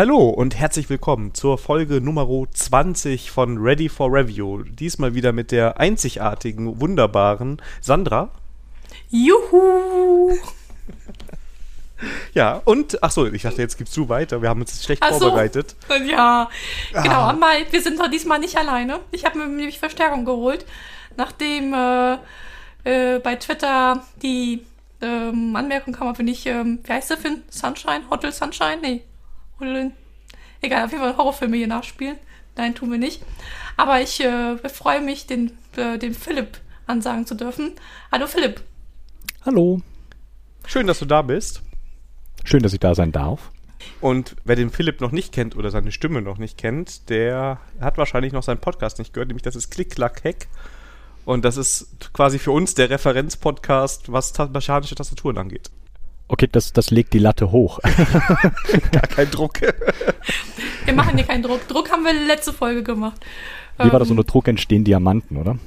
Hallo und herzlich willkommen zur Folge Nummer 20 von Ready for Review. Diesmal wieder mit der einzigartigen, wunderbaren Sandra. Juhu! Ja, und, ach so, ich dachte, jetzt gibst du weiter. Wir haben uns schlecht Ach so. vorbereitet. Ja, genau. Ah. Aber wir sind doch diesmal nicht alleine. Ich habe mir nämlich Verstärkung geholt, nachdem äh, äh, bei Twitter die ähm, Anmerkung kam, ob wir nicht, ähm, wie heißt der Film? Sunshine? Hotel Sunshine? Nee. Egal, auf jeden Fall Horrorfilme hier nachspielen. Nein, tun wir nicht. Aber ich äh, freue mich, den, äh, den Philipp ansagen zu dürfen. Hallo Philipp. Hallo. Schön, dass du da bist. Schön, dass ich da sein darf. Und wer den Philipp noch nicht kennt oder seine Stimme noch nicht kennt, der hat wahrscheinlich noch seinen Podcast nicht gehört, nämlich das ist Klick, Klack, Heck. Und das ist quasi für uns der Referenzpodcast, was ta mechanische Tastaturen angeht. Okay, das, das legt die Latte hoch. Gar kein Druck. Wir machen hier keinen Druck. Druck haben wir letzte Folge gemacht. Wie war das Ähm, unter Druck entstehen Diamanten, oder?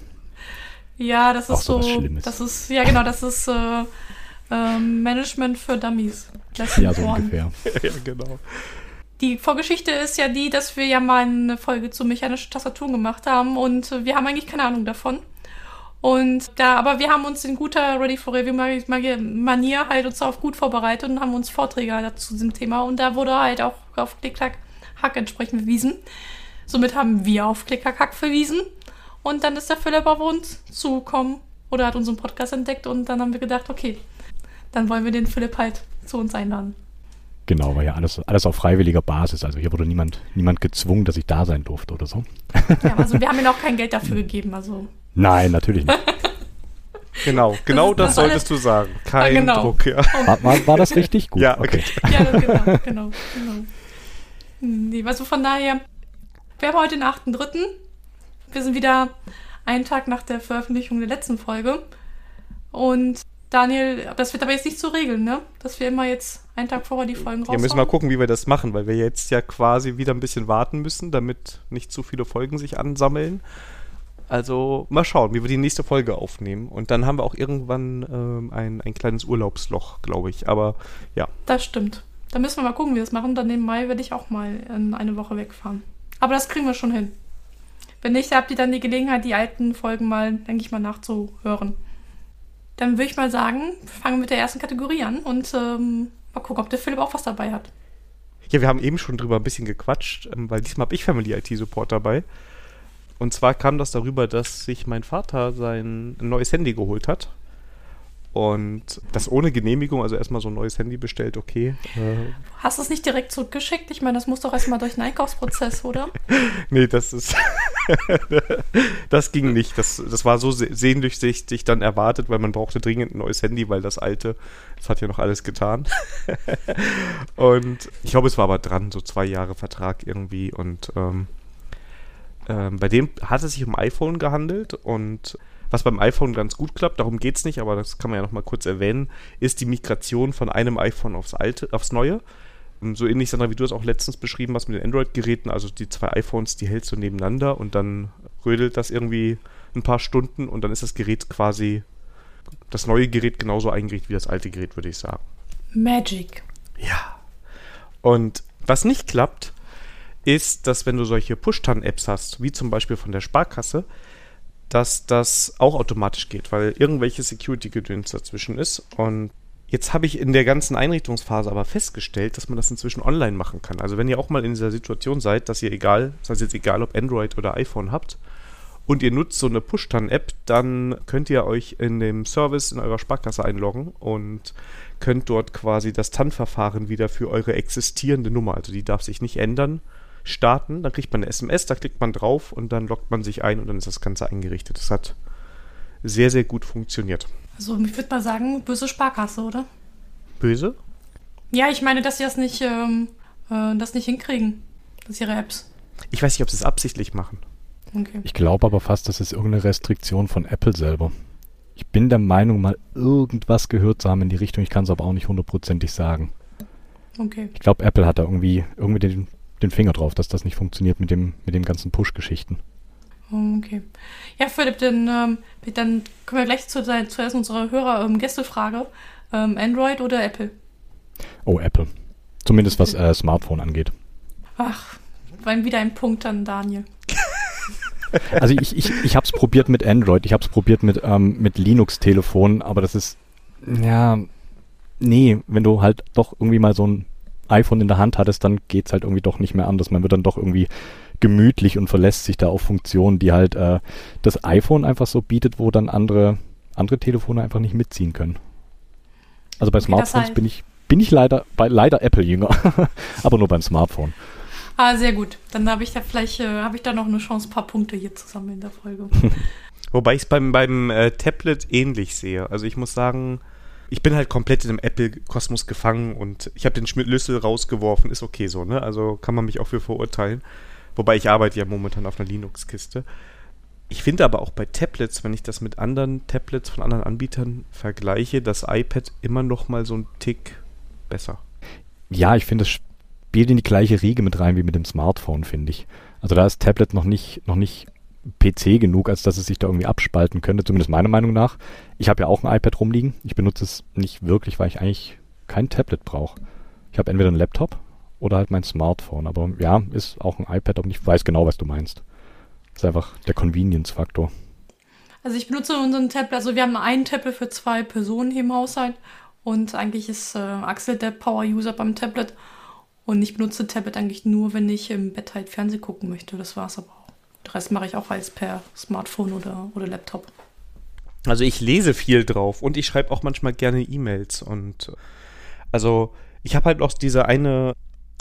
Ja, das Auch ist so so. Das ist, ja genau, das ist äh, ähm, Management für Dummies. Lesson Ja, so One. ungefähr. ja, genau. Die Vorgeschichte ist ja die, dass wir ja mal eine Folge zu mechanischen Tastaturen gemacht haben und äh, wir haben eigentlich keine Ahnung davon. Und da, aber wir haben uns in guter Ready for Review Manier halt uns darauf gut vorbereitet und haben uns Vorträge halt zu diesem Thema und da wurde halt auch auf Klick-Klack Hack entsprechend verwiesen. Somit haben wir auf Klick-Klack Hack verwiesen und dann ist der Philipp auf uns zugekommen oder hat unseren Podcast entdeckt und dann haben wir gedacht, okay, dann wollen wir den Philipp halt zu uns einladen. Genau, war ja alles, alles auf freiwilliger Basis. Also hier wurde niemand, niemand gezwungen, dass ich da sein durfte oder so. Ja, also wir haben ihm auch kein Geld dafür gegeben, also Nein, natürlich nicht. Genau, genau das, das solltest du sagen. Kein Ja, genau. Druck, ja. War, war, war das richtig? Gut. Ja, okay. Ja, genau, genau, genau. Nee, also von daher, wir haben heute den 8.3. Wir sind wieder einen Tag nach der Veröffentlichung der letzten Folge. Und Daniel, das wird aber jetzt nicht so regeln, ne? Dass wir immer jetzt einen Tag vorher die Folgen Ja, raushauen. müssen wir gucken, wie wir das machen, weil wir jetzt ja quasi wieder ein bisschen warten müssen, damit nicht zu viele Folgen sich ansammeln. Also mal schauen, wie wir die nächste Folge aufnehmen. Und dann haben wir auch irgendwann ähm, ein, ein kleines Urlaubsloch, glaube ich. Aber ja, Das stimmt. Da müssen wir mal gucken, wie wir das machen. Dann im Mai werde ich auch mal in eine Woche wegfahren. Aber das kriegen wir schon hin. Wenn nicht, habt ihr dann die Gelegenheit, die alten Folgen mal, denke ich mal, nachzuhören. Dann würde ich mal sagen, fangen wir mit der ersten Kategorie an und ähm, mal gucken, ob der Philipp auch was dabei hat. Ja, wir haben eben schon drüber ein bisschen gequatscht, ähm, weil diesmal habe ich Family IT Support dabei. Und zwar kam das darüber, dass sich mein Vater sein neues Handy geholt hat. Und das ohne Genehmigung, also erstmal so ein neues Handy bestellt, okay. Äh, Hast du es nicht direkt zurückgeschickt? Ich meine, das muss doch erstmal durch einen Einkaufsprozess, oder? nee, das ist. das ging nicht. Das, das war so se- sehnsüchtig dann erwartet, weil man brauchte dringend ein neues Handy, weil das alte, das hat ja noch alles getan. und ich glaube, es war aber dran, so zwei Jahre Vertrag irgendwie. Und ähm, ähm, bei dem hat es sich um iPhone gehandelt und was beim iPhone ganz gut klappt, darum geht es nicht, aber das kann man ja noch mal kurz erwähnen, ist die Migration von einem iPhone aufs alte, aufs neue. Und So ähnlich, Sandra, wie du es auch letztens beschrieben hast mit den Android-Geräten, also die zwei iPhones, die hältst du nebeneinander und dann rödelt das irgendwie ein paar Stunden und dann ist das Gerät quasi, das neue Gerät genauso eingerichtet wie das alte Gerät, würde ich sagen. Magic. Ja. Und was nicht klappt, ist, dass wenn du solche Push-Tan-Apps hast, wie zum Beispiel von der Sparkasse, dass das auch automatisch geht, weil irgendwelche Security-Gedöns dazwischen ist. Und jetzt habe ich in der ganzen Einrichtungsphase aber festgestellt, dass man das inzwischen online machen kann. Also wenn ihr auch mal in dieser Situation seid, dass ihr egal, das heißt jetzt egal, ob Android oder iPhone habt, und ihr nutzt so eine Push-Tan-App, dann könnt ihr euch in dem Service in eurer Sparkasse einloggen und könnt dort quasi das TAN-Verfahren wieder für eure existierende Nummer, also die darf sich nicht ändern, starten. Dann kriegt man eine SMS, da klickt man drauf und dann loggt man sich ein und dann ist das Ganze eingerichtet. Das hat sehr, sehr gut funktioniert. Also ich würde mal sagen, böse Sparkasse, oder? Böse? Ja, ich meine, dass sie das nicht, ähm, äh, das nicht hinkriegen. Das ihre Apps. Ich weiß nicht, ob sie es absichtlich machen. Okay. Ich glaube aber fast, das ist irgendeine Restriktion von Apple selber. Ich bin der Meinung, mal irgendwas gehört zu haben in die Richtung. Ich kann es aber auch nicht hundertprozentig sagen. Okay. Ich glaube, Apple hat da irgendwie, irgendwie den, den Finger drauf, dass das nicht funktioniert mit dem, mit dem ganzen Push-Geschichten. Okay. Ja, Philipp, dann, ähm, dann kommen wir gleich zu, zuerst unserer Hörer-Gästefrage. Ähm, Android oder Apple? Oh, Apple. Zumindest was äh, Smartphone angeht. Ach, wieder ein Punkt an Daniel. Also ich, ich, ich habe es probiert mit Android, ich habe es probiert mit, ähm, mit Linux-Telefonen, aber das ist, ja, nee, wenn du halt doch irgendwie mal so ein iPhone in der Hand hattest, dann geht's halt irgendwie doch nicht mehr anders. Man wird dann doch irgendwie gemütlich und verlässt sich da auf Funktionen, die halt äh, das iPhone einfach so bietet, wo dann andere, andere Telefone einfach nicht mitziehen können. Also bei Smartphones heißt bin ich, bin ich leider, bei leider Apple-Jünger, aber nur beim Smartphone. Ah, sehr gut. Dann habe ich da vielleicht, äh, habe ich da noch eine Chance, ein paar Punkte hier zu sammeln in der Folge. Wobei ich es beim, beim äh, Tablet ähnlich sehe. Also ich muss sagen, ich bin halt komplett in dem Apple-Kosmos gefangen und ich habe den Schlüssel rausgeworfen. Ist okay so, ne? Also kann man mich auch für verurteilen. Wobei ich arbeite ja momentan auf einer Linux-Kiste. Ich finde aber auch bei Tablets, wenn ich das mit anderen Tablets von anderen Anbietern vergleiche, das iPad immer noch mal so ein Tick besser. Ja, ich finde, es spielt in die gleiche Riege mit rein wie mit dem Smartphone, finde ich. Also da ist Tablet noch nicht, noch nicht PC genug, als dass es sich da irgendwie abspalten könnte, zumindest meiner Meinung nach. Ich habe ja auch ein iPad rumliegen. Ich benutze es nicht wirklich, weil ich eigentlich kein Tablet brauche. Ich habe entweder einen Laptop oder halt mein Smartphone. Aber ja, ist auch ein iPad, aber ich weiß genau, was du meinst. Ist einfach der Convenience-Faktor. Also ich benutze unseren Tablet, also wir haben einen Tablet für zwei Personen hier im Haushalt und eigentlich ist äh, Axel der Power-User beim Tablet und ich benutze Tablet eigentlich nur, wenn ich im Bett halt Fernsehen gucken möchte. Das war es aber auch. Den Rest mache ich auch alles per Smartphone oder, oder Laptop. Also ich lese viel drauf und ich schreibe auch manchmal gerne E-Mails und also ich habe halt auch diese eine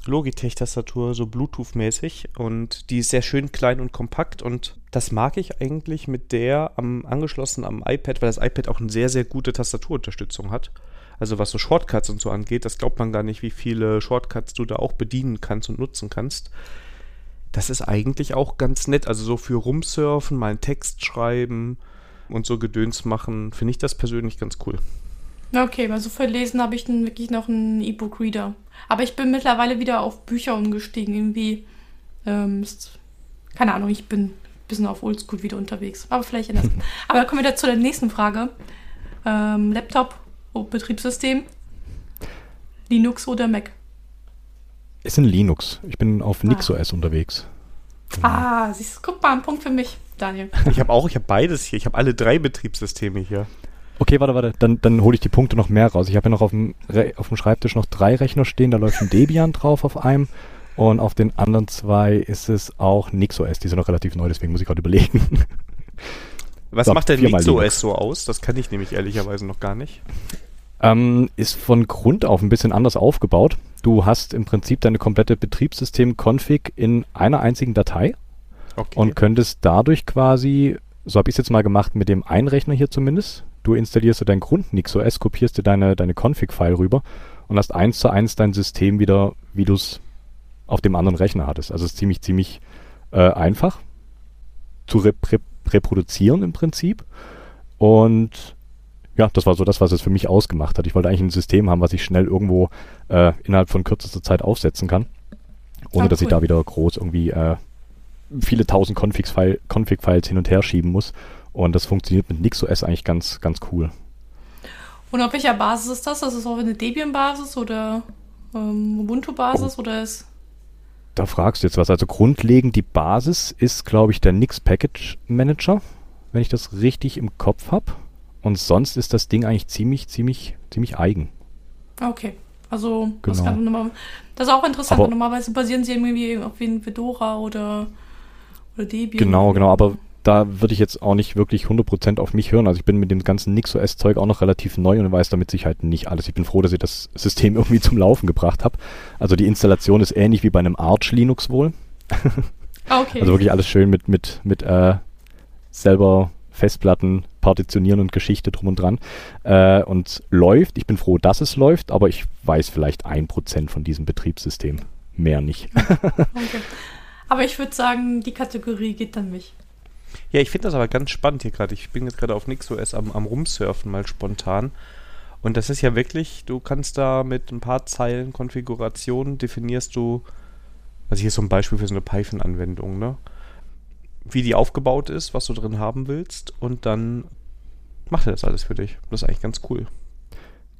Logitech-Tastatur, so Bluetooth-mäßig und die ist sehr schön klein und kompakt und das mag ich eigentlich mit der am angeschlossen am iPad, weil das iPad auch eine sehr, sehr gute Tastaturunterstützung hat. Also was so Shortcuts und so angeht, das glaubt man gar nicht, wie viele Shortcuts du da auch bedienen kannst und nutzen kannst das ist eigentlich auch ganz nett. Also so für Rumsurfen, mal einen Text schreiben und so Gedöns machen, finde ich das persönlich ganz cool. Okay, also für Lesen habe ich dann wirklich noch einen E-Book-Reader. Aber ich bin mittlerweile wieder auf Bücher umgestiegen. Irgendwie, ähm, ist, keine Ahnung, ich bin ein bisschen auf Oldschool wieder unterwegs. Aber vielleicht anders. Aber kommen wir da zu der nächsten Frage. Ähm, Laptop, Betriebssystem, Linux oder Mac? Ist in Linux. Ich bin auf ah. NixOS unterwegs. Ah, siehst du, guck mal, ein Punkt für mich, Daniel. Ich habe auch, ich habe beides hier. Ich habe alle drei Betriebssysteme hier. Okay, warte, warte. Dann, dann hole ich die Punkte noch mehr raus. Ich habe ja noch auf dem, auf dem Schreibtisch noch drei Rechner stehen. Da läuft ein Debian drauf auf einem. Und auf den anderen zwei ist es auch NixOS. Die sind noch relativ neu, deswegen muss ich gerade überlegen. Was so, macht denn NixOS so aus? Das kann ich nämlich ehrlicherweise noch gar nicht. Ähm, ist von Grund auf ein bisschen anders aufgebaut. Du hast im Prinzip deine komplette Betriebssystem-Config in einer einzigen Datei okay. und könntest dadurch quasi, so habe ich es jetzt mal gemacht mit dem Einrechner hier zumindest, du installierst dir dein Grund NixOS, kopierst dir deine, deine Config-File rüber und hast eins zu eins dein System wieder, wie du es auf dem anderen Rechner hattest. Also es ist ziemlich, ziemlich äh, einfach zu rep reproduzieren im Prinzip. Und ja, das war so das, was es für mich ausgemacht hat. Ich wollte eigentlich ein System haben, was ich schnell irgendwo äh, innerhalb von kürzester Zeit aufsetzen kann, ohne ah, dass ich da wieder groß irgendwie äh, viele tausend Config-Files Config hin und her schieben muss. Und das funktioniert mit NixOS eigentlich ganz, ganz cool. Und auf welcher Basis ist das? Das ist auch eine Debian-Basis oder ähm, Ubuntu-Basis oh. oder ist da fragst du jetzt was. Also grundlegend die Basis ist, glaube ich, der Nix Package Manager, wenn ich das richtig im Kopf habe. Und sonst ist das Ding eigentlich ziemlich, ziemlich, ziemlich eigen. Okay. Also, genau. das, das ist auch interessant. Aber, Normalerweise basieren sie irgendwie auf wie ein Fedora oder, oder Debian. Genau, genau. Aber da würde ich jetzt auch nicht wirklich 100% auf mich hören. Also ich bin mit dem ganzen NixOS-Zeug auch noch relativ neu und weiß damit Sicherheit nicht alles. Ich bin froh, dass ich das System irgendwie zum Laufen gebracht habe. Also die Installation ist ähnlich wie bei einem Arch Linux wohl. Okay. Also wirklich alles schön mit, mit, mit äh, selber Festplatten partitionieren und Geschichte drum und dran. Äh, und läuft. Ich bin froh, dass es läuft, aber ich weiß vielleicht ein Prozent von diesem Betriebssystem. Mehr nicht. okay. Aber ich würde sagen, die Kategorie geht dann mich. Ja, ich finde das aber ganz spannend hier gerade. Ich bin jetzt gerade auf NixOS am, am Rumsurfen mal spontan. Und das ist ja wirklich, du kannst da mit ein paar Zeilen Konfiguration definierst du, also hier ist so ein Beispiel für so eine Python-Anwendung, ne? Wie die aufgebaut ist, was du drin haben willst und dann macht er das alles für dich. Das ist eigentlich ganz cool.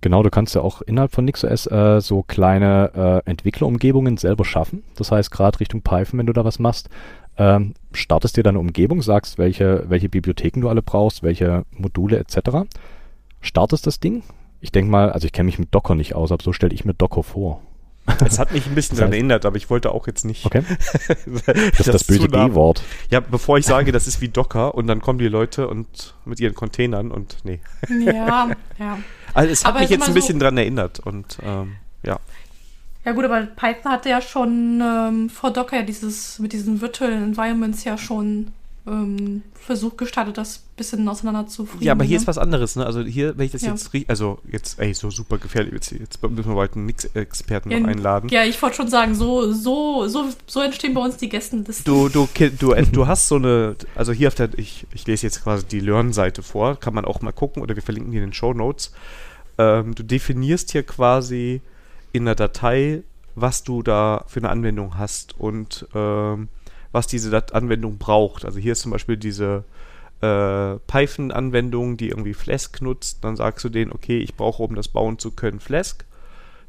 Genau, du kannst ja auch innerhalb von NixOS äh, so kleine äh, Entwicklerumgebungen selber schaffen. Das heißt, gerade Richtung Python, wenn du da was machst, ähm, startest dir deine Umgebung, sagst, welche, welche Bibliotheken du alle brauchst, welche Module etc. Startest das Ding. Ich denke mal, also ich kenne mich mit Docker nicht aus, aber so stelle ich mir Docker vor. Es hat mich ein bisschen daran erinnert, aber ich wollte auch jetzt nicht. Okay. das ist das böse D-Wort. Ja, bevor ich sage, das ist wie Docker und dann kommen die Leute und mit ihren Containern und nee. Ja, ja. Also es hat aber mich jetzt ein bisschen so dran erinnert und ähm, ja. Ja gut, aber Python hatte ja schon ähm, vor Docker ja dieses mit diesen Virtual Environments ja schon ähm, Versuch gestartet, das ein bisschen auseinander zu. Ja, aber hier ne? ist was anderes, ne? Also hier, wenn ich das ja. jetzt rieche, also jetzt, ey, so super gefährlich, jetzt, jetzt müssen wir bald einen Nix-Experten ja, noch einladen. Ja, ich wollte schon sagen, so, so, so, so entstehen bei uns die Gästenlisten. Du, du, du, du hast so eine, also hier auf der, ich, ich lese jetzt quasi die Learn-Seite vor, kann man auch mal gucken oder wir verlinken die in den Show Notes. Ähm, du definierst hier quasi in der Datei, was du da für eine Anwendung hast und ähm, was diese Anwendung braucht. Also hier ist zum Beispiel diese äh, Python-Anwendung, die irgendwie Flask nutzt. Dann sagst du denen, okay, ich brauche, um das bauen zu können, Flask.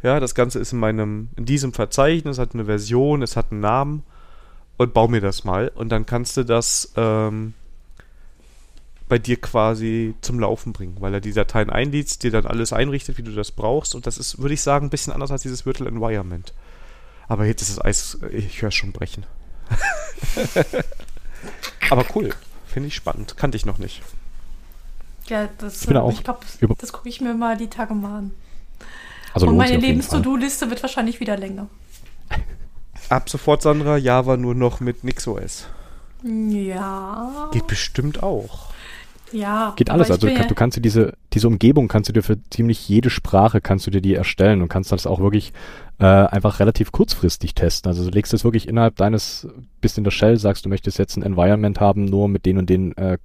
Ja, das Ganze ist in meinem, in diesem Verzeichnis, hat eine Version, es hat einen Namen und bau mir das mal. Und dann kannst du das ähm, bei dir quasi zum Laufen bringen, weil er die Dateien einliest, dir dann alles einrichtet, wie du das brauchst. Und das ist, würde ich sagen, ein bisschen anders als dieses Virtual Environment. Aber jetzt ist das Eis, ich höre schon brechen. Aber cool. Finde ich spannend. Kannte ich noch nicht. Ja, das, ich, äh, ich glaube, das gucke ich mir mal die Tage mal an. Also Und meine Lebens-To-Do-Liste wird wahrscheinlich wieder länger. Ab sofort, Sandra, Java nur noch mit NixOS. Ja. Geht bestimmt auch. Ja. Geht alles. Also du, du kannst dir diese, diese Umgebung kannst du dir für ziemlich jede Sprache kannst du dir die erstellen und kannst das auch wirklich äh, einfach relativ kurzfristig testen. Also du legst das wirklich innerhalb deines, bist in der Shell, sagst du möchtest jetzt ein Environment haben, nur mit den und den äh,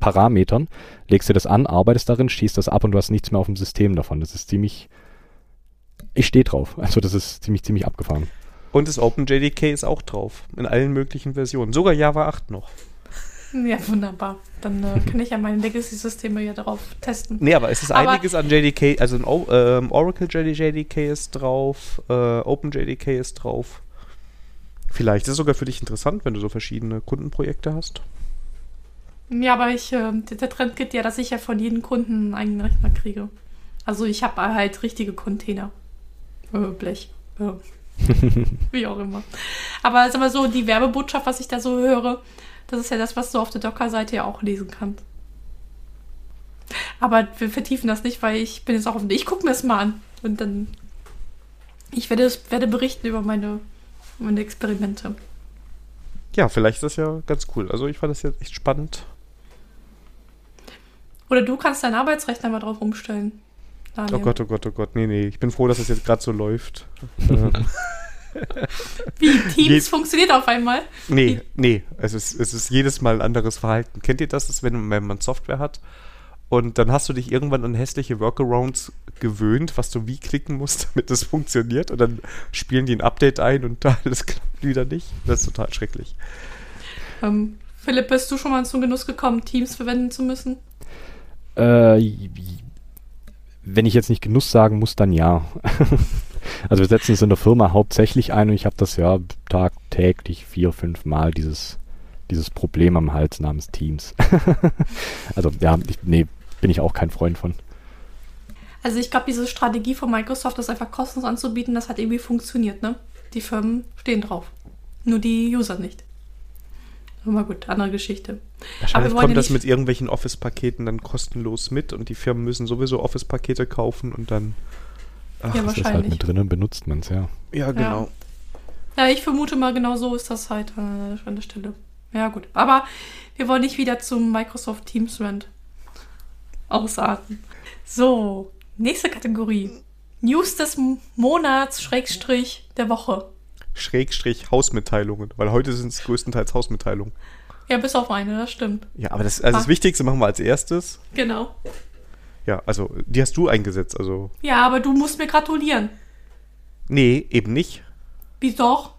Parametern, legst dir das an, arbeitest darin, schießt das ab und du hast nichts mehr auf dem System davon. Das ist ziemlich, ich stehe drauf. Also das ist ziemlich, ziemlich abgefahren. Und das OpenJDK ist auch drauf. In allen möglichen Versionen. Sogar Java 8 noch. Ja, wunderbar. Dann äh, kann ich ja meine Legacy-Systeme ja darauf testen. Nee, aber es ist aber einiges an JDK, also ein o ähm, Oracle JDK ist drauf, äh, OpenJDK ist drauf. Vielleicht ist es sogar für dich interessant, wenn du so verschiedene Kundenprojekte hast. Ja, aber ich, äh, der Trend geht ja, dass ich ja von jedem Kunden einen eigenen Rechner kriege. Also ich habe halt richtige Container. Äh, Blech. Wie auch immer. Aber es ist aber so, die Werbebotschaft, was ich da so höre, das ist ja das, was du auf der Docker-Seite ja auch lesen kannst. Aber wir vertiefen das nicht, weil ich bin jetzt auch auf dem. Ich gucke mir das mal an. Und dann. Ich werde, werde berichten über meine, meine Experimente. Ja, vielleicht ist das ja ganz cool. Also ich fand das jetzt echt spannend. Oder du kannst deinen Arbeitsrechner mal drauf umstellen. Daniel. Oh Gott, oh Gott, oh Gott. Nee, nee. Ich bin froh, dass das jetzt gerade so läuft. Wie Teams Je funktioniert auf einmal? Nee, nee. Es ist, es ist jedes Mal ein anderes Verhalten. Kennt ihr das, dass wenn, wenn man Software hat und dann hast du dich irgendwann an hässliche Workarounds gewöhnt, was du wie klicken musst, damit das funktioniert und dann spielen die ein Update ein und alles klappt wieder nicht. Das ist total schrecklich. Ähm, Philipp, bist du schon mal zum Genuss gekommen, Teams verwenden zu müssen? Äh, wenn ich jetzt nicht Genuss sagen muss, dann ja. Also wir setzen es in der Firma hauptsächlich ein und ich habe das ja tagtäglich vier, fünf Mal dieses, dieses Problem am Hals namens Teams. also ja, ich, nee, bin ich auch kein Freund von. Also ich glaube, diese Strategie von Microsoft, das einfach kostenlos anzubieten, das hat irgendwie funktioniert, ne? Die Firmen stehen drauf. Nur die User nicht. Aber gut, andere Geschichte. Wahrscheinlich kommt ja das mit irgendwelchen Office-Paketen dann kostenlos mit und die Firmen müssen sowieso Office-Pakete kaufen und dann Ach, ja, wahrscheinlich. Ist halt mit drin und benutzt man es, ja. Ja, genau. Ja. ja. ich vermute mal, genau so ist das halt an der Stelle. Ja, gut. Aber wir wollen nicht wieder zum Microsoft Teams Rent ausarten. So, nächste Kategorie. News des Monats, Schrägstrich der Woche. Schrägstrich Hausmitteilungen, weil heute sind es größtenteils Hausmitteilungen. Ja, bis auf eine, das stimmt. Ja, aber das, also das Wichtigste machen wir als erstes. Genau. Ja, also die hast du eingesetzt, also. Ja, aber du musst mir gratulieren. Nee, eben nicht. Wie doch?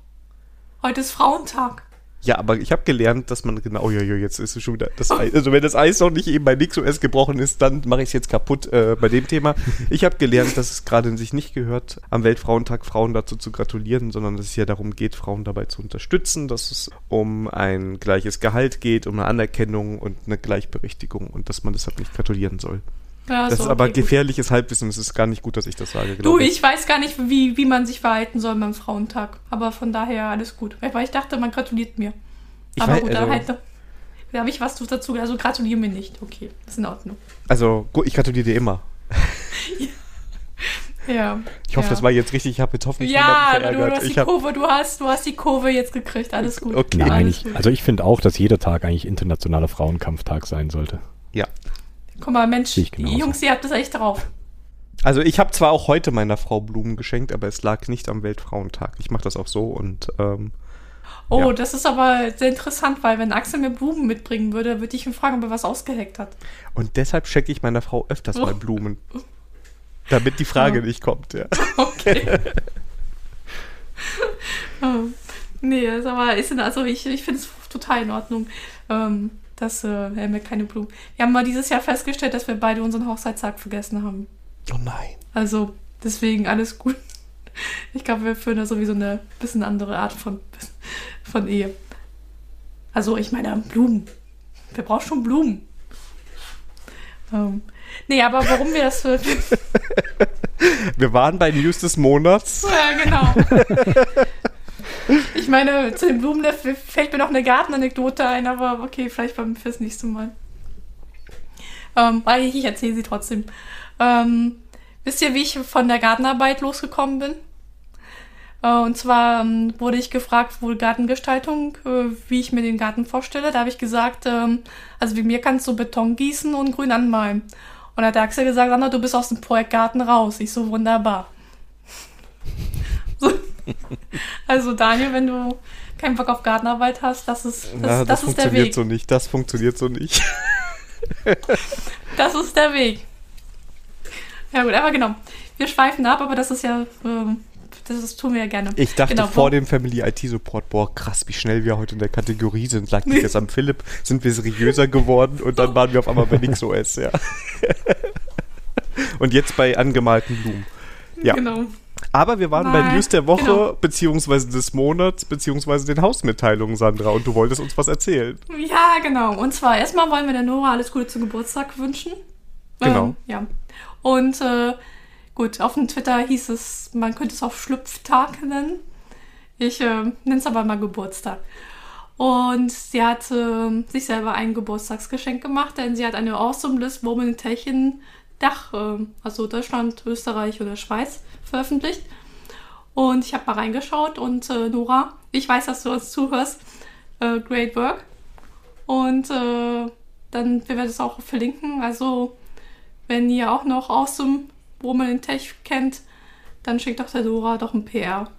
Heute ist Frauentag. Ja, aber ich habe gelernt, dass man genau, oh, ja, ja, jetzt ist es schon wieder das Eis. Also wenn das Eis noch nicht eben bei NixOS gebrochen ist, dann mache ich es jetzt kaputt äh, bei dem Thema. Ich habe gelernt, dass es gerade in sich nicht gehört, am Weltfrauentag Frauen dazu zu gratulieren, sondern dass es ja darum geht, Frauen dabei zu unterstützen, dass es um ein gleiches Gehalt geht, um eine Anerkennung und eine Gleichberechtigung und dass man deshalb nicht gratulieren soll. Ja, das so, ist aber okay, gefährliches gut. Halbwissen. Es ist gar nicht gut, dass ich das sage. Du, ich. ich weiß gar nicht, wie, wie man sich verhalten soll beim Frauentag. Aber von daher alles gut. Weil ich dachte, man gratuliert mir. Ich aber weiß, gut, also, da, halt, da habe ich was dazu. Also gratuliere mir nicht. Okay, ist in Ordnung. Also gut, ich gratuliere dir immer. ja. Ich hoffe, ja. das war jetzt richtig. Ich habe jetzt hoffentlich Ja, du, du, hast die Kurve, du hast, du hast die Kurve jetzt gekriegt. Alles gut. Okay. Nein, alles ich, gut. also ich finde auch, dass jeder Tag eigentlich internationaler Frauenkampftag sein sollte. Ja, Guck mal, Mensch, die Jungs, ihr habt das echt drauf. Also ich habe zwar auch heute meiner Frau Blumen geschenkt, aber es lag nicht am Weltfrauentag. Ich mache das auch so und ähm, Oh, ja. das ist aber sehr interessant, weil wenn Axel mir Blumen mitbringen würde, würde ich ihn fragen, ob er was ausgeheckt hat. Und deshalb schenke ich meiner Frau öfters oh. mal Blumen. Damit die Frage oh. nicht kommt, ja. Okay. oh. Nee, aber ist also ich, ich finde es total in Ordnung. Ähm, dass äh, er mir keine Blumen. Wir haben mal dieses Jahr festgestellt, dass wir beide unseren Hochzeitstag vergessen haben. Oh nein. Also, deswegen alles gut. Ich glaube, wir führen da sowieso eine bisschen andere Art von, von Ehe. Also, ich meine, Blumen. Wer braucht schon Blumen? Ähm, nee, aber warum wir das. wir waren bei News des Monats. Ja, genau. Ich meine, zu den Blumen fällt mir noch eine Gartenanekdote ein, aber okay, vielleicht beim fürs nächste Mal. Ähm, ich, erzähle sie trotzdem. Ähm, wisst ihr, wie ich von der Gartenarbeit losgekommen bin? Äh, und zwar ähm, wurde ich gefragt, wohl Gartengestaltung, äh, wie ich mir den Garten vorstelle. Da habe ich gesagt, ähm, also wie mir kannst du Beton gießen und grün anmalen. Und da hat der Axel gesagt, Anna, du bist aus dem Projekt Garten raus. Ich so, wunderbar. so. Also Daniel, wenn du keinen Bock auf Gartenarbeit hast, das ist, das, Na, das, das ist der Weg. so nicht. Das funktioniert so nicht. das ist der Weg. Ja gut, aber genau. Wir schweifen ab, aber das ist ja, ähm, das, tun wir ja gerne. Ich dachte genau, vor dem Family IT Support, boah, krass, wie schnell wir heute in der Kategorie sind. Lag ich jetzt am Philipp, sind wir seriöser geworden und dann waren wir auf einmal bei NixOS, ja. und jetzt bei angemalten Blumen. Ja. Genau. Aber wir waren Nein, bei News der Woche, genau. beziehungsweise des Monats, beziehungsweise den Hausmitteilungen, Sandra. Und du wolltest uns was erzählen. Ja, genau. Und zwar erstmal wollen wir der Nora alles Gute zum Geburtstag wünschen. Genau. Ähm, ja. Und äh, gut, auf dem Twitter hieß es, man könnte es auch Schlüpftag nennen. Ich äh, nenne es aber mal Geburtstag. Und sie hat äh, sich selber ein Geburtstagsgeschenk gemacht, denn sie hat eine Awesome List Woman Techen Dach, äh, also Deutschland, Österreich oder Schweiz veröffentlicht. Und ich habe mal reingeschaut und äh, Nora, ich weiß, dass du uns zuhörst. Äh, great work. Und äh, dann wir werden es auch verlinken. Also, wenn ihr auch noch aus dem Woman in Tech kennt, dann schickt doch der Nora doch ein PR.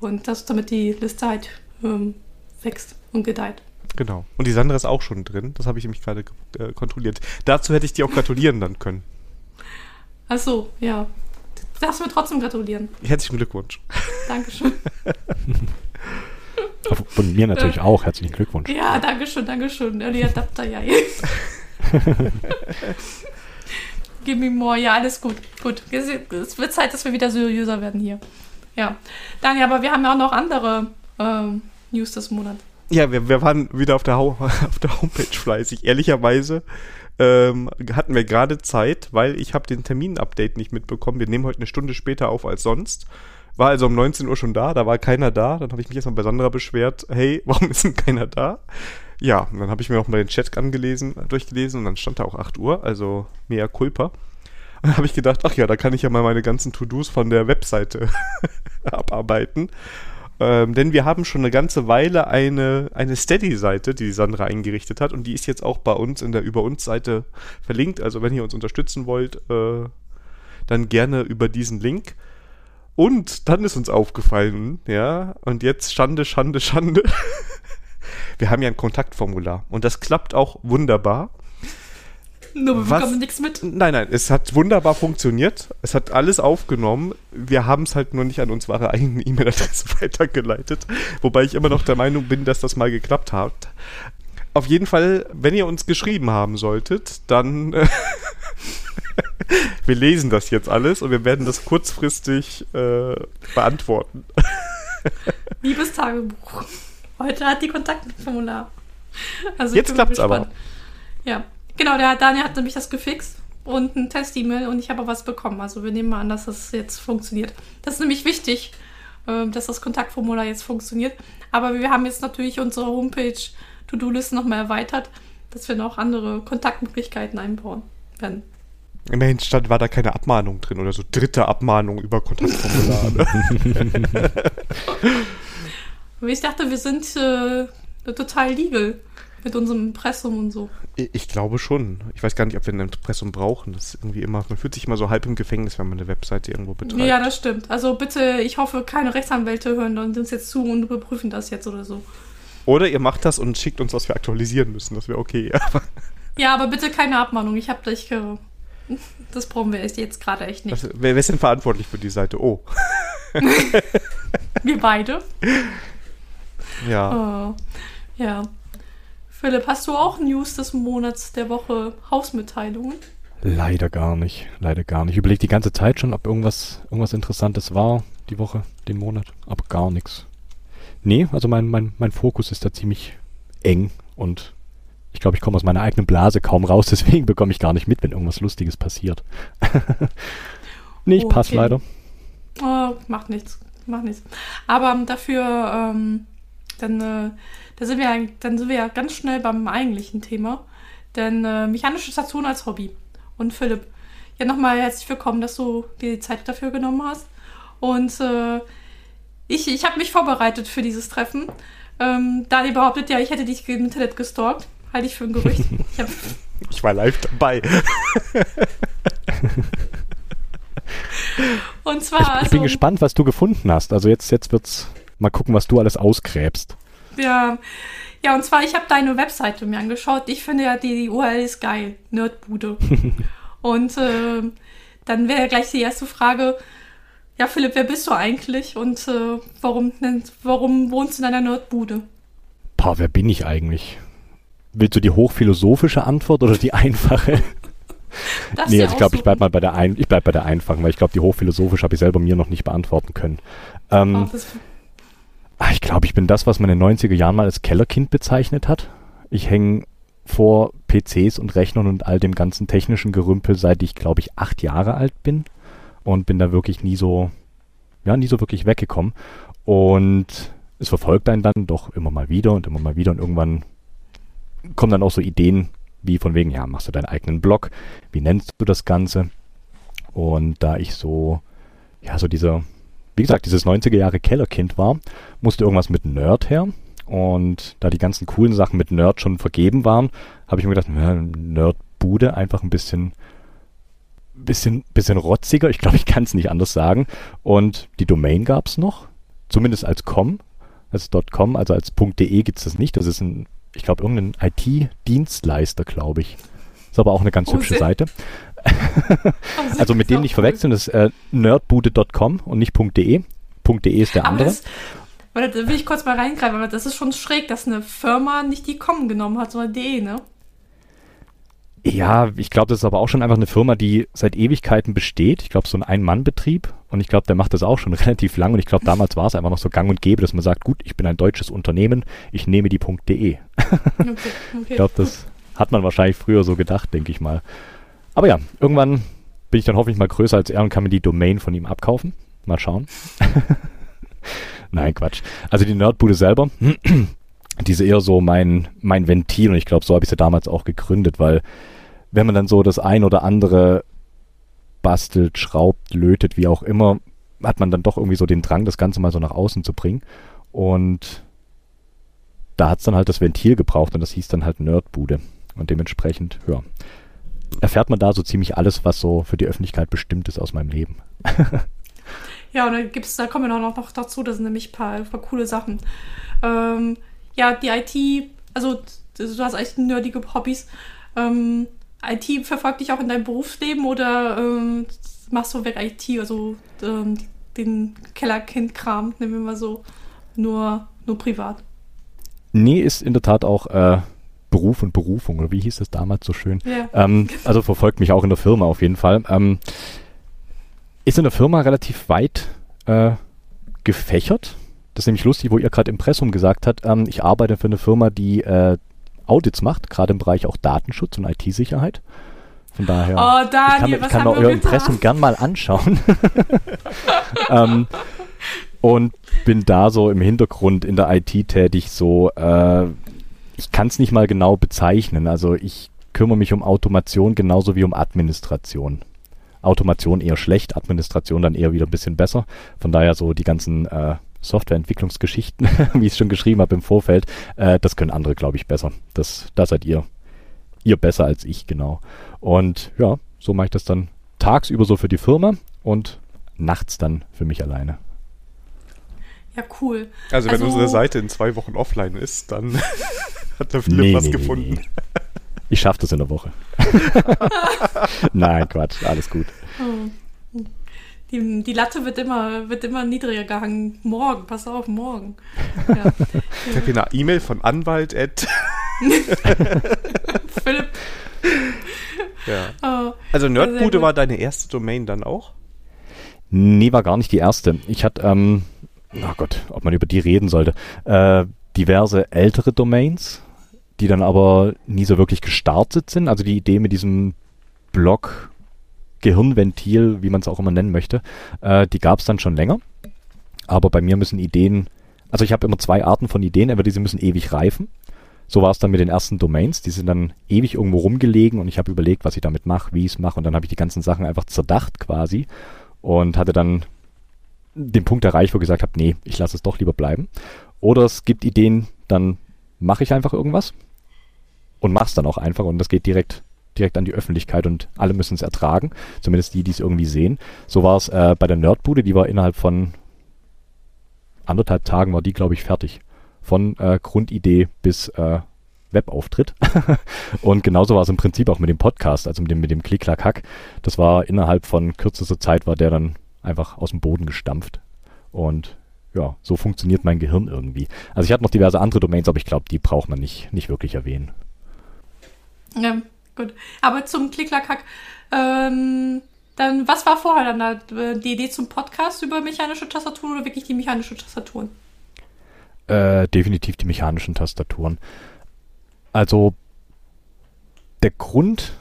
Und das, damit die Liste halt ähm, wächst und gedeiht. Genau. Und die Sandra ist auch schon drin. Das habe ich nämlich gerade äh, kontrolliert. Dazu hätte ich dir auch gratulieren dann können. Ach so, ja darfst mir trotzdem gratulieren. Herzlichen Glückwunsch. Dankeschön. Von mir natürlich äh, auch. Herzlichen Glückwunsch. Ja, Dankeschön, Dankeschön. Early Adapter, ja. Give me more. Ja, alles gut. Gut. Es wird Zeit, dass wir wieder seriöser werden hier. Ja. Daniel, aber wir haben ja auch noch andere ähm, News des Monats. Ja, wir, wir waren wieder auf der, auf der Homepage fleißig. Ehrlicherweise ähm, hatten wir gerade Zeit, weil ich habe den Termin-Update nicht mitbekommen. Wir nehmen heute eine Stunde später auf als sonst. War also um 19 Uhr schon da, da war keiner da. Dann habe ich mich erstmal bei Sandra beschwert, hey, warum ist denn keiner da? Ja, und dann habe ich mir auch mal den Chat angelesen, durchgelesen und dann stand da auch 8 Uhr, also mea culpa. Und dann habe ich gedacht, ach ja, da kann ich ja mal meine ganzen To-Dos von der Webseite abarbeiten. Ähm, denn wir haben schon eine ganze Weile eine, eine Steady-Seite, die, die Sandra eingerichtet hat und die ist jetzt auch bei uns in der Über uns-Seite verlinkt. Also wenn ihr uns unterstützen wollt, äh, dann gerne über diesen Link. Und dann ist uns aufgefallen, ja, und jetzt Schande, Schande, Schande. wir haben ja ein Kontaktformular und das klappt auch wunderbar. Nur wir bekommen nichts mit. Nein, nein, es hat wunderbar funktioniert. Es hat alles aufgenommen. Wir haben es halt nur nicht an unsere eigene E-Mail-Adresse weitergeleitet. Wobei ich immer noch der Meinung bin, dass das mal geklappt hat. Auf jeden Fall, wenn ihr uns geschrieben haben solltet, dann äh, wir lesen das jetzt alles und wir werden das kurzfristig äh, beantworten. Liebes Tagebuch. Heute hat die Kontaktformular. Also jetzt klappt's aber. Ja, genau, der Daniel hat nämlich das gefixt und ein Test-E-Mail und ich habe was bekommen. Also wir nehmen mal an, dass das jetzt funktioniert. Das ist nämlich wichtig, äh, dass das Kontaktformular jetzt funktioniert. Aber wir haben jetzt natürlich unsere Homepage To-Do-Liste nochmal erweitert, dass wir noch andere Kontaktmöglichkeiten einbauen werden. Immerhin stand, war da keine Abmahnung drin oder so dritte Abmahnung über Kontaktformulare. ich dachte, wir sind äh, total legal mit unserem Impressum und so. Ich glaube schon. Ich weiß gar nicht, ob wir ein Impressum brauchen. Das ist irgendwie immer, man fühlt sich immer so halb im Gefängnis, wenn man eine Webseite irgendwo betreibt. Ja, das stimmt. Also bitte, ich hoffe, keine Rechtsanwälte hören uns jetzt zu und überprüfen das jetzt oder so. Oder ihr macht das und schickt uns, was wir aktualisieren müssen. Das wäre okay. ja, aber bitte keine Abmahnung. Ich habe dich. Das brauchen wir jetzt gerade echt nicht. Das, wer, wer ist denn verantwortlich für die Seite? Oh. wir beide. Ja. Oh, ja. Philipp, hast du auch News des Monats, der Woche, Hausmitteilungen? Leider gar nicht. Leider gar nicht. Ich überlege die ganze Zeit schon, ob irgendwas, irgendwas Interessantes war, die Woche, den Monat, aber gar nichts. Nee, also mein, mein, mein Fokus ist da ziemlich eng und ich glaube, ich komme aus meiner eigenen Blase kaum raus, deswegen bekomme ich gar nicht mit, wenn irgendwas Lustiges passiert. nee, ich oh, passe okay. leider. Oh, macht nichts, macht nichts. Aber dafür, ähm, dann, äh, da sind wir, dann sind wir ja ganz schnell beim eigentlichen Thema. Denn äh, mechanische Station als Hobby. Und Philipp, ja nochmal herzlich willkommen, dass du dir die Zeit dafür genommen hast. Und äh, ich, ich habe mich vorbereitet für dieses Treffen. Ähm, Dani behauptet ja, ich hätte dich im Internet gestalkt. Halte ich für ein Gerücht. Ich, ich war live dabei. Und zwar. Ich, ich also, bin gespannt, was du gefunden hast. Also jetzt, jetzt wird's mal gucken, was du alles ausgräbst. Ja. Ja, und zwar, ich habe deine Webseite mir angeschaut. Ich finde ja, die, die URL ist geil. Nerdbude. und äh, dann wäre gleich die erste Frage, ja, Philipp, wer bist du eigentlich und äh, warum, warum wohnst du in einer Nerdbude? Pah, wer bin ich eigentlich? Willst du die hochphilosophische Antwort oder die einfache? Das nee, also ich glaube, ich bleibe mal bei der ein, ich bleib bei der einfachen, weil ich glaube, die hochphilosophische habe ich selber mir noch nicht beantworten können. Ähm, oh, ah, ich glaube, ich bin das, was man in den 90er Jahren mal als Kellerkind bezeichnet hat. Ich hänge vor PCs und Rechnern und all dem ganzen technischen Gerümpel, seit ich, glaube ich, acht Jahre alt bin und bin da wirklich nie so, ja, nie so wirklich weggekommen. Und es verfolgt einen dann doch immer mal wieder und immer mal wieder und irgendwann kommen dann auch so Ideen wie von wegen, ja, machst du deinen eigenen Blog, wie nennst du das Ganze? Und da ich so, ja, so dieser, wie gesagt, dieses 90er Jahre Kellerkind war, musste irgendwas mit Nerd her. Und da die ganzen coolen Sachen mit Nerd schon vergeben waren, habe ich mir gedacht, Nerdbude einfach ein bisschen bisschen, bisschen rotziger. Ich glaube, ich kann es nicht anders sagen. Und die Domain gab es noch, zumindest als com, als .com, also als .de gibt es das nicht. Das ist ein, ich glaube, irgendein IT-Dienstleister, glaube ich. Ist aber auch eine ganz oh, hübsche Seite. also mit dem nicht verwechseln, das ist äh, nerdbude.com und nicht .de. .de ist der aber andere. Das, da will ich kurz mal reingreifen, aber das ist schon schräg, dass eine Firma nicht die com genommen hat, sondern de, ne? Ja, ich glaube, das ist aber auch schon einfach eine Firma, die seit Ewigkeiten besteht. Ich glaube, so ein Ein-Mann-Betrieb. Und ich glaube, der macht das auch schon relativ lang. Und ich glaube, damals war es einfach noch so gang und gäbe, dass man sagt, gut, ich bin ein deutsches Unternehmen, ich nehme die .de. Okay, okay. ich glaube, das hat man wahrscheinlich früher so gedacht, denke ich mal. Aber ja, irgendwann bin ich dann hoffentlich mal größer als er und kann mir die Domain von ihm abkaufen. Mal schauen. Nein, Quatsch. Also die Nerdbude selber, die ist eher so mein, mein Ventil und ich glaube, so habe ich sie damals auch gegründet, weil wenn man dann so das ein oder andere bastelt, schraubt, lötet, wie auch immer, hat man dann doch irgendwie so den Drang, das Ganze mal so nach außen zu bringen. Und da hat es dann halt das Ventil gebraucht und das hieß dann halt Nerdbude. Und dementsprechend, ja, erfährt man da so ziemlich alles, was so für die Öffentlichkeit bestimmt ist aus meinem Leben. ja, und dann gibt's, da kommen wir noch, noch dazu, das sind nämlich ein paar, paar coole Sachen. Ähm, ja, die IT, also du hast echt nerdige Hobbys. Ähm, IT verfolgt dich auch in deinem Berufsleben oder ähm, machst du weg IT, also ähm, den Kellerkind-Kram, nehmen wir mal so, nur, nur privat? Nee, ist in der Tat auch äh, Beruf und Berufung, oder wie hieß das damals so schön? Ja. Ähm, also verfolgt mich auch in der Firma auf jeden Fall. Ähm, ist in der Firma relativ weit äh, gefächert. Das ist nämlich lustig, wo ihr gerade Impressum gesagt habt, ähm, ich arbeite für eine Firma, die äh, Audits macht, gerade im Bereich auch Datenschutz und IT-Sicherheit. Von daher, oh, Daniel, ich kann, ich kann mir euer Impressum gern mal anschauen. ähm, und bin da so im Hintergrund in der IT tätig, so äh, ich kann es nicht mal genau bezeichnen. Also ich kümmere mich um Automation genauso wie um Administration. Automation eher schlecht, Administration dann eher wieder ein bisschen besser. Von daher so die ganzen äh, Softwareentwicklungsgeschichten, wie ich es schon geschrieben habe im Vorfeld, äh, das können andere, glaube ich, besser. Das, da seid ihr, ihr besser als ich, genau. Und ja, so mache ich das dann tagsüber so für die Firma und nachts dann für mich alleine. Ja, cool. Also, wenn also, unsere Seite in zwei Wochen offline ist, dann hat der Philipp nee, was nee, gefunden. Nee, ich schaffe das in der Woche. Nein, Quatsch, alles gut. Oh. Die, die Latte wird immer, wird immer niedriger gehangen. Morgen, pass auf, morgen. Ja. Ich habe hier eine E-Mail von Anwalt. Philipp. Ja. Oh, also Nerdbude war deine erste Domain dann auch? Nee, war gar nicht die erste. Ich hatte, ähm, oh Gott, ob man über die reden sollte, äh, diverse ältere Domains, die dann aber nie so wirklich gestartet sind. Also die Idee mit diesem Blog Gehirnventil, wie man es auch immer nennen möchte, äh, die gab es dann schon länger. Aber bei mir müssen Ideen, also ich habe immer zwei Arten von Ideen, entweder diese müssen ewig reifen. So war es dann mit den ersten Domains, die sind dann ewig irgendwo rumgelegen und ich habe überlegt, was ich damit mache, wie ich es mache und dann habe ich die ganzen Sachen einfach zerdacht quasi und hatte dann den Punkt erreicht, wo ich gesagt habe, nee, ich lasse es doch lieber bleiben. Oder es gibt Ideen, dann mache ich einfach irgendwas und mach's dann auch einfach und das geht direkt direkt an die Öffentlichkeit und alle müssen es ertragen, zumindest die, die es irgendwie sehen. So war es äh, bei der Nerdbude, die war innerhalb von anderthalb Tagen war die, glaube ich, fertig. Von äh, Grundidee bis äh, Webauftritt. und genauso war es im Prinzip auch mit dem Podcast, also mit dem, mit dem Klick-Klack-Hack. Das war innerhalb von kürzester Zeit war der dann einfach aus dem Boden gestampft. Und ja, so funktioniert mein Gehirn irgendwie. Also ich hatte noch diverse andere Domains, aber ich glaube, die braucht man nicht, nicht wirklich erwähnen. Ja, gut. Aber zum Klicklack-Hack, ähm, dann, was war vorher dann da? Die Idee zum Podcast über mechanische Tastaturen oder wirklich die mechanischen Tastaturen? Äh, definitiv die mechanischen Tastaturen. Also, der Grund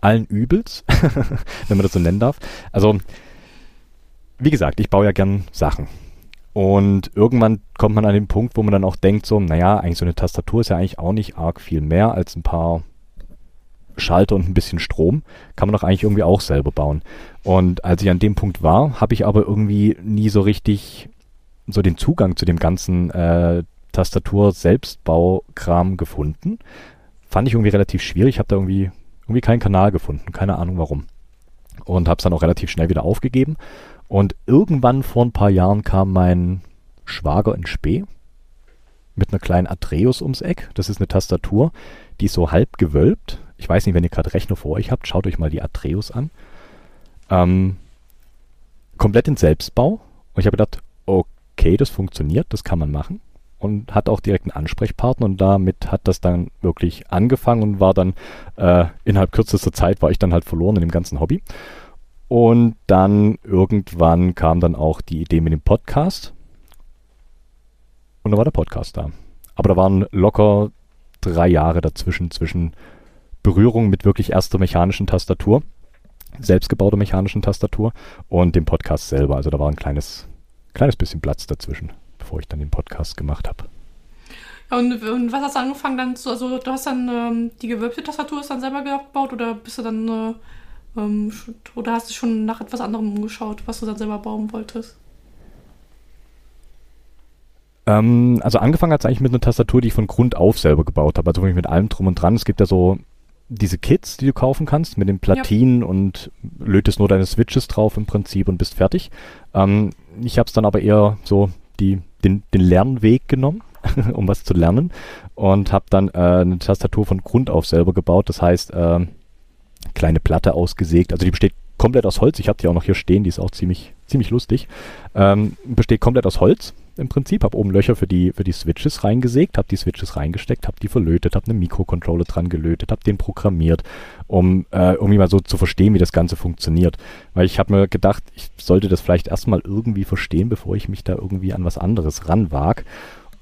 allen Übels, wenn man das so nennen darf. Also, wie gesagt, ich baue ja gern Sachen. Und irgendwann kommt man an den Punkt, wo man dann auch denkt, so, naja, eigentlich so eine Tastatur ist ja eigentlich auch nicht arg viel mehr als ein paar Schalter und ein bisschen Strom. Kann man doch eigentlich irgendwie auch selber bauen. Und als ich an dem Punkt war, habe ich aber irgendwie nie so richtig so den Zugang zu dem ganzen äh, Tastatur-Selbstbaukram gefunden. Fand ich irgendwie relativ schwierig. Habe da irgendwie, irgendwie keinen Kanal gefunden. Keine Ahnung warum. Und habe es dann auch relativ schnell wieder aufgegeben. Und irgendwann vor ein paar Jahren kam mein Schwager in Spee mit einer kleinen Atreus ums Eck. Das ist eine Tastatur, die ist so halb gewölbt ich weiß nicht, wenn ihr gerade Rechner vor euch habt, schaut euch mal die Atreus an. Ähm, komplett in Selbstbau. Und ich habe gedacht, okay, das funktioniert, das kann man machen. Und hat auch direkt einen Ansprechpartner und damit hat das dann wirklich angefangen und war dann äh, innerhalb kürzester Zeit war ich dann halt verloren in dem ganzen Hobby. Und dann irgendwann kam dann auch die Idee mit dem Podcast. Und dann war der Podcast da. Aber da waren locker drei Jahre dazwischen, zwischen Berührung mit wirklich erster mechanischen Tastatur, selbstgebauter mechanischen Tastatur und dem Podcast selber. Also da war ein kleines, kleines bisschen Platz dazwischen, bevor ich dann den Podcast gemacht habe. und, und, was hast du angefangen dann zu, also du hast dann ähm, die gewölbte Tastatur ist dann selber gebaut oder bist du dann äh, ähm, oder hast du schon nach etwas anderem umgeschaut, was du dann selber bauen wolltest? Ähm, also angefangen hat es eigentlich mit einer Tastatur, die ich von Grund auf selber gebaut habe. Also wirklich mit allem drum und dran. Es gibt ja so diese Kits, die du kaufen kannst mit den Platinen ja. und lötest nur deine Switches drauf im Prinzip und bist fertig. Ähm, ich habe es dann aber eher so die, den, den Lernweg genommen um was zu lernen und habe dann äh, eine Tastatur von Grund auf selber gebaut. Das heißt, äh, kleine Platte ausgesägt. Also die besteht komplett aus Holz. Ich habe die auch noch hier stehen, die ist auch ziemlich, ziemlich lustig. Ähm, besteht komplett aus Holz im Prinzip. Habe oben Löcher für die, für die Switches reingesägt, habe die Switches reingesteckt, habe die verlötet, habe eine Mikrocontroller dran gelötet, habe den programmiert, um äh, irgendwie mal so zu verstehen, wie das Ganze funktioniert. Weil ich habe mir gedacht, ich sollte das vielleicht erstmal irgendwie verstehen, bevor ich mich da irgendwie an was anderes ranwag.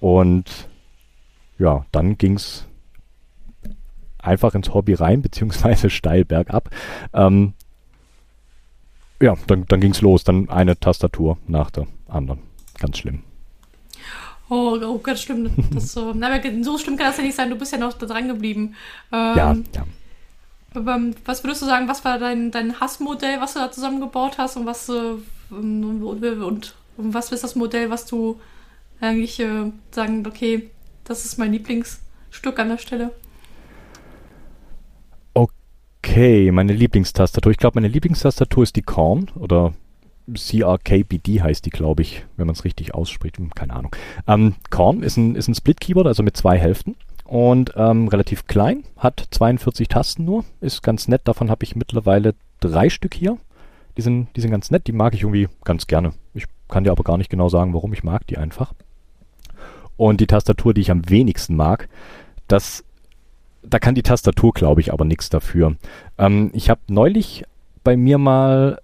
Und ja, dann ging's einfach ins Hobby rein, beziehungsweise steil bergab. Ähm, ja, dann, dann ging es los. Dann eine Tastatur nach der anderen. Ganz schlimm. Oh, oh ganz schlimm. Das, so, na, so schlimm kann das ja nicht sein. Du bist ja noch da dran geblieben. Ähm, ja, ja. Was würdest du sagen, was war dein, dein Hassmodell, was du da zusammengebaut hast und was äh, und, und, und, was ist das Modell, was du eigentlich äh, sagen, okay, das ist mein Lieblingsstück an der Stelle? Okay, meine Lieblingstastatur. Ich glaube, meine Lieblingstastatur ist die Korn oder CRKBD heißt die, glaube ich, wenn man es richtig ausspricht. Hm, keine Ahnung. Ähm, Korn ist ein, ist ein Split-Keyboard, also mit zwei Hälften und ähm, relativ klein, hat 42 Tasten nur, ist ganz nett. Davon habe ich mittlerweile drei Stück hier. Die sind, die sind ganz nett, die mag ich irgendwie ganz gerne. Ich kann dir aber gar nicht genau sagen, warum ich mag die einfach. Und die Tastatur, die ich am wenigsten mag, das da kann die Tastatur, glaube ich, aber nichts dafür. Ähm, ich habe neulich bei mir mal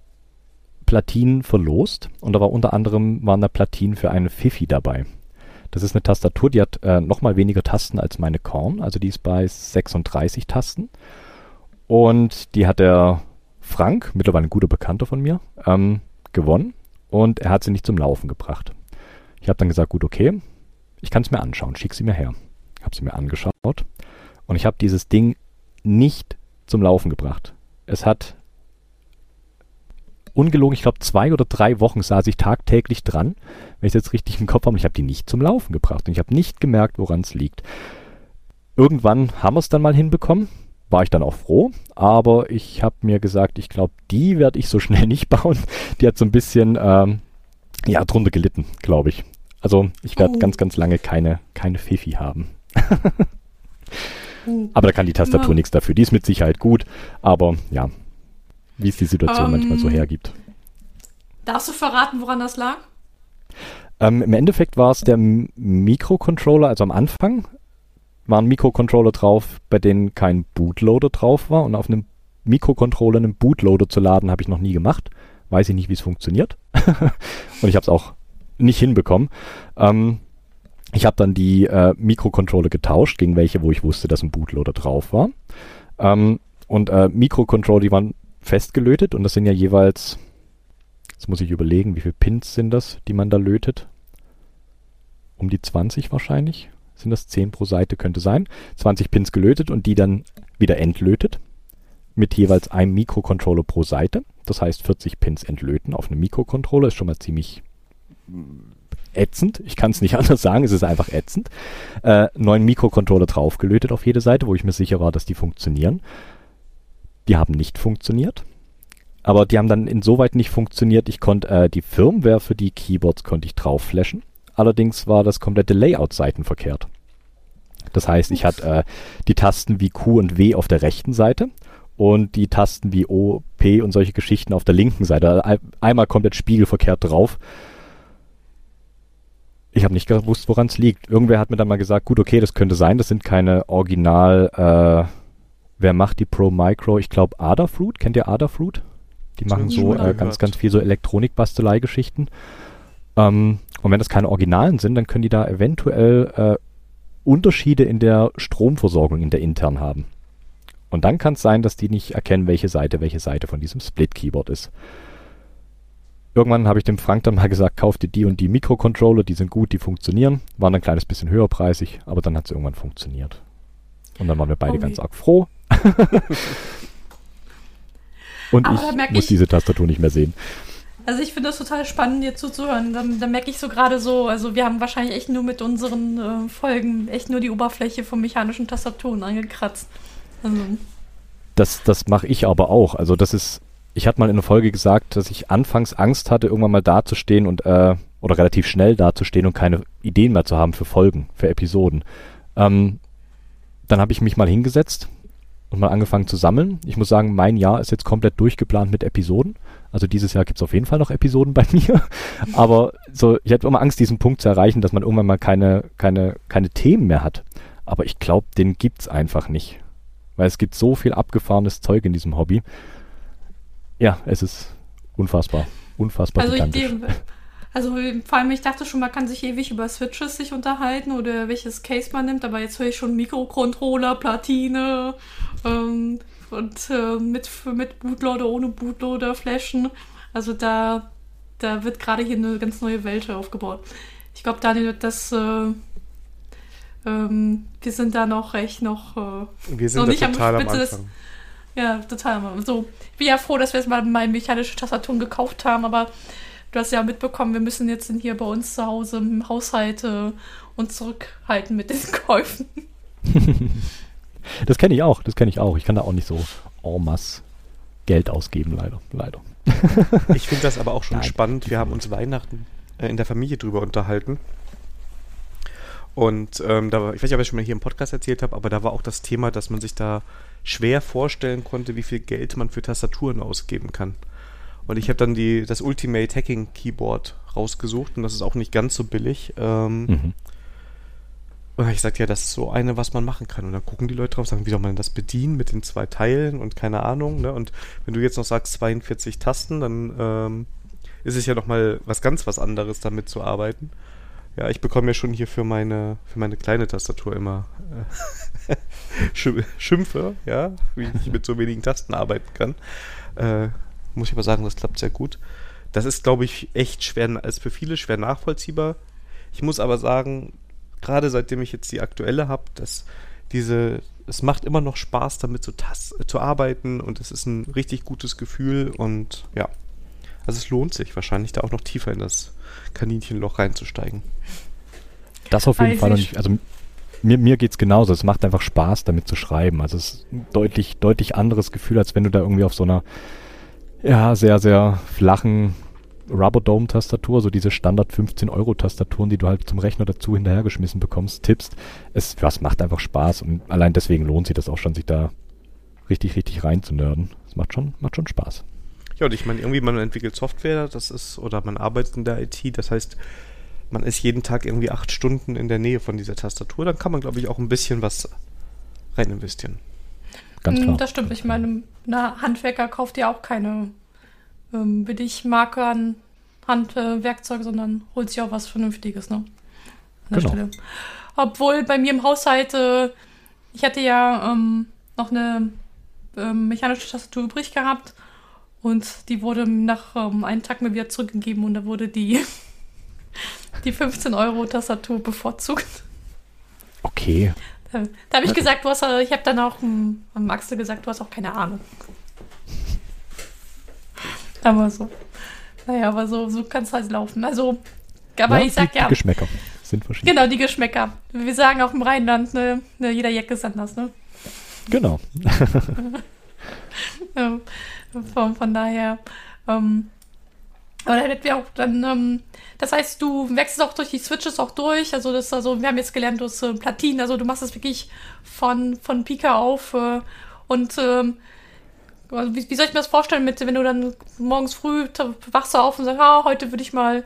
Platinen verlost und da war unter anderem waren da Platinen für eine Fifi dabei. Das ist eine Tastatur, die hat äh, nochmal weniger Tasten als meine Korn, also die ist bei 36 Tasten. Und die hat der Frank, mittlerweile ein guter Bekannter von mir, ähm, gewonnen und er hat sie nicht zum Laufen gebracht. Ich habe dann gesagt, gut, okay, ich kann es mir anschauen, schick sie mir her. Ich habe sie mir angeschaut und ich habe dieses Ding nicht zum Laufen gebracht. Es hat ungelogen, ich glaube, zwei oder drei Wochen saß ich tagtäglich dran, wenn ich es jetzt richtig im Kopf habe, und ich habe die nicht zum Laufen gebracht. Und ich habe nicht gemerkt, woran es liegt. Irgendwann haben wir es dann mal hinbekommen. War ich dann auch froh, aber ich habe mir gesagt, ich glaube, die werde ich so schnell nicht bauen. Die hat so ein bisschen, ähm, ja, drunter gelitten, glaube ich. Also ich werde oh. ganz, ganz lange keine, keine Fifi haben. Aber da kann die Tastatur nichts dafür. Die ist mit Sicherheit gut, aber ja, wie es die Situation um, manchmal so ähm, hergibt. Darfst du verraten, woran das lag? Ähm, Im Endeffekt war es der Mikrocontroller, also am Anfang waren Mikrocontroller drauf, bei denen kein Bootloader drauf war und auf einem Mikrocontroller einen Bootloader zu laden, habe ich noch nie gemacht. Weiß ich nicht, wie es funktioniert. und ich habe es auch nicht hinbekommen. Ähm, ich habe dann die äh, Mikrocontroller getauscht gegen welche, wo ich wusste, dass ein Bootloader drauf war. Ähm, und äh, Mikrocontroller, die waren festgelötet und das sind ja jeweils, jetzt muss ich überlegen, wie viele Pins sind das, die man da lötet? Um die 20 wahrscheinlich. Sind das 10 pro Seite, könnte sein. 20 Pins gelötet und die dann wieder entlötet. Mit jeweils einem Mikrocontroller pro Seite. Das heißt 40 Pins entlöten auf einem Mikrocontroller ist schon mal ziemlich ätzend. Ich kann es nicht anders sagen, es ist einfach ätzend. Äh, neun Mikrocontroller draufgelötet auf jede Seite, wo ich mir sicher war, dass die funktionieren. Die haben nicht funktioniert. Aber die haben dann insoweit nicht funktioniert, ich konnte äh, die Firmware für die Keyboards konnte ich drauf flashen. Allerdings war das komplette Layout seitenverkehrt. Das heißt, ich hatte äh, die Tasten wie Q und W auf der rechten Seite und die Tasten wie O, P und solche Geschichten auf der linken Seite. Einmal komplett spiegelverkehrt drauf. Ich habe nicht gewusst, woran es liegt. Irgendwer hat mir dann mal gesagt, gut, okay, das könnte sein, das sind keine Original, äh, wer macht die Pro Micro? Ich glaube Adafruit, kennt ihr Adafruit? Die machen so äh, ganz, ganz viel so Elektronikbastelei-Geschichten. Ähm, und wenn das keine Originalen sind, dann können die da eventuell äh, Unterschiede in der Stromversorgung in der intern haben. Und dann kann es sein, dass die nicht erkennen, welche Seite welche Seite von diesem Split-Keyboard ist. Irgendwann habe ich dem Frank dann mal gesagt, kauf dir die und die Mikrocontroller, die sind gut, die funktionieren. Waren ein kleines bisschen höherpreisig, aber dann hat es irgendwann funktioniert. Und dann waren wir beide okay. ganz arg froh. und aber ich muss ich, diese Tastatur nicht mehr sehen. Also ich finde das total spannend, dir zuzuhören. Da, da merke ich so gerade so, also wir haben wahrscheinlich echt nur mit unseren äh, Folgen echt nur die Oberfläche von mechanischen Tastaturen angekratzt. Also. Das, das mache ich aber auch. Also das ist ich hatte mal in einer Folge gesagt, dass ich anfangs Angst hatte, irgendwann mal dazustehen und äh, oder relativ schnell dazustehen und keine Ideen mehr zu haben für Folgen, für Episoden. Ähm, dann habe ich mich mal hingesetzt und mal angefangen zu sammeln. Ich muss sagen, mein Jahr ist jetzt komplett durchgeplant mit Episoden. Also dieses Jahr gibt es auf jeden Fall noch Episoden bei mir. Aber so, ich hatte immer Angst, diesen Punkt zu erreichen, dass man irgendwann mal keine, keine, keine Themen mehr hat. Aber ich glaube, den gibt's einfach nicht. Weil es gibt so viel abgefahrenes Zeug in diesem Hobby. Ja, es ist unfassbar. Unfassbar also gigantisch. Ich, also vor allem, ich dachte schon, man kann sich ewig über Switches sich unterhalten oder welches Case man nimmt, aber jetzt höre ich schon Mikrocontroller, Platine ähm, und äh, mit, mit Bootloader, ohne Bootloader, Flashen. Also da, da wird gerade hier eine ganz neue Welt aufgebaut. Ich glaube, Daniel, das äh, ähm, wir sind da noch recht noch, äh, wir sind noch nicht total am, Spitze am Anfang. Des, ja, total. So, ich bin ja froh, dass wir jetzt mal meine mechanische Tastatur gekauft haben, aber du hast ja mitbekommen, wir müssen jetzt hier bei uns zu Hause im Haushalt äh, uns zurückhalten mit den Käufen. das kenne ich auch, das kenne ich auch. Ich kann da auch nicht so en masse Geld ausgeben, leider. leider. ich finde das aber auch schon Nein, spannend. Wir haben uns Weihnachten äh, in der Familie drüber unterhalten. Und ähm, da war, ich weiß nicht, ob ich schon mal hier im Podcast erzählt habe, aber da war auch das Thema, dass man sich da schwer vorstellen konnte, wie viel Geld man für Tastaturen ausgeben kann. Und ich habe dann die, das Ultimate Hacking Keyboard rausgesucht und das ist auch nicht ganz so billig. Ähm, mhm. Und ich sagte, ja, das ist so eine, was man machen kann. Und dann gucken die Leute drauf, sagen, wie soll man das bedienen mit den zwei Teilen und keine Ahnung. Ne? Und wenn du jetzt noch sagst 42 Tasten, dann ähm, ist es ja nochmal was ganz was anderes, damit zu arbeiten. Ja, ich bekomme ja schon hier für meine, für meine kleine Tastatur immer äh, Schimpfe, ja, wie ich mit so wenigen Tasten arbeiten kann. Äh, muss ich aber sagen, das klappt sehr gut. Das ist, glaube ich, echt schwer, ist für viele schwer nachvollziehbar. Ich muss aber sagen, gerade seitdem ich jetzt die aktuelle habe, dass diese, es macht immer noch Spaß, damit zu, zu arbeiten und es ist ein richtig gutes Gefühl und ja, also es lohnt sich wahrscheinlich da auch noch tiefer in das Kaninchenloch reinzusteigen. Das auf jeden Fall. Ich, also mir, mir es genauso. Es macht einfach Spaß, damit zu schreiben. Also es ist ein deutlich, deutlich anderes Gefühl, als wenn du da irgendwie auf so einer ja, sehr, sehr flachen Rubberdome-Tastatur, so diese Standard 15-Euro-Tastaturen, die du halt zum Rechner dazu hinterhergeschmissen bekommst, tippst. Es ja, es macht einfach Spaß und allein deswegen lohnt sich das auch schon, sich da richtig, richtig rein zu nerden. Es macht schon, macht schon Spaß. Ja, und ich meine, irgendwie man entwickelt Software, das ist, oder man arbeitet in der IT, das heißt, man ist jeden Tag irgendwie acht Stunden in der Nähe von dieser Tastatur, dann kann man, glaube ich, auch ein bisschen was rein investieren. Ganz klar. Das stimmt. Ich meine, ein Handwerker kauft ja auch keine ähm, Billigmarke an Handwerkzeug, sondern holt sich auch was Vernünftiges, ne? An der genau. Stelle. Obwohl bei mir im Haushalt, äh, ich hatte ja ähm, noch eine ähm, mechanische Tastatur übrig gehabt und die wurde nach ähm, einem Tag mir wieder zurückgegeben und da wurde die, die 15 Euro Tastatur bevorzugt. Okay. Da, da habe ich gesagt, du hast, ich habe dann auch um, am Axel gesagt, du hast auch keine Ahnung. Aber so. Naja, aber so, so kann es halt laufen. Also, aber ja, ich sag die, ja. Die Geschmäcker sind verschieden. Genau, die Geschmäcker. Wir sagen auch im Rheinland, ne, ne jeder Jack ist anders, ne? Genau. von, von daher. Ähm, aber dann hätten wir auch dann, ähm, das heißt, du wechselst auch durch die Switches auch durch. Also das, also wir haben jetzt gelernt, du hast äh, Platinen, also du machst das wirklich von, von Pika auf. Äh, und ähm, also wie, wie, soll ich mir das vorstellen, mit, wenn du dann morgens früh wachst du auf und sagst, ah, heute würde ich mal,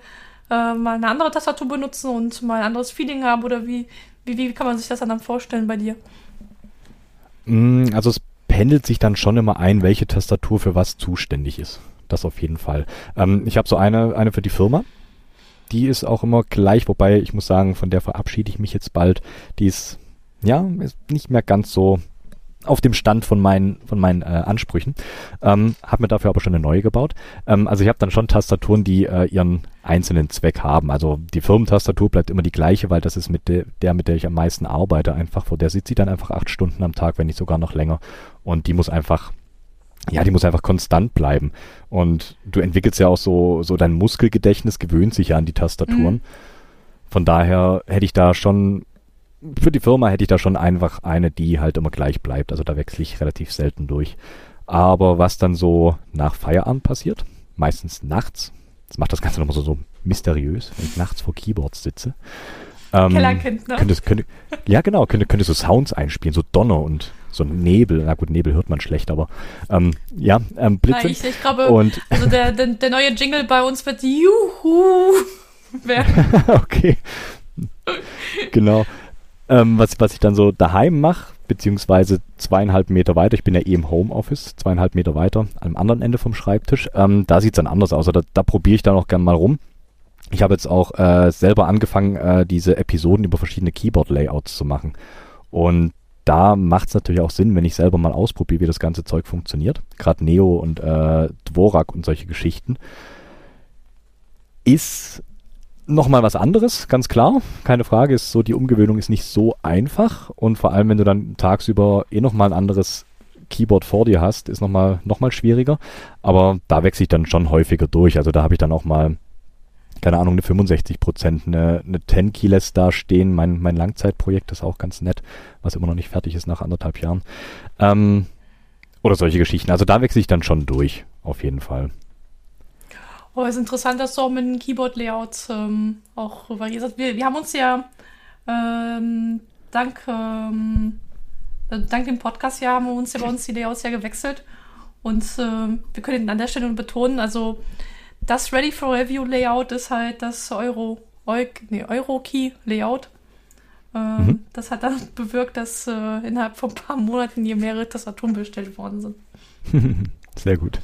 äh, mal eine andere Tastatur benutzen und mal ein anderes Feeling haben oder wie, wie, wie kann man sich das dann, dann vorstellen bei dir? Mm, also es pendelt sich dann schon immer ein, welche Tastatur für was zuständig ist. Das auf jeden Fall. Ähm, ich habe so eine, eine für die Firma. Die ist auch immer gleich, wobei ich muss sagen, von der verabschiede ich mich jetzt bald. Die ist, ja, ist nicht mehr ganz so auf dem Stand von meinen, von meinen äh, Ansprüchen. Ähm, habe mir dafür aber schon eine neue gebaut. Ähm, also ich habe dann schon Tastaturen, die äh, ihren einzelnen Zweck haben. Also die Firmentastatur bleibt immer die gleiche, weil das ist mit de der, mit der ich am meisten arbeite, einfach. Vor der sitzt sie dann einfach acht Stunden am Tag, wenn nicht sogar noch länger. Und die muss einfach ja, die muss einfach konstant bleiben. Und du entwickelst ja auch so, so dein Muskelgedächtnis gewöhnt sich ja an die Tastaturen. Mhm. Von daher hätte ich da schon für die Firma hätte ich da schon einfach eine, die halt immer gleich bleibt. Also da wechsle ich relativ selten durch. Aber was dann so nach Feierabend passiert, meistens nachts, das macht das Ganze nochmal so, so mysteriös, wenn ich nachts vor Keyboards sitze. Ähm, Kellerkind, ne? Könnte, könnte, ja, genau, könnte, könnte so Sounds einspielen, so Donner und so Nebel. Na gut, Nebel hört man schlecht, aber ähm, ja, ähm, Blitze. Ich, ich glaube, und also der, der, der neue Jingle bei uns wird Juhu werden. okay. genau. Ähm, was, was ich dann so daheim mache, beziehungsweise zweieinhalb Meter weiter, ich bin ja eh im Homeoffice, zweieinhalb Meter weiter, am anderen Ende vom Schreibtisch, ähm, da sieht es dann anders aus. Also da, da probiere ich dann auch gerne mal rum. Ich habe jetzt auch äh, selber angefangen, äh, diese Episoden über verschiedene Keyboard-Layouts zu machen. Und da macht es natürlich auch Sinn, wenn ich selber mal ausprobiere, wie das ganze Zeug funktioniert. Gerade Neo und äh, Dvorak und solche Geschichten. Ist nochmal was anderes, ganz klar. Keine Frage, ist so, die Umgewöhnung ist nicht so einfach. Und vor allem, wenn du dann tagsüber eh nochmal ein anderes Keyboard vor dir hast, ist nochmal noch mal schwieriger. Aber da wechsle ich dann schon häufiger durch. Also da habe ich dann auch mal keine Ahnung, eine 65 Prozent, eine, eine 10 Keyless da stehen. Mein, mein Langzeitprojekt ist auch ganz nett, was immer noch nicht fertig ist nach anderthalb Jahren. Ähm, oder solche Geschichten. Also da wechsle ich dann schon durch, auf jeden Fall. Oh, es ist interessant, dass du auch mit den Keyboard-Layouts ähm, auch variierst. Wir, wir haben uns ja ähm, dank, ähm, äh, dank dem Podcast ja haben wir uns ja bei uns die Layouts ja gewechselt. Und äh, wir können an der Stelle betonen, also das Ready for Review Layout ist halt das Euro, Eu, nee, Euro-Key Layout. Äh, mhm. Das hat dann bewirkt, dass äh, innerhalb von ein paar Monaten hier mehrere Tastaturen bestellt worden sind. Sehr gut.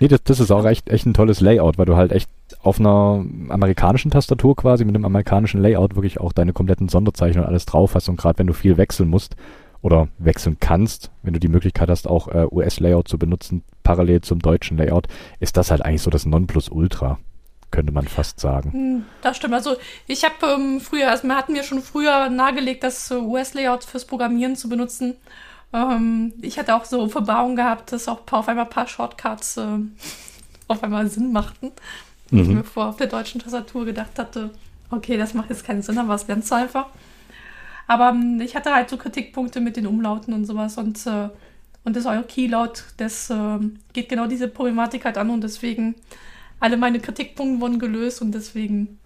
Nee, das, das ist auch echt, echt ein tolles Layout, weil du halt echt auf einer amerikanischen Tastatur quasi mit einem amerikanischen Layout wirklich auch deine kompletten Sonderzeichen und alles drauf hast. Und gerade wenn du viel wechseln musst, oder wechseln kannst, wenn du die Möglichkeit hast, auch äh, US-Layout zu benutzen, parallel zum deutschen Layout, ist das halt eigentlich so das Nonplusultra, könnte man fast sagen. Hm, das stimmt. Also ich habe ähm, früher, also wir hatten mir schon früher nahegelegt, das äh, US-Layout fürs Programmieren zu benutzen. Ähm, ich hatte auch so Verbauung gehabt, dass auch auf einmal ein paar Shortcuts äh, auf einmal Sinn machten. Mhm. Ich mir vor auf der deutschen Tastatur gedacht hatte, okay, das macht jetzt keinen Sinn, aber es ganz einfach. Aber ähm, ich hatte halt so Kritikpunkte mit den Umlauten und sowas und, äh, und das Euro Keylaut, das äh, geht genau diese Problematik halt an und deswegen alle meine Kritikpunkte wurden gelöst und deswegen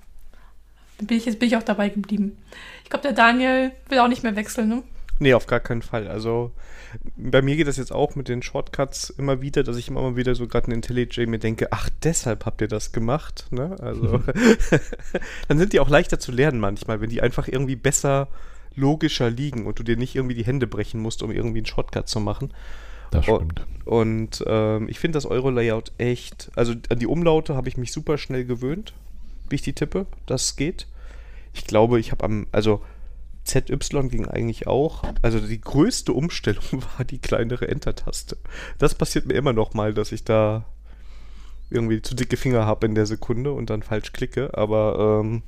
bin ich, jetzt bin ich auch dabei geblieben. Ich glaube, der Daniel will auch nicht mehr wechseln, ne? Nee, auf gar keinen Fall. Also bei mir geht das jetzt auch mit den Shortcuts immer wieder, dass ich immer mal wieder so gerade in IntelliJ mir denke, ach, deshalb habt ihr das gemacht. Ne? Also dann sind die auch leichter zu lernen manchmal, wenn die einfach irgendwie besser logischer liegen und du dir nicht irgendwie die Hände brechen musst, um irgendwie einen Shortcut zu machen. Das stimmt. Und, und ähm, ich finde das Euro-Layout echt, also an die Umlaute habe ich mich super schnell gewöhnt, wie ich die tippe. Das geht. Ich glaube, ich habe am, also ZY ging eigentlich auch. Also die größte Umstellung war die kleinere Enter-Taste. Das passiert mir immer noch mal, dass ich da irgendwie zu dicke Finger habe in der Sekunde und dann falsch klicke. Aber ähm,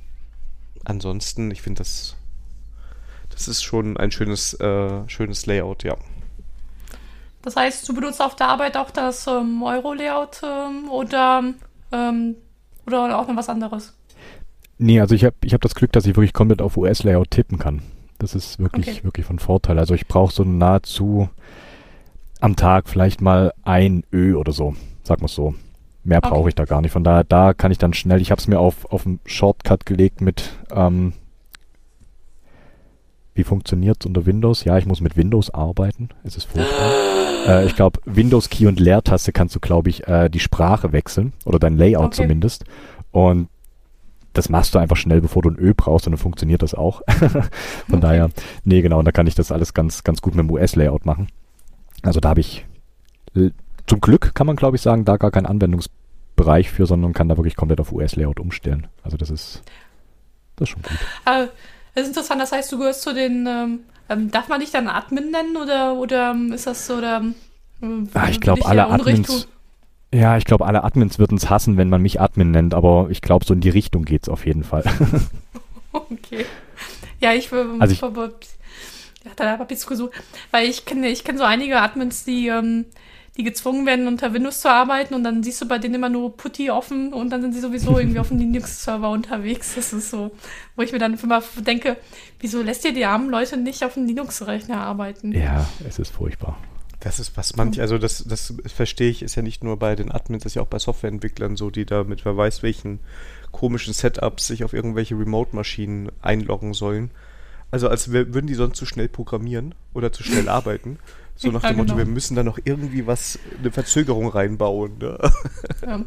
ansonsten, ich finde das das ist schon ein schönes, äh, schönes Layout, ja. Das heißt, du benutzt auf der Arbeit auch das ähm, Euro-Layout ähm, oder, ähm, oder auch noch was anderes? Nee, also ich habe ich hab das Glück, dass ich wirklich komplett auf US-Layout tippen kann. Das ist wirklich, okay. wirklich von Vorteil. Also ich brauche so nahezu am Tag vielleicht mal ein Ö oder so, sag mal so. Mehr brauche okay. ich da gar nicht. Von daher, da kann ich dann schnell, ich habe es mir auf, auf einen Shortcut gelegt mit ähm, wie funktioniert es unter Windows? Ja, ich muss mit Windows arbeiten. Es ist furchtbar. äh, ich glaube, Windows Key und Leertaste kannst du, glaube ich, äh, die Sprache wechseln oder dein Layout okay. zumindest. Und das machst du einfach schnell, bevor du ein Ö brauchst und dann funktioniert das auch. Von okay. daher, nee, genau, und da kann ich das alles ganz, ganz gut mit dem US-Layout machen. Also da habe ich zum Glück, kann man glaube ich sagen, da gar keinen Anwendungsbereich für, sondern kann da wirklich komplett auf US-Layout umstellen. Also das ist, das ist schon gut. Uh das ist interessant, das heißt, du gehörst zu den, ähm, ähm darf man dich dann Admin nennen oder, oder ähm, ist das so, oder ähm, ah, ich glaube, alle Admins, ja, ich glaube, alle Admins würden es hassen, wenn man mich Admin nennt, aber ich glaube, so in die Richtung geht es auf jeden Fall. okay. Ja, ich, also ich, ja, da habe ich gesucht, weil ich kenne ich kenn so einige Admins, die ähm, die gezwungen werden, unter Windows zu arbeiten und dann siehst du bei denen immer nur Putty offen und dann sind sie sowieso irgendwie auf dem Linux-Server unterwegs. Das ist so, wo ich mir dann immer denke, wieso lässt ihr die armen Leute nicht auf dem Linux-Rechner arbeiten? Ja, es ist furchtbar. Das ist was manche, also das, das verstehe ich, ist ja nicht nur bei den Admins, das ist ja auch bei Softwareentwicklern so, die da mit wer weiß welchen komischen Setups sich auf irgendwelche Remote-Maschinen einloggen sollen. Also als würden die sonst zu schnell programmieren oder zu schnell arbeiten. So nach ja, dem Motto, genau. wir müssen da noch irgendwie was, eine Verzögerung reinbauen. Ne? Ja.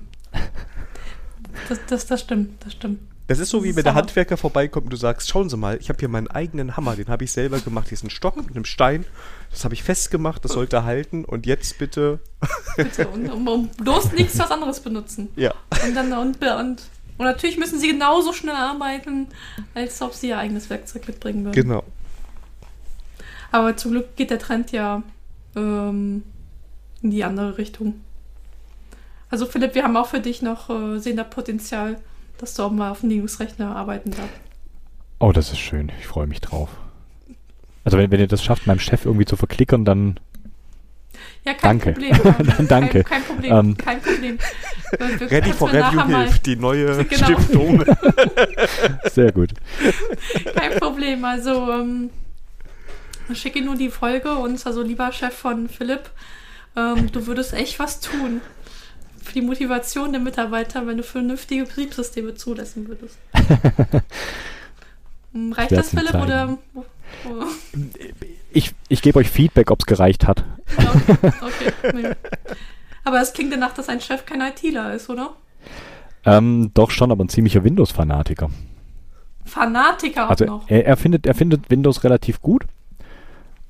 Das, das, das stimmt, das stimmt. Das ist so, wie wenn der Handwerker vorbeikommt und du sagst, schauen Sie mal, ich habe hier meinen eigenen Hammer, den habe ich selber gemacht. Hier ist ein Stock mit einem Stein, das habe ich festgemacht, das sollte halten und jetzt bitte... bitte und, und, und bloß nichts was anderes benutzen. Ja. Und dann und, und, und natürlich müssen sie genauso schnell arbeiten, als ob sie ihr eigenes Werkzeug mitbringen würden. Genau. Aber zum Glück geht der Trend ja ähm, in die andere Richtung. Also Philipp, wir haben auch für dich noch äh, sehen da Potenzial dass du auch mal auf dem Linux-Rechner arbeiten darfst. Oh, das ist schön. Ich freue mich drauf. Also wenn, wenn ihr das schafft, meinem Chef irgendwie zu verklickern, dann ja, kein danke. Problem. dann danke. Kein, kein Problem, ähm, kein Problem. Wir, Ready for Review hilft, die neue genau. Stiftung. Sehr gut. Kein Problem. Also ähm, schicke nur die Folge und also lieber Chef von Philipp, ähm, du würdest echt was tun für die Motivation der Mitarbeiter, wenn du vernünftige Betriebssysteme zulassen würdest. Hm, reicht das, Philipp, oder? Oh. Ich, ich gebe euch Feedback, ob es gereicht hat. Okay, okay. Nee. Aber es klingt danach, dass ein Chef kein ITler ist, oder? Ähm, doch schon, aber ein ziemlicher Windows-Fanatiker. Fanatiker auch also noch. Er, er, findet, er findet Windows relativ gut.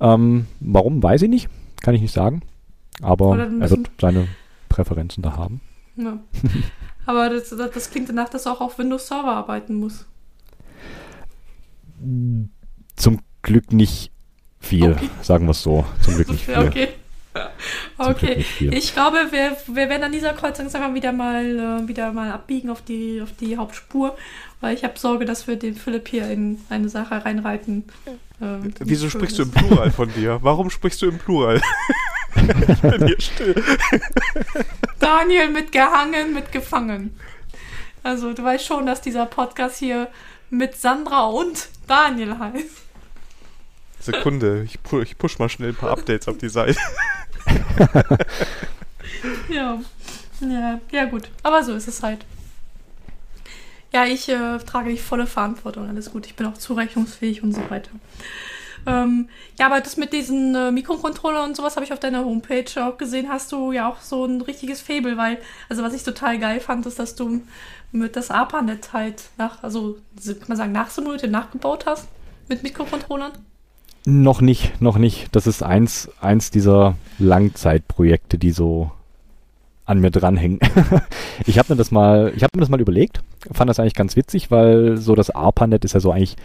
Ähm, warum, weiß ich nicht. Kann ich nicht sagen. Aber er wird seine Präferenzen da haben. Ja. Aber das, das, das, klingt danach, dass er auch auf Windows Server arbeiten muss. Zum Glück nicht viel, okay. sagen wir es so. Zum Glück nicht viel. Okay. Okay, ich glaube, wir, wir werden an dieser Kreuzung einfach wieder mal äh, wieder mal abbiegen auf die auf die Hauptspur, weil ich habe Sorge, dass wir den Philipp hier in eine Sache reinreiten. Äh, Wieso sprichst ist. du im Plural von dir? Warum sprichst du im Plural? ich bin hier still. Daniel mit gehangen, mit gefangen. Also du weißt schon, dass dieser Podcast hier mit Sandra und Daniel heißt. Sekunde, ich, pu ich push mal schnell ein paar Updates auf die Seite. ja. ja, ja gut. Aber so ist es halt. Ja, ich äh, trage die volle Verantwortung, alles gut. Ich bin auch zurechnungsfähig und so weiter. Ähm, ja, aber das mit diesen äh, Mikrocontroller und sowas habe ich auf deiner Homepage auch gesehen. Hast du ja auch so ein richtiges Fable, weil, also was ich total geil fand, ist, dass du mit das ARPANET halt nach, also kann man sagen, nachsimuliert, nachgebaut hast mit Mikrocontrollern. Noch nicht, noch nicht. Das ist eins, eins dieser Langzeitprojekte, die so an mir dranhängen. ich habe mir das mal, ich habe mir das mal überlegt, fand das eigentlich ganz witzig, weil so das ARPANET ist ja so eigentlich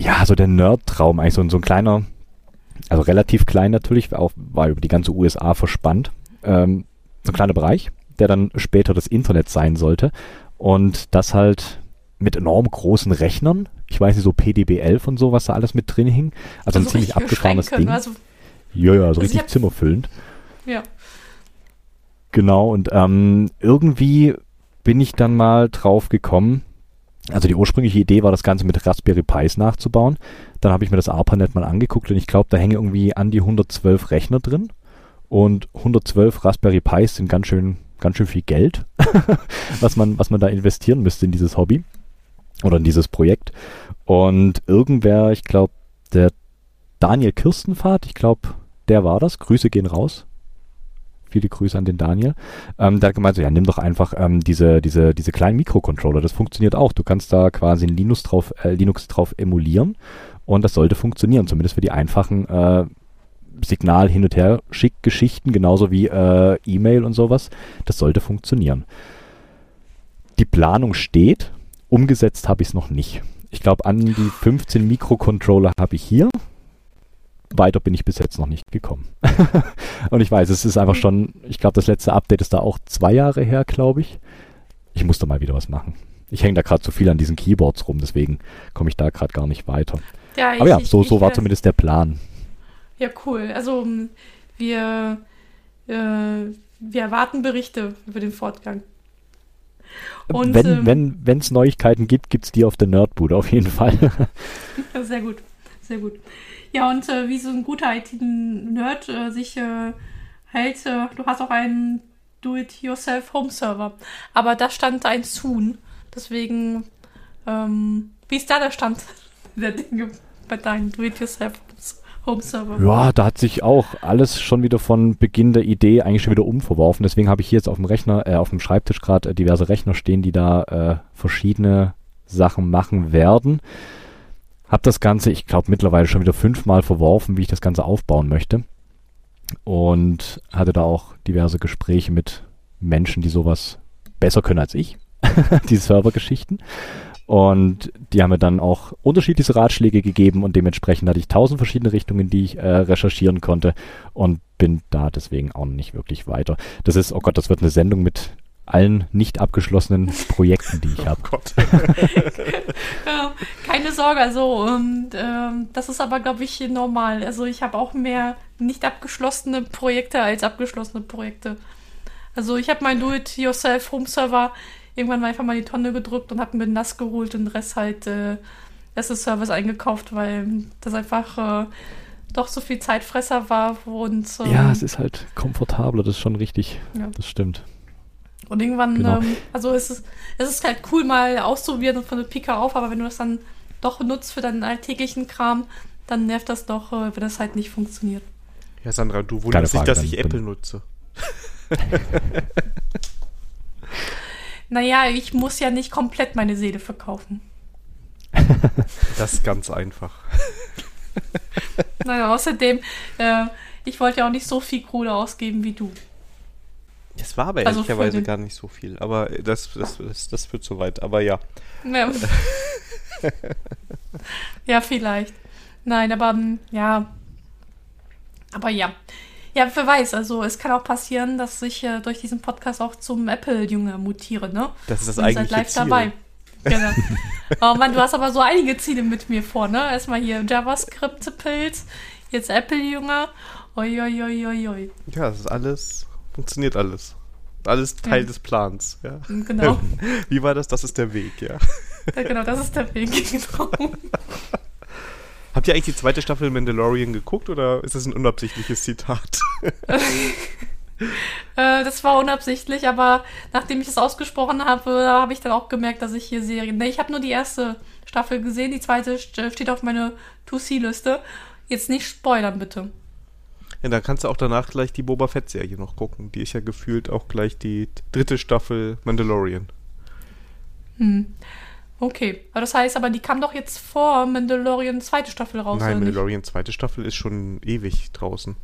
ja, so der Nerd-Traum, eigentlich so, so ein kleiner, also relativ klein natürlich, auch, war über die ganze USA verspannt, ähm, so ein kleiner Bereich, der dann später das Internet sein sollte. Und das halt mit enorm großen Rechnern. Ich weiß nicht, so PDB-11 und so, was da alles mit drin hing. Also, also ein ziemlich abgefahrenes Ding. Also, ja, ja, so also richtig zimmerfüllend. Ja. Genau, und ähm, irgendwie bin ich dann mal drauf gekommen, also die ursprüngliche Idee war, das Ganze mit Raspberry Pis nachzubauen. Dann habe ich mir das ARPANET mal angeguckt und ich glaube, da hängen irgendwie an die 112 Rechner drin. Und 112 Raspberry Pis sind ganz schön, ganz schön viel Geld, was man, was man da investieren müsste in dieses Hobby oder in dieses Projekt. Und irgendwer, ich glaube, der Daniel Kirstenfahrt, ich glaube, der war das. Grüße gehen raus. Viele Grüße an den Daniel. Ähm, der hat gemeint, so, ja, nimm doch einfach ähm, diese, diese, diese kleinen Mikrocontroller. Das funktioniert auch. Du kannst da quasi ein Linux drauf, äh, Linux drauf emulieren und das sollte funktionieren, zumindest für die einfachen äh, Signal hin und her schick Geschichten, genauso wie äh, E-Mail und sowas. Das sollte funktionieren. Die Planung steht, umgesetzt habe ich es noch nicht. Ich glaube, an die 15 Mikrocontroller habe ich hier weiter bin ich bis jetzt noch nicht gekommen. und ich weiß, es ist einfach schon, ich glaube, das letzte Update ist da auch zwei Jahre her, glaube ich. Ich muss da mal wieder was machen. Ich hänge da gerade zu viel an diesen Keyboards rum, deswegen komme ich da gerade gar nicht weiter. Ja, ich, Aber ja, so, so war zumindest der Plan. Ja, cool. Also wir, äh, wir erwarten Berichte über den Fortgang. Und, wenn ähm, wenn es Neuigkeiten gibt, gibt es die auf der Nerdbude auf jeden Fall. sehr gut sehr gut. Ja, und äh, wie so ein guter IT-Nerd äh, sich äh, hält, äh, du hast auch einen Do-it-yourself-Home-Server. Aber da stand ein Soon. Deswegen, ähm, wie ist da der Stand der Dinge bei deinen Do-it-yourself-Home-Server? Ja, da hat sich auch alles schon wieder von Beginn der Idee eigentlich schon wieder umverworfen. Deswegen habe ich hier jetzt auf dem Rechner, äh, auf dem Schreibtisch gerade äh, diverse Rechner stehen, die da äh, verschiedene Sachen machen werden. Hab das Ganze, ich glaube, mittlerweile schon wieder fünfmal verworfen, wie ich das Ganze aufbauen möchte. Und hatte da auch diverse Gespräche mit Menschen, die sowas besser können als ich, die Servergeschichten. Und die haben mir dann auch unterschiedliche Ratschläge gegeben und dementsprechend hatte ich tausend verschiedene Richtungen, die ich äh, recherchieren konnte und bin da deswegen auch nicht wirklich weiter. Das ist, oh Gott, das wird eine Sendung mit allen nicht abgeschlossenen Projekten, die ich habe. Oh Gott. Keine Sorge, also und, ähm, das ist aber, glaube ich, normal. Also ich habe auch mehr nicht abgeschlossene Projekte als abgeschlossene Projekte. Also ich habe meinen Do-it-yourself-Home-Server irgendwann mal einfach mal die Tonne gedrückt und habe mir nass geholt und den Rest halt äh, Service eingekauft, weil das einfach äh, doch so viel Zeitfresser war und ähm, ja, es ist halt komfortabler, das ist schon richtig, ja. das stimmt. Und irgendwann, genau. ähm, also es ist, es ist halt cool mal auszuprobieren und von der Pika auf, aber wenn du das dann doch nutzt für deinen alltäglichen Kram, dann nervt das doch, äh, wenn das halt nicht funktioniert. Ja, Sandra, du wunderst dich, dass ich Apple nutze. naja, ich muss ja nicht komplett meine Seele verkaufen. Das ist ganz einfach. naja, außerdem, äh, ich wollte ja auch nicht so viel Kohle ausgeben wie du. Das war aber also ehrlicherweise gar nicht so viel. Aber das, das, das, das wird soweit. Aber ja. Ja. ja, vielleicht. Nein, aber hm, ja. Aber ja. Ja, wer weiß, also es kann auch passieren, dass ich äh, durch diesen Podcast auch zum Apple-Junge mutiere, ne? Das ist das eigentliche live Ziel. dabei. Genau. oh Mann, du hast aber so einige Ziele mit mir vor, ne? Erstmal hier JavaScript-Pilz, jetzt Apple-Junge. Oi. Ja, das ist alles funktioniert alles. Alles Teil ja. des Plans, ja. Genau. Wie war das? Das ist der Weg, ja. ja genau, das ist der Weg, genau. Habt ihr eigentlich die zweite Staffel Mandalorian geguckt oder ist das ein unabsichtliches Zitat? äh, das war unabsichtlich, aber nachdem ich es ausgesprochen habe, habe ich dann auch gemerkt, dass ich hier Serien. Ne, ich habe nur die erste Staffel gesehen, die zweite steht auf meiner To-See-Liste. Jetzt nicht spoilern, bitte. Ja, dann kannst du auch danach gleich die Boba Fett-Serie noch gucken. Die ist ja gefühlt auch gleich die dritte Staffel Mandalorian. Hm. Okay. Aber das heißt, aber die kam doch jetzt vor Mandalorian zweite Staffel raus. Nein, Mandalorian zweite Staffel ist schon ewig draußen.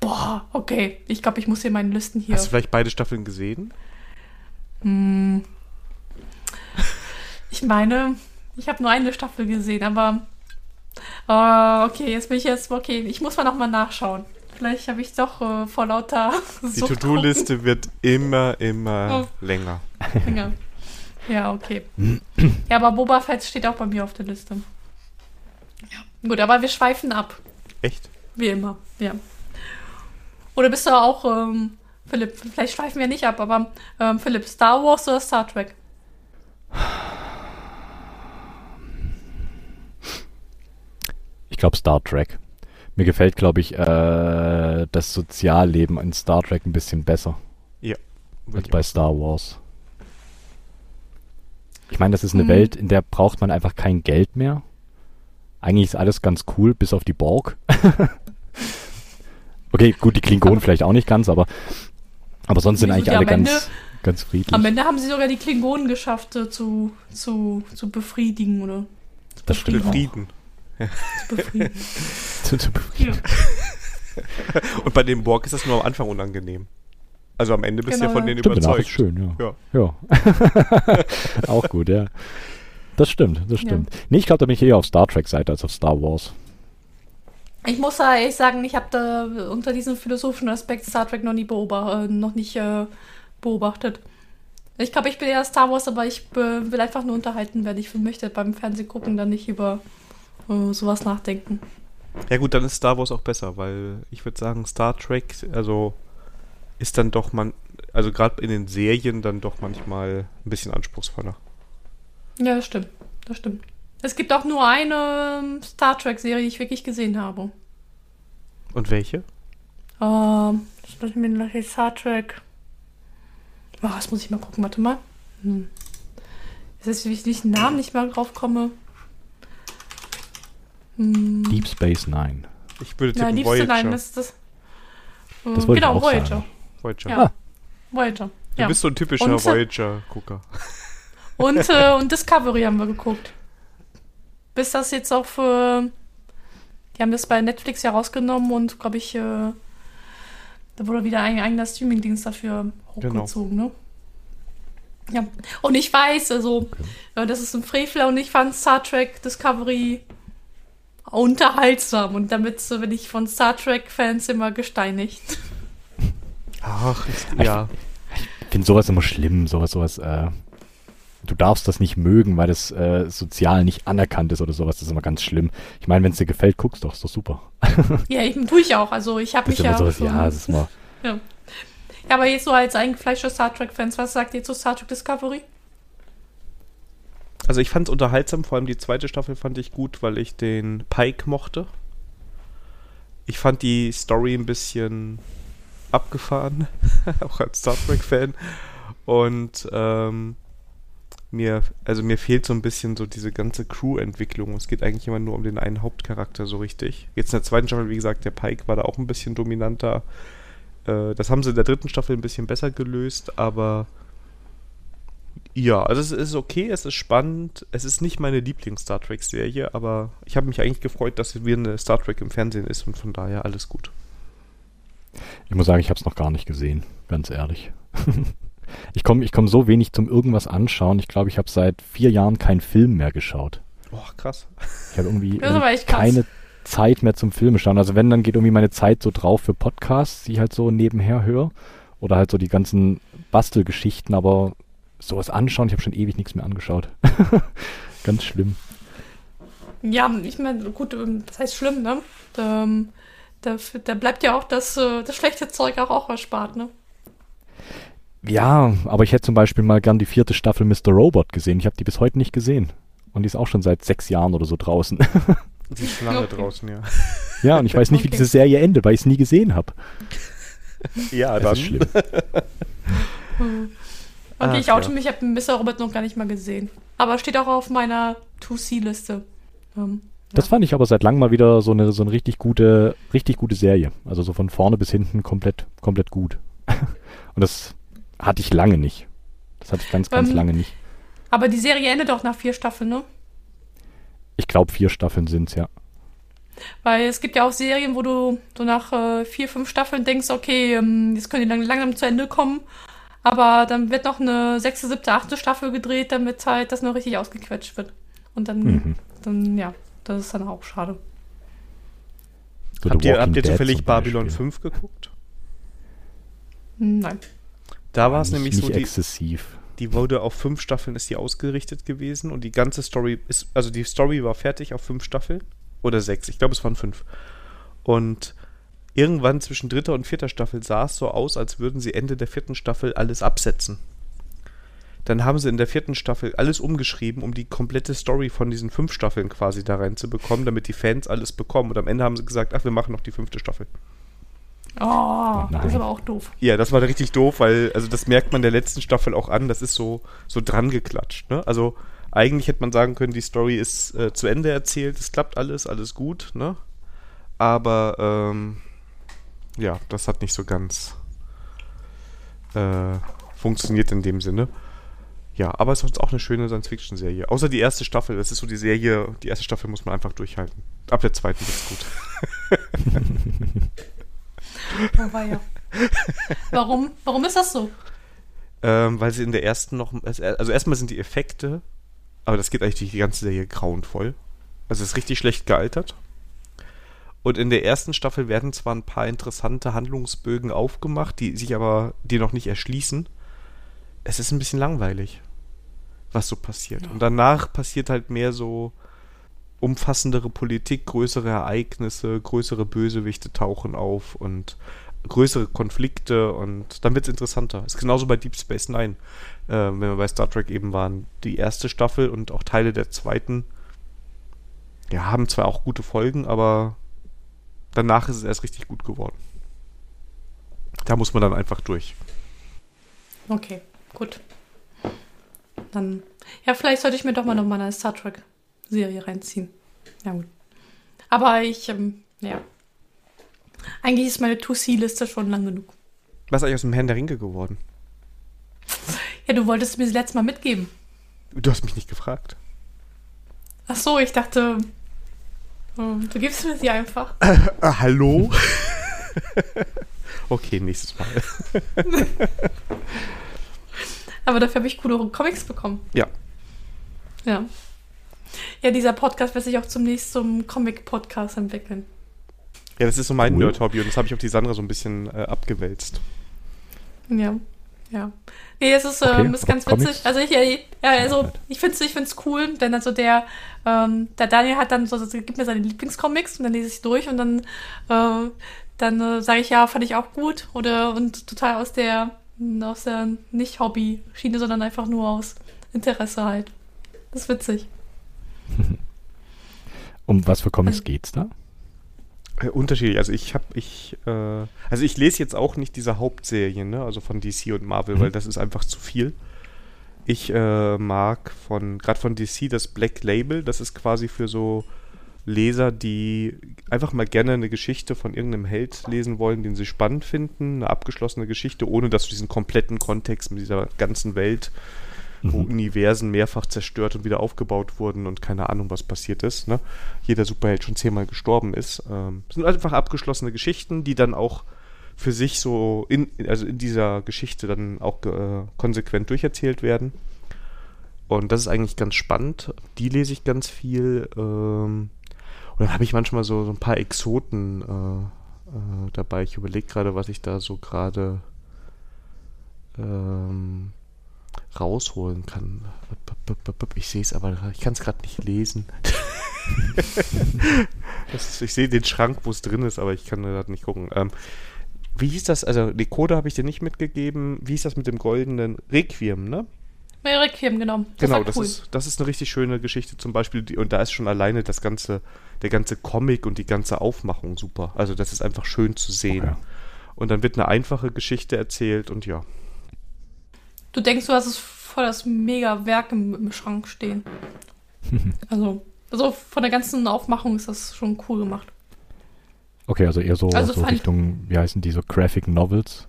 Boah, okay. Ich glaube, ich muss hier meinen Listen hier. Hast du vielleicht beide Staffeln gesehen? Hm. Ich meine, ich habe nur eine Staffel gesehen, aber Oh, okay, jetzt bin ich jetzt, okay, ich muss mal nochmal nachschauen. Vielleicht habe ich doch äh, vor lauter Die To-Do-Liste wird immer, immer oh. länger. Länger. Ja, okay. ja, aber Boba Fett steht auch bei mir auf der Liste. Ja. Gut, aber wir schweifen ab. Echt? Wie immer, ja. Oder bist du auch, ähm, Philipp, vielleicht schweifen wir nicht ab, aber ähm, Philipp, Star Wars oder Star Trek? Ich glaube Star Trek. Mir gefällt, glaube ich, äh, das Sozialleben in Star Trek ein bisschen besser. Ja. Als bei Star Wars. Ich meine, das ist eine hm. Welt, in der braucht man einfach kein Geld mehr. Eigentlich ist alles ganz cool, bis auf die Borg. okay, gut, die Klingonen vielleicht auch nicht ganz, aber, aber sonst sind eigentlich alle Ende, ganz, ganz friedlich. Am Ende haben sie sogar die Klingonen geschafft äh, zu, zu, zu befriedigen, oder? Zu das stimmt. Befrieden. Zu befrieden. zu, zu befrieden. Ja. Und bei dem Borg ist das nur am Anfang unangenehm. Also am Ende bist du genau, ja von denen stimmt, überzeugt. Ist schön, ja. Ja. ja. Auch gut, ja. Das stimmt, das stimmt. Ja. Nee, ich glaube, da bin ich eher auf Star Trek-Seite als auf Star Wars. Ich muss da ehrlich sagen, ich habe da unter diesem philosophischen Aspekt Star Trek noch nie beobachtet, äh, noch nicht äh, beobachtet. Ich glaube, ich bin eher Star Wars, aber ich äh, will einfach nur unterhalten werden. Ich möchte beim Fernsehen gucken, dann nicht über äh, sowas nachdenken. Ja gut, dann ist Star Wars auch besser, weil ich würde sagen, Star Trek, also ist dann doch man, also gerade in den Serien dann doch manchmal ein bisschen anspruchsvoller. Ja, das stimmt. Das stimmt. Es gibt auch nur eine ähm, Star Trek-Serie, die ich wirklich gesehen habe. Und welche? Ähm, das lass mir nachher Star Trek. Oh, das muss ich mal gucken, warte mal. Hm. Ist wie ich den Namen nicht mal drauf komme. Hm. Deep Space Nine. Ich würde tippen Nein, Deep Voyager. Space Nine, das ist das. Das wollte genau, ich auch Voyager. Sagen. Voyager. Ja. Ah. Voyager. Du ja. bist so ein typischer Voyager-Gucker. Und, äh, und Discovery haben wir geguckt. Bis das jetzt auch für. Die haben das bei Netflix ja rausgenommen und, glaube ich, äh, da wurde wieder ein eigener Streaming-Dienst dafür genau. hochgezogen, genau. ne? Ja. Und ich weiß, also, okay. Äh, das ist ein Frevler und ich fand Star Trek Discovery unterhaltsam und damit bin ich von Star Trek-Fans immer gesteinigt. Ach, ich, ja. Ich, ich finde sowas immer schlimm, sowas, sowas, äh, du darfst das nicht mögen, weil das äh, sozial nicht anerkannt ist oder sowas. Das ist immer ganz schlimm. Ich meine, wenn es dir gefällt, guckst doch, ist doch super. ja, ich, tue ich auch. Also ich habe mich ja. Sowas, ja, das ist mal. Ja. ja. aber jetzt so als eingefleischter Star Trek-Fans, was sagt ihr zu Star Trek Discovery? Also ich fand es unterhaltsam, vor allem die zweite Staffel fand ich gut, weil ich den Pike mochte. Ich fand die Story ein bisschen abgefahren, auch als Star Trek-Fan. Und ähm, mir, also mir fehlt so ein bisschen so diese ganze Crew-Entwicklung. Es geht eigentlich immer nur um den einen Hauptcharakter so richtig. Jetzt in der zweiten Staffel, wie gesagt, der Pike war da auch ein bisschen dominanter. Äh, das haben sie in der dritten Staffel ein bisschen besser gelöst, aber ja, also es ist okay, es ist spannend. Es ist nicht meine Lieblings-Star Trek-Serie, aber ich habe mich eigentlich gefreut, dass wieder eine Star Trek im Fernsehen ist und von daher alles gut. Ich muss sagen, ich habe es noch gar nicht gesehen, ganz ehrlich. ich komme ich komm so wenig zum irgendwas anschauen. Ich glaube, ich habe seit vier Jahren keinen Film mehr geschaut. Boah, krass. Ich habe irgendwie keine Zeit mehr zum Filme schauen. Also wenn, dann geht irgendwie meine Zeit so drauf für Podcasts, die ich halt so nebenher höre. Oder halt so die ganzen Bastelgeschichten, aber sowas anschauen. Ich habe schon ewig nichts mehr angeschaut. Ganz schlimm. Ja, ich meine, gut, das heißt schlimm, ne? Ähm, da, da bleibt ja auch das, äh, das schlechte Zeug auch, auch erspart, ne? Ja, aber ich hätte zum Beispiel mal gern die vierte Staffel Mr. Robot gesehen. Ich habe die bis heute nicht gesehen. Und die ist auch schon seit sechs Jahren oder so draußen. Die ist schon lange okay. draußen, ja. Ja, und ich weiß nicht, okay. wie diese Serie endet, weil ich es nie gesehen habe. Ja, das dann. ist schlimm. Okay, Ach, ich oute ja. mich, ich habe Mr. Robot noch gar nicht mal gesehen. Aber steht auch auf meiner To-See-Liste. Ähm, das ja. fand ich aber seit langem mal wieder so eine, so eine richtig gute, richtig gute Serie. Also so von vorne bis hinten komplett, komplett gut. Und das hatte ich lange nicht. Das hatte ich ganz, ganz ähm, lange nicht. Aber die Serie endet auch nach vier Staffeln, ne? Ich glaube, vier Staffeln sind's, ja. Weil es gibt ja auch Serien, wo du so nach äh, vier, fünf Staffeln denkst, okay, ähm, jetzt können die lang, langsam zu Ende kommen. Aber dann wird noch eine sechste, siebte, achte Staffel gedreht, damit halt das noch richtig ausgequetscht wird. Und dann, mhm. dann ja, das ist dann auch schade. So habt, ihr, habt ihr zufällig Babylon 5 geguckt? Nein. Da war es nämlich so, die, exzessiv. die wurde auf fünf Staffeln ist die ausgerichtet gewesen und die ganze Story ist, also die Story war fertig auf fünf Staffeln oder sechs, ich glaube es waren fünf. Und irgendwann zwischen dritter und vierter Staffel sah es so aus, als würden sie Ende der vierten Staffel alles absetzen. Dann haben sie in der vierten Staffel alles umgeschrieben, um die komplette Story von diesen fünf Staffeln quasi da reinzubekommen, damit die Fans alles bekommen. Und am Ende haben sie gesagt, ach, wir machen noch die fünfte Staffel. Oh, das ist aber auch doof. Ja, das war richtig doof, weil, also das merkt man der letzten Staffel auch an, das ist so, so dran geklatscht. Ne? Also eigentlich hätte man sagen können, die Story ist äh, zu Ende erzählt, es klappt alles, alles gut, ne? Aber ähm, ja, das hat nicht so ganz äh, funktioniert in dem Sinne. Ja, aber es ist sonst auch eine schöne Science-Fiction-Serie. Außer die erste Staffel, das ist so die Serie, die erste Staffel muss man einfach durchhalten. Ab der zweiten wird es gut. oh, ja. Warum? Warum ist das so? Ähm, weil sie in der ersten noch. Also erstmal sind die Effekte, aber das geht eigentlich die ganze Serie grauenvoll. Also es ist richtig schlecht gealtert. Und in der ersten Staffel werden zwar ein paar interessante Handlungsbögen aufgemacht, die sich aber dir noch nicht erschließen. Es ist ein bisschen langweilig, was so passiert. Ja. Und danach passiert halt mehr so umfassendere Politik, größere Ereignisse, größere Bösewichte tauchen auf und größere Konflikte und dann wird es interessanter. Ist genauso bei Deep Space Nine, äh, wenn wir bei Star Trek eben waren. Die erste Staffel und auch Teile der zweiten ja, haben zwar auch gute Folgen, aber danach ist es erst richtig gut geworden. Da muss man dann einfach durch. Okay, gut. Dann, ja, vielleicht sollte ich mir doch mal noch mal eine Star Trek-Serie reinziehen. Ja, gut. Aber ich, ähm, ja. Eigentlich ist meine To-See-Liste schon lang genug. Was ist eigentlich aus dem Herrn der Ringe geworden? Ja, du wolltest mir das letzte Mal mitgeben. Du hast mich nicht gefragt. Ach so, ich dachte, hm, du gibst mir sie einfach. Äh, äh, hallo? okay, nächstes Mal. Aber dafür habe ich coole Comics bekommen. Ja. Ja. Ja, dieser Podcast wird sich auch zum nächsten Comic-Podcast entwickeln. Ja, das ist so mein cool. Nerd-Hobby und das habe ich auf die Sandra so ein bisschen äh, abgewälzt. Ja, ja. Nee, es ist, okay, ähm, ist ganz witzig. Comics? Also ich, ja, also ich finde es ich find's cool, denn also der, ähm, der Daniel hat dann so, also gibt mir seine Lieblingscomics und dann lese ich durch und dann, äh, dann äh, sage ich, ja, fand ich auch gut oder und total aus der, aus der nicht Hobby-Schiene, sondern einfach nur aus Interesse halt. Das ist witzig. um was für Comics also, geht's da? Äh, unterschiedlich. Also ich habe, ich, äh, also ich lese jetzt auch nicht diese Hauptserien, ne? also von DC und Marvel, mhm. weil das ist einfach zu viel. Ich äh, mag von, gerade von DC das Black Label, das ist quasi für so Leser, die einfach mal gerne eine Geschichte von irgendeinem Held lesen wollen, den sie spannend finden, eine abgeschlossene Geschichte, ohne dass du diesen kompletten Kontext mit dieser ganzen Welt äh, wo mhm. Universen mehrfach zerstört und wieder aufgebaut wurden und keine Ahnung, was passiert ist. Ne? Jeder Superheld schon zehnmal gestorben ist. Ähm, sind einfach abgeschlossene Geschichten, die dann auch für sich so in, also in dieser Geschichte dann auch äh, konsequent durcherzählt werden. Und das ist eigentlich ganz spannend. Die lese ich ganz viel. Ähm, und dann habe ich manchmal so, so ein paar Exoten äh, äh, dabei. Ich überlege gerade, was ich da so gerade ähm, rausholen kann. Ich sehe es aber, ich kann es gerade nicht lesen. ist, ich sehe den Schrank, wo es drin ist, aber ich kann gerade nicht gucken. Ähm, wie hieß das? Also, die Code habe ich dir nicht mitgegeben. Wie hieß das mit dem goldenen Requiem, ne? Ja, Requiem, genau. Das genau, das, cool. ist, das ist eine richtig schöne Geschichte zum Beispiel. Und da ist schon alleine das ganze, der ganze Comic und die ganze Aufmachung super. Also, das ist einfach schön zu sehen. Okay. Und dann wird eine einfache Geschichte erzählt und ja, du denkst, du hast es voll das mega Werk im, im Schrank stehen. also, also von der ganzen Aufmachung ist das schon cool gemacht. Okay, also eher so, also so Richtung, wie heißen die, so Graphic Novels?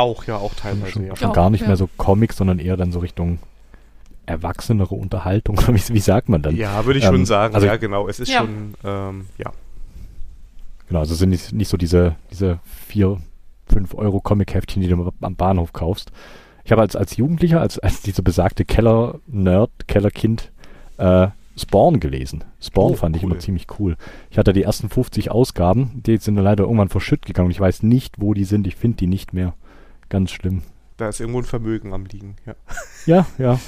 Auch, ja, auch teilweise, schon, ja. Schon gar nicht ja. mehr so Comics, sondern eher dann so Richtung erwachsenere Unterhaltung. wie, wie sagt man dann? Ja, würde ich ähm, schon sagen. Also, ja, genau. Es ist ja. schon, ähm, ja. Genau, also sind nicht, nicht so diese, diese vier, fünf Euro Comic-Heftchen, die du am Bahnhof kaufst, ich habe als, als Jugendlicher, als, als diese besagte Keller-Nerd, Kellerkind, äh, Spawn gelesen. Spawn oh, fand ich immer ziemlich cool. Ich hatte die ersten 50 Ausgaben, die sind leider irgendwann verschütt gegangen. Ich weiß nicht, wo die sind. Ich finde die nicht mehr. Ganz schlimm. Da ist irgendwo ein Vermögen am liegen, ja. Ja, ja.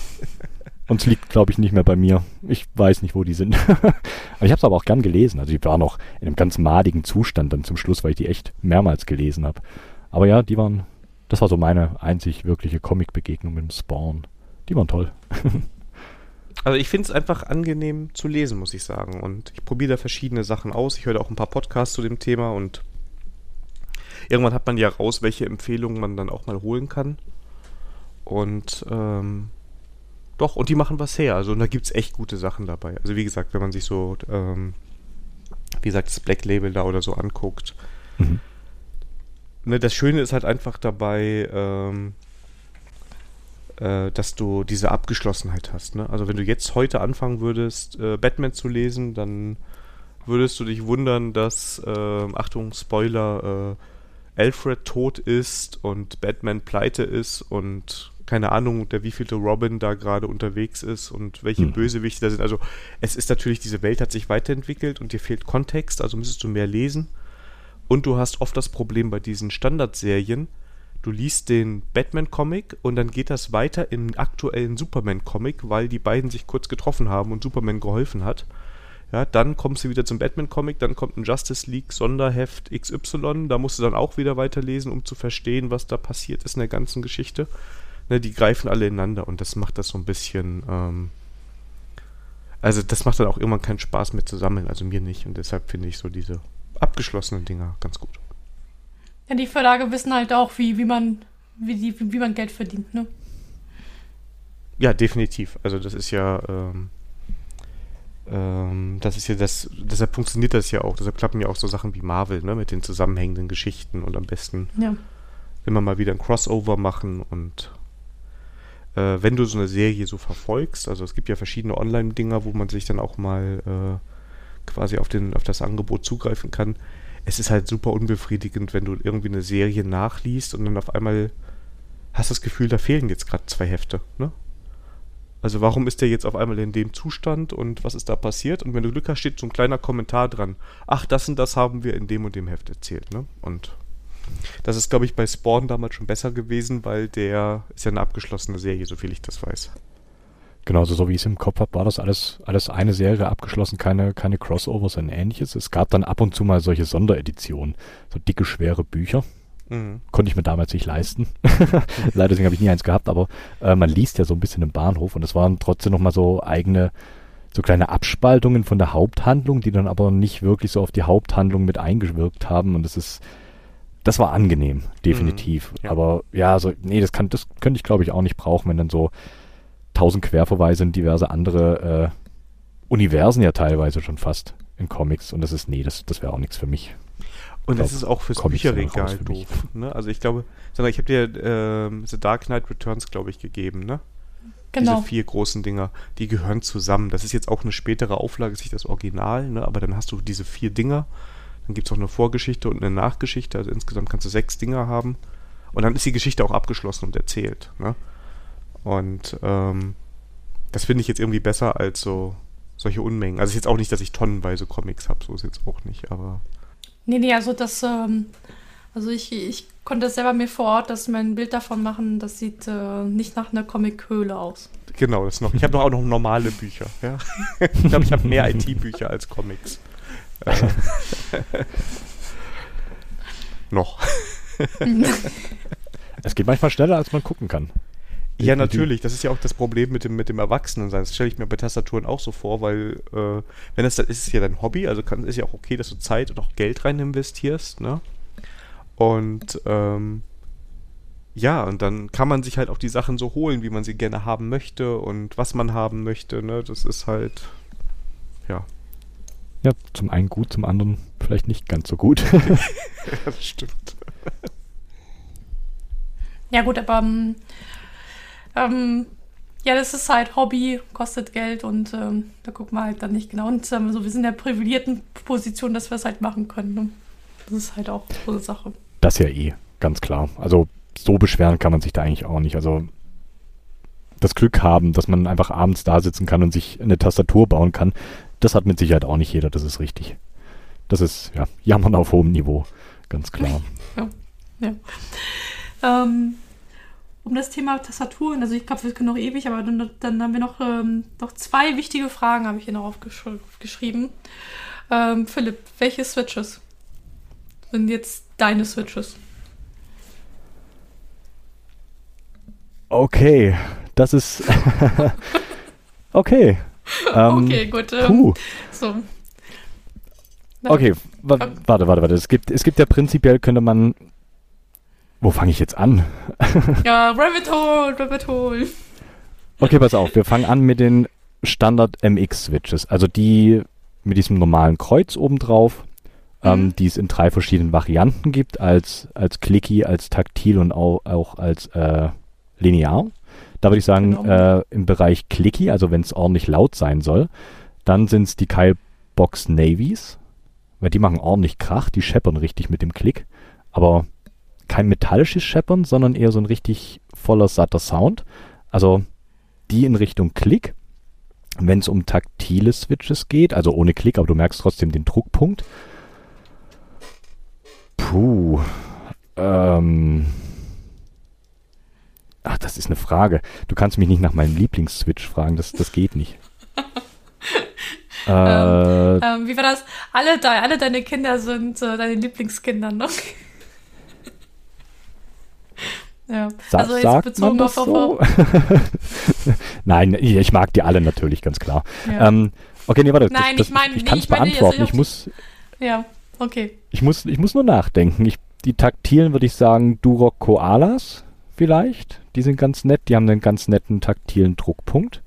Und es liegt, glaube ich, nicht mehr bei mir. Ich weiß nicht, wo die sind. aber ich habe es aber auch gern gelesen. Also die waren noch in einem ganz madigen Zustand dann zum Schluss, weil ich die echt mehrmals gelesen habe. Aber ja, die waren das war so meine einzig wirkliche Comic-Begegnung mit dem Spawn. Die waren toll. Also ich finde es einfach angenehm zu lesen, muss ich sagen. Und ich probiere da verschiedene Sachen aus. Ich höre auch ein paar Podcasts zu dem Thema und irgendwann hat man ja raus, welche Empfehlungen man dann auch mal holen kann. Und ähm, doch, und die machen was her. Also da gibt es echt gute Sachen dabei. Also wie gesagt, wenn man sich so, ähm, wie gesagt, das Black Label da oder so anguckt, mhm ne, das Schöne ist halt einfach dabei, ähm, äh, dass du diese Abgeschlossenheit hast. Ne? Also wenn du jetzt heute anfangen würdest, äh, Batman zu lesen, dann würdest du dich wundern, dass, äh, Achtung, Spoiler, äh, Alfred tot ist und Batman pleite ist und keine Ahnung, der wievielte Robin da gerade unterwegs ist und welche hm. Bösewichte da sind. Also es ist natürlich, diese Welt hat sich weiterentwickelt und dir fehlt Kontext, also müsstest du mehr lesen. Und du hast oft das Problem bei diesen Standardserien, du liest den Batman-Comic und dann geht das weiter im aktuellen Superman-Comic, weil die beiden sich kurz getroffen haben und Superman geholfen hat. Ja, dann kommst du wieder zum Batman-Comic, dann kommt ein Justice League Sonderheft XY, da musst du dann auch wieder weiterlesen, um zu verstehen, was da passiert ist in der ganzen Geschichte. Ne, die greifen alle ineinander und das macht das so ein bisschen. Ähm Also das macht dann auch irgendwann keinen Spaß mehr zu sammeln, also mir nicht. Und deshalb finde ich so diese abgeschlossenen Dinger ganz gut. Ja, die Verlage wissen halt auch, wie, wie man, wie, die, wie man Geld verdient, ne? Ja, definitiv. Also das ist ja, ähm, ähm, das ist ja das, deshalb funktioniert das ja auch. Deshalb klappen ja auch so Sachen wie Marvel, ne, mit den zusammenhängenden Geschichten und am besten ja. man mal wieder ein Crossover machen und äh, wenn du so eine Serie so verfolgst, also es gibt ja verschiedene Online-Dinger, wo man sich dann auch mal äh, quasi auf, den, auf das Angebot zugreifen kann. Es ist halt super unbefriedigend, wenn du irgendwie eine Serie nachliest und dann auf einmal hast das Gefühl, da fehlen jetzt gerade zwei Hefte. Ne? Also warum ist der jetzt auf einmal in dem Zustand und was ist da passiert? Und wenn du Glück hast, steht so ein kleiner Kommentar dran. Ach, das und das haben wir in dem und dem Heft erzählt. Ne? Und das ist, glaube ich, bei Spawn damals schon besser gewesen, weil der ist ja eine abgeschlossene Serie, soviel ich das weiß. Genau, so, wie ich es im Kopf habe, war das alles, alles eine Serie abgeschlossen, keine, keine Crossovers und ähnliches. Es gab dann ab und zu mal solche Sondereditionen, so dicke, schwere Bücher. Mhm. Konnte ich mir damals nicht leisten. Leider deswegen habe ich nie eins gehabt, aber äh, man liest ja so ein bisschen im Bahnhof und es waren trotzdem nochmal so eigene, so kleine Abspaltungen von der Haupthandlung, die dann aber nicht wirklich so auf die Haupthandlung mit eingewirkt haben und es ist das war angenehm, definitiv. Mhm, ja. Aber ja, so, nee, das kann, das könnte ich glaube ich auch nicht brauchen, wenn dann so tausend Querverweise in diverse andere äh, Universen ja teilweise schon fast in Comics. Und das ist, nee, das, das wäre auch nichts für mich. Und das ist auch fürs Bücherregal doof. Ne? Also ich glaube, Sandra, ich habe dir ähm, The Dark Knight Returns, glaube ich, gegeben, ne? Genau. Diese vier großen Dinger, die gehören zusammen. Das ist jetzt auch eine spätere Auflage, ist nicht das Original, ne? aber dann hast du diese vier Dinger dann gibt es auch eine Vorgeschichte und eine Nachgeschichte. Also insgesamt kannst du sechs Dinger haben. Und dann ist die Geschichte auch abgeschlossen und erzählt. Ne? Und ähm, das finde ich jetzt irgendwie besser als so solche Unmengen. Also ist jetzt auch nicht, dass ich tonnenweise Comics habe, so ist jetzt auch nicht, aber. Nee, nee, also das, ähm, also ich, ich konnte selber mir vor Ort das mein Bild davon machen, das sieht äh, nicht nach einer Comic-Höhle aus. Genau, das noch. Ich habe auch noch normale Bücher, ja. ich glaube, ich habe mehr IT-Bücher als Comics. Äh. noch. es geht manchmal schneller, als man gucken kann. Ja, natürlich. Das ist ja auch das Problem mit dem, mit dem Erwachsenensein. Das stelle ich mir bei Tastaturen auch so vor, weil äh, wenn es ist es ja dein Hobby, also kann, ist ja auch okay, dass du Zeit und auch Geld rein investierst, ne? Und ähm, ja, und dann kann man sich halt auch die Sachen so holen, wie man sie gerne haben möchte und was man haben möchte, ne? Das ist halt, ja, ja, zum einen gut, zum anderen vielleicht nicht ganz so gut. ja, das stimmt. Ja, gut, aber ähm, ähm, ja, das ist halt Hobby, kostet Geld und ähm, da gucken wir halt dann nicht genau. Und ähm, so, wir sind in der privilegierten Position, dass wir es halt machen können. Ne? Das ist halt auch so eine Sache. Das ja eh, ganz klar. Also so beschweren kann man sich da eigentlich auch nicht. Also das Glück haben, dass man einfach abends da sitzen kann und sich eine Tastatur bauen kann, das hat mit Sicherheit auch nicht jeder, das ist richtig. Das ist, ja, Jammern auf hohem Niveau, ganz klar. Ja, ja. Ähm, um das Thema Tastaturen, also ich glaube, wir können noch ewig, aber dann, dann haben wir noch, ähm, noch zwei wichtige Fragen, habe ich hier noch aufgeschrieben. Ähm, Philipp, welche Switches sind jetzt deine Switches? Okay, das ist. okay, ähm, okay, gut. Ähm, puh. So. Okay, wa warte, warte, warte. Es gibt, es gibt ja prinzipiell, könnte man. Wo fange ich jetzt an? ja, Rabbit Hole, Rabbit Hole. Okay, pass auf. Wir fangen an mit den Standard MX-Switches. Also die mit diesem normalen Kreuz obendrauf, ähm, mhm. ähm, die es in drei verschiedenen Varianten gibt, als, als Clicky, als Taktil und auch, auch als äh, linear. Da würde ich sagen, genau. äh, im Bereich Clicky, also wenn es ordentlich laut sein soll, dann sind es die Kyle-Box Navies, weil die machen ordentlich Krach, die scheppern richtig mit dem Klick, aber kein metallisches Scheppern, sondern eher so ein richtig voller, satter Sound. Also die in Richtung Klick. Wenn es um taktile Switches geht, also ohne Klick, aber du merkst trotzdem den Druckpunkt. Puh. Ähm, Ach, das ist eine Frage. Du kannst mich nicht nach meinem Lieblingsswitch fragen, das, das geht nicht. äh, ähm, ähm, wie war das? Alle, de alle deine Kinder sind äh, deine Lieblingskinder, ne? Ja. Sa also jetzt sagt bezogen man das auf so? Nein, ich mag die alle natürlich, ganz klar. Ja. Ähm, okay, nee, warte. Nein, das, ich meine, ich kann es nee, beantworten. Ich muss. Ja, okay. Ich muss, ich muss nur nachdenken. Ich, die taktilen würde ich sagen Duroc Koalas vielleicht. Die sind ganz nett. Die haben einen ganz netten taktilen Druckpunkt.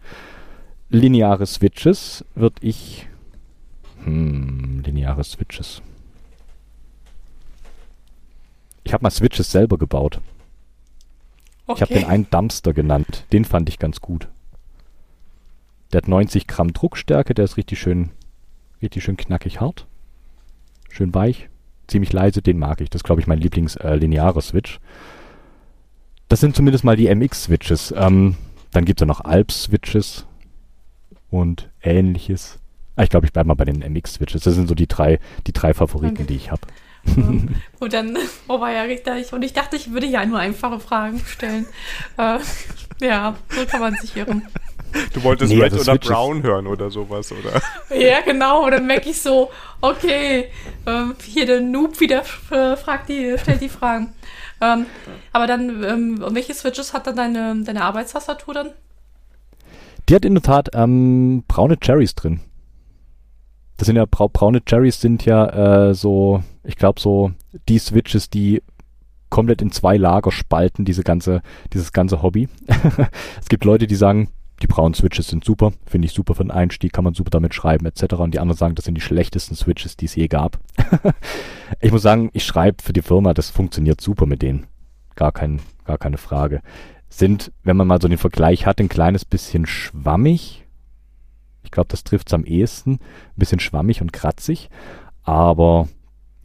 Lineare Switches würde ich. Hm, lineare Switches. Ich habe mal Switches selber gebaut. Okay. Ich habe den einen Dumpster genannt. Den fand ich ganz gut. Der hat 90 Gramm Druckstärke, der ist richtig schön, richtig schön knackig hart. Schön weich, ziemlich leise, den mag ich. Das ist, glaube ich, mein Lieblings-linearer äh, Switch. Das sind zumindest mal die MX-Switches. Ähm, dann gibt es ja noch Alp-Switches und ähnliches. Ah, ich glaube, ich bleibe mal bei den MX-Switches. Das sind so die drei, die drei Favoriten, okay. die ich habe. Und dann, oh war ja richtig. Und ich dachte, ich würde ja nur einfache Fragen stellen. Äh, ja, so kann man sich irren. Du wolltest nee, Red also oder Brown hören oder sowas, oder? Ja, genau. Und dann merke ich so, okay, äh, hier der Noob wieder äh, fragt die, stellt die Fragen. Ähm, aber dann, ähm, welche Switches hat dann deine, deine Arbeitstastatur dann? Die hat in der Tat ähm, braune Cherries drin. Das sind ja bra braune Cherries sind ja äh, so, ich glaube so die Switches, die komplett in zwei Lager spalten, diese ganze, dieses ganze Hobby. es gibt Leute, die sagen, die braunen Switches sind super, finde ich super für den Einstieg, kann man super damit schreiben etc. Und die anderen sagen, das sind die schlechtesten Switches, die es je gab. ich muss sagen, ich schreibe für die Firma, das funktioniert super mit denen. Gar, kein, gar keine Frage. Sind, wenn man mal so den Vergleich hat, ein kleines bisschen schwammig, ich glaube, das trifft es am ehesten. Ein bisschen schwammig und kratzig, aber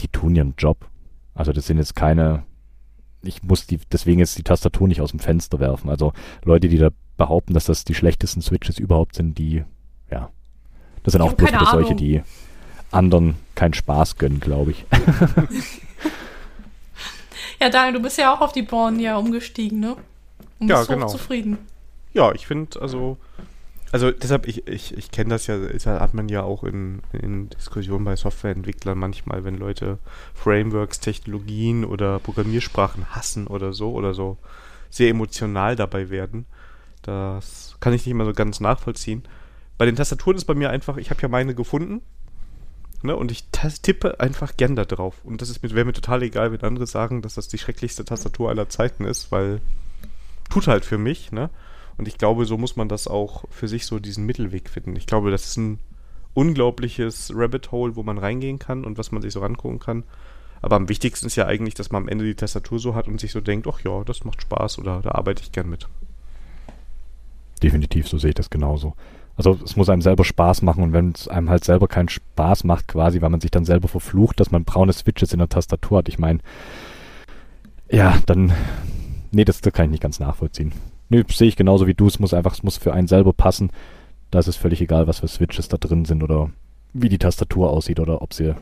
die tun ihren Job. Also das sind jetzt keine, ich muss die, deswegen jetzt die Tastatur nicht aus dem Fenster werfen. Also Leute, die da behaupten, dass das die schlechtesten Switches überhaupt sind, die, ja, das sind ich auch bloß wieder solche, die anderen keinen Spaß gönnen, glaube ich. ja, Daniel, du bist ja auch auf die Born ja umgestiegen, ne? Und ja, bist genau. zufrieden. Ja, ich finde, also also deshalb, ich, ich, ich kenne das ja, ist, hat man ja auch in, in Diskussionen bei Softwareentwicklern manchmal, wenn Leute Frameworks, Technologien oder Programmiersprachen hassen oder so oder so sehr emotional dabei werden. Das kann ich nicht immer so ganz nachvollziehen. Bei den Tastaturen ist bei mir einfach, ich habe ja meine gefunden ne, und ich tippe einfach gern da drauf. Und das wäre mir total egal, wenn andere sagen, dass das die schrecklichste Tastatur aller Zeiten ist, weil tut halt für mich, ne? Und ich glaube, so muss man das auch für sich so diesen Mittelweg finden. Ich glaube, das ist ein unglaubliches Rabbit Hole, wo man reingehen kann und was man sich so rangucken kann. Aber am wichtigsten ist ja eigentlich, dass man am Ende die Tastatur so hat und sich so denkt, ach ja, das macht Spaß oder da arbeite ich gern mit. Definitiv, so sehe ich das genauso. Also es muss einem selber Spaß machen und wenn es einem halt selber keinen Spaß macht, quasi, weil man sich dann selber verflucht, dass man braune Switches in der Tastatur hat, ich meine, ja, dann, nee, das, das kann ich nicht ganz nachvollziehen. Nö, sehe ich genauso wie du. Es muss einfach, es muss für einen selber passen. Da ist es völlig egal, was für Switches da drin sind oder wie die Tastatur aussieht oder ob sie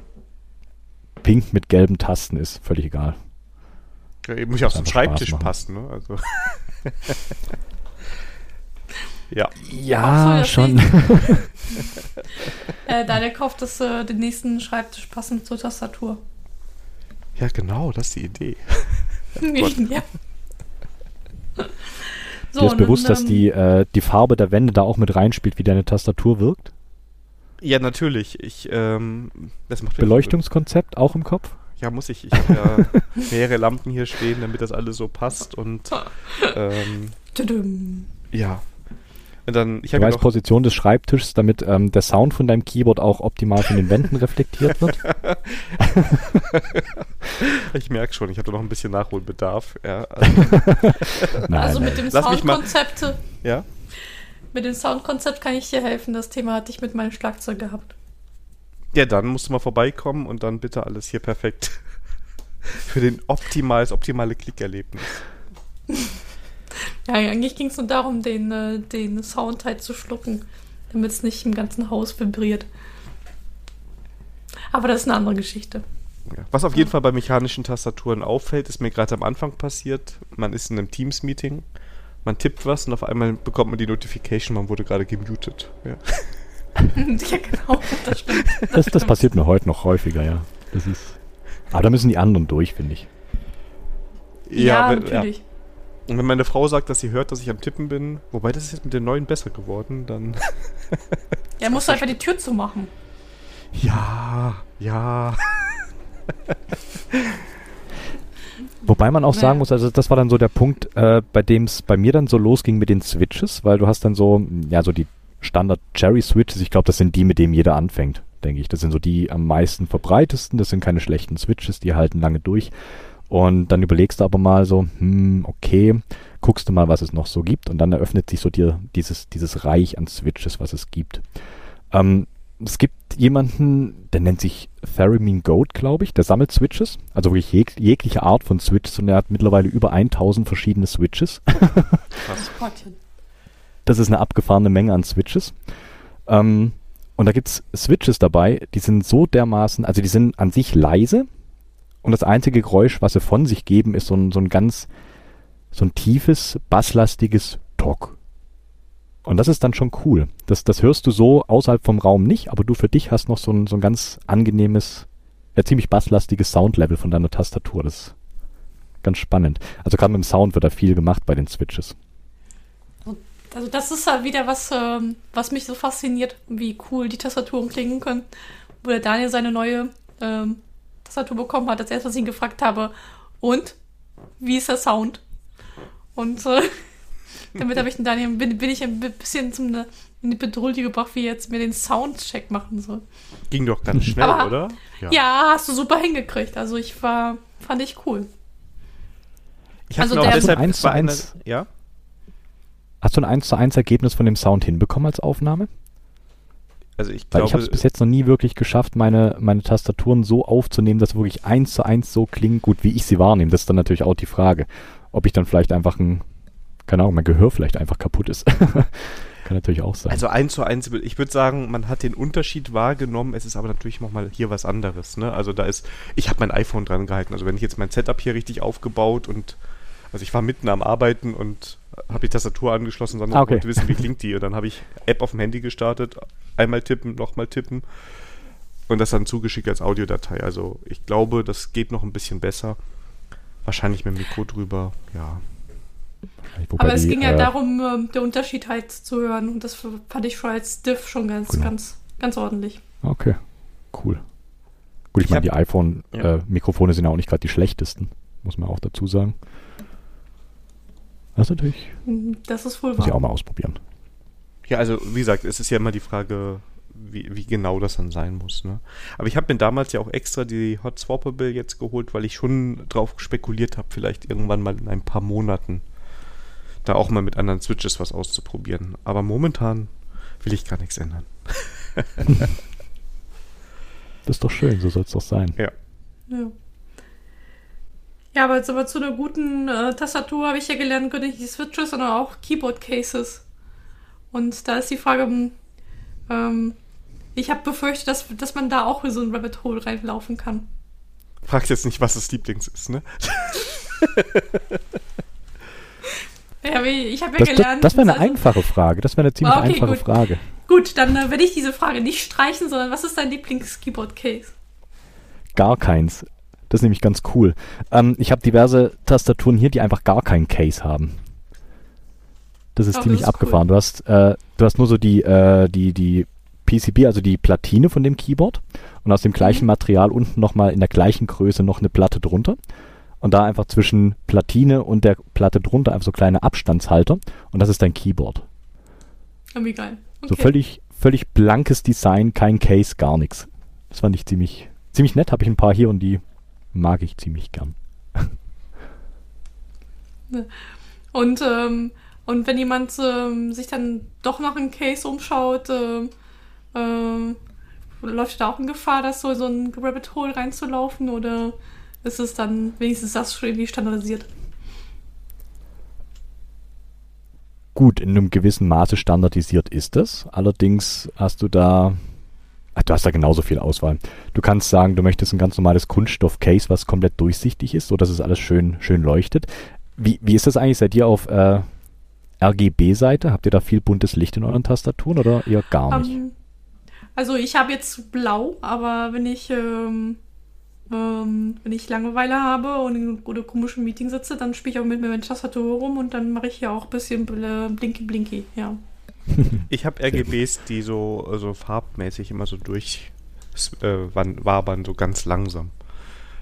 pink mit gelben Tasten ist. Völlig egal. Ja, eben muss ja auch zum Schreibtisch passen, ne? Also. ja. Ja, so, schon. äh, Daniel kauft das, äh, den nächsten Schreibtisch passend zur Tastatur. Ja, genau, das ist die Idee. ja. So, Dir ist bewusst, dann, dass die, ähm, äh, die Farbe der Wände da auch mit reinspielt, wie deine Tastatur wirkt? Ja, natürlich. Ich, ähm, das macht Beleuchtungskonzept auch im Kopf? Ja, muss ich. Ich habe ja mehrere Lampen hier stehen, damit das alles so passt und ähm, ja, dann, ich du weißt Position des Schreibtischs, damit ähm, der Sound von deinem Keyboard auch optimal von den Wänden reflektiert wird. ich merke schon, ich habe da noch ein bisschen Nachholbedarf. Ja, also, nein, also mit dem Soundkonzept. Ja? Mit dem Soundkonzept kann ich dir helfen. Das Thema hatte ich mit meinem Schlagzeug gehabt. Ja, dann musst du mal vorbeikommen und dann bitte alles hier perfekt für den optimal, das optimale Klickerlebnis. Ja, eigentlich ging es nur darum, den, äh, den Sound halt zu schlucken, damit es nicht im ganzen Haus vibriert. Aber das ist eine andere Geschichte. Ja. Was auf jeden Fall bei mechanischen Tastaturen auffällt, ist mir gerade am Anfang passiert. Man ist in einem Teams-Meeting, man tippt was und auf einmal bekommt man die Notification, man wurde gerade gemutet. Ja. ja, genau, das stimmt. Das, das, das passiert mir heute noch häufiger, ja. Das ist. Aber da müssen die anderen durch, finde ich. Ja, ja natürlich. Und wenn meine Frau sagt, dass sie hört, dass ich am Tippen bin, wobei das ist jetzt mit den neuen besser geworden, dann. ja, musst du einfach die Tür zumachen. Ja, ja. Wobei man auch nee. sagen muss, also das war dann so der Punkt, äh, bei dem es bei mir dann so losging mit den Switches, weil du hast dann so, ja, so die Standard Cherry Switches, ich glaube, das sind die, mit denen jeder anfängt, denke ich. Das sind so die am meisten verbreitesten, das sind keine schlechten Switches, die halten lange durch. Und dann überlegst du aber mal so, hm, okay, guckst du mal, was es noch so gibt. Und dann eröffnet sich so dir dieses, dieses Reich an Switches, was es gibt. Ähm, es gibt jemanden, der nennt sich Theremin Goat, glaube ich, der sammelt Switches, also wirklich jeg jegliche Art von Switches und er hat mittlerweile über 1000 verschiedene Switches. Krass. das ist eine abgefahrene Menge an Switches. Ähm, und da gibt es Switches dabei, die sind so dermaßen, also die sind an sich leise, und das einzige Geräusch, was sie von sich geben, ist so ein, so ein ganz, so ein tiefes, basslastiges Tok. Und das ist dann schon cool. Das, das hörst du so außerhalb vom Raum nicht, aber du für dich hast noch so ein, so ein ganz angenehmes, ja, ziemlich basslastiges Soundlevel von deiner Tastatur. Das ist ganz spannend. Also gerade mit dem Sound wird da viel gemacht bei den Switches. Also das ist halt wieder was, ähm, was mich so fasziniert, wie cool die Tastaturen klingen können. Wo der Daniel seine neue ähm, Tastatur bekommen hat, als erstes, was ich ihn gefragt habe, und wie ist der Sound? Und äh, damit habe ich den Daniel, bin, bin ich ein bisschen zum, ne, in die Bedrohung gebracht, wie jetzt mir den Soundcheck machen soll. Ging doch ganz schnell, Aber, oder? Ja. ja. hast du super hingekriegt. Also ich war, fand ich cool. Ich also der deshalb 1 zu 1, ja? Hast du ein 1 zu 1 Ergebnis von dem Sound hinbekommen als Aufnahme? Also ich glaube, Weil ich habe es bis jetzt noch nie wirklich geschafft, meine, meine Tastaturen so aufzunehmen, dass wirklich eins zu eins so klingen, gut wie ich sie wahrnehme. Das ist dann natürlich auch die Frage, ob ich dann vielleicht einfach ein, keine Ahnung, mein Gehör vielleicht einfach kaputt ist. Kann natürlich auch sein. Also eins zu eins, ich würde sagen, man hat den Unterschied wahrgenommen, es ist aber natürlich nochmal hier was anderes. Ne? Also da ist, ich habe mein iPhone dran gehalten. Also wenn ich jetzt mein Setup hier richtig aufgebaut und, also ich war mitten am Arbeiten und habe die Tastatur angeschlossen, sondern ah, okay. wollte wissen, wie klingt die. Und dann habe ich App auf dem Handy gestartet, einmal tippen, nochmal tippen und das dann zugeschickt als Audiodatei. Also ich glaube, das geht noch ein bisschen besser. Wahrscheinlich mit dem Mikro drüber, ja. Aber es die, ging ja äh, darum, äh, der Unterschied halt zu hören. Und das fand ich schon als Diff schon ganz, genau. ganz, ganz ordentlich. Okay, cool. Gut, ich, ich meine, die iPhone-Mikrofone ja. äh, sind ja auch nicht gerade die schlechtesten, muss man auch dazu sagen. Das ist natürlich. Das ist wohl wahr. Muss ich auch mal ausprobieren. Ja, also wie gesagt, es ist ja immer die Frage, wie, wie genau das dann sein muss. Ne? Aber ich habe mir damals ja auch extra die Hot Swappable jetzt geholt, weil ich schon drauf spekuliert habe, vielleicht irgendwann mal in ein paar Monaten da auch mal mit anderen Switches was auszuprobieren. Aber momentan will ich gar nichts ändern. das ist doch schön, so soll es doch sein. Ja. ja. Ja, aber jetzt aber zu einer guten äh, Tastatur habe ich ja gelernt, können nicht die Switches, sondern auch Keyboard-Cases. Und da ist die Frage, hm, ähm, ich habe befürchtet, dass, dass man da auch in so ein Rabbit Hole reinlaufen kann. Frag jetzt nicht, was das Lieblings ist, ne? ja, ich habe ja das, gelernt. Das, das wäre eine also, einfache Frage. Das wäre eine ziemlich okay, einfache gut. Frage. Gut, dann äh, werde ich diese Frage nicht streichen, sondern was ist dein Lieblings-Keyboard-Case? Gar keins. Das ist nämlich ganz cool. Ähm, ich habe diverse Tastaturen hier, die einfach gar keinen Case haben. Das ist oh, ziemlich das ist abgefahren. Cool. Du hast, äh, du hast nur so die, äh, die, die PCB, also die Platine von dem Keyboard und aus dem gleichen mhm. Material unten nochmal in der gleichen Größe noch eine Platte drunter. Und da einfach zwischen Platine und der Platte drunter einfach so kleine Abstandshalter und das ist dein Keyboard. Oh, wie geil. Okay. So völlig, völlig blankes Design, kein Case, gar nichts. Das fand ich ziemlich, ziemlich nett. Habe ich ein paar hier und die mag ich ziemlich gern. Und, ähm, und wenn jemand ähm, sich dann doch nach einem Case umschaut, äh, äh, läuft da auch in Gefahr, dass so, so ein Rabbit Hole reinzulaufen oder ist es dann wenigstens das schon irgendwie standardisiert? Gut, in einem gewissen Maße standardisiert ist es. Allerdings hast du da Du hast da genauso viel Auswahl. Du kannst sagen, du möchtest ein ganz normales Kunststoff-Case, was komplett durchsichtig ist, so dass es alles schön, schön leuchtet. Wie, wie ist das eigentlich? Seid ihr auf äh, RGB-Seite? Habt ihr da viel buntes Licht in euren Tastaturen oder eher gar nicht? Um, ähm, also ich habe jetzt blau, aber wenn ich ähm, ähm, wenn ich Langeweile habe und in einem komischen Meeting sitze, dann spiele ich auch mit meiner Tastatur rum und dann mache ich ja auch ein bisschen Blinky Blinky, ja. Ich habe RGBs, die so also farbmäßig immer so durch äh, wabern, so ganz langsam.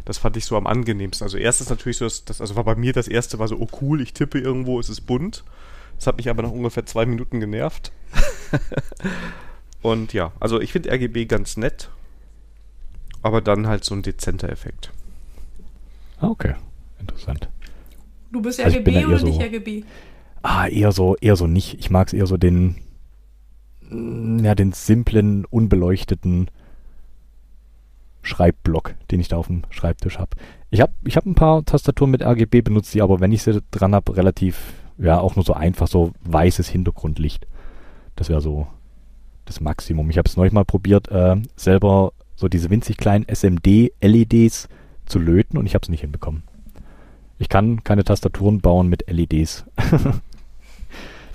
Das fand ich so am angenehmsten. Also erstes natürlich so, das, das, also war bei mir das erste war so, oh cool, ich tippe irgendwo, es ist bunt. Das hat mich aber nach ungefähr zwei Minuten genervt. Und ja, also ich finde RGB ganz nett, aber dann halt so ein dezenter Effekt. Ah, okay, interessant. Du bist also RGB oder so, nicht RGB? Ah, eher so, eher so nicht. Ich mag es eher so den, ja, den simplen, unbeleuchteten Schreibblock, den ich da auf dem Schreibtisch habe. Ich habe ich hab ein paar Tastaturen mit RGB benutzt, die aber, wenn ich sie dran habe, relativ, ja, auch nur so einfach so weißes Hintergrundlicht. Das wäre so das Maximum. Ich habe es neulich mal probiert, äh, selber so diese winzig kleinen SMD-LEDs zu löten und ich habe es nicht hinbekommen. Ich kann keine Tastaturen bauen mit LEDs.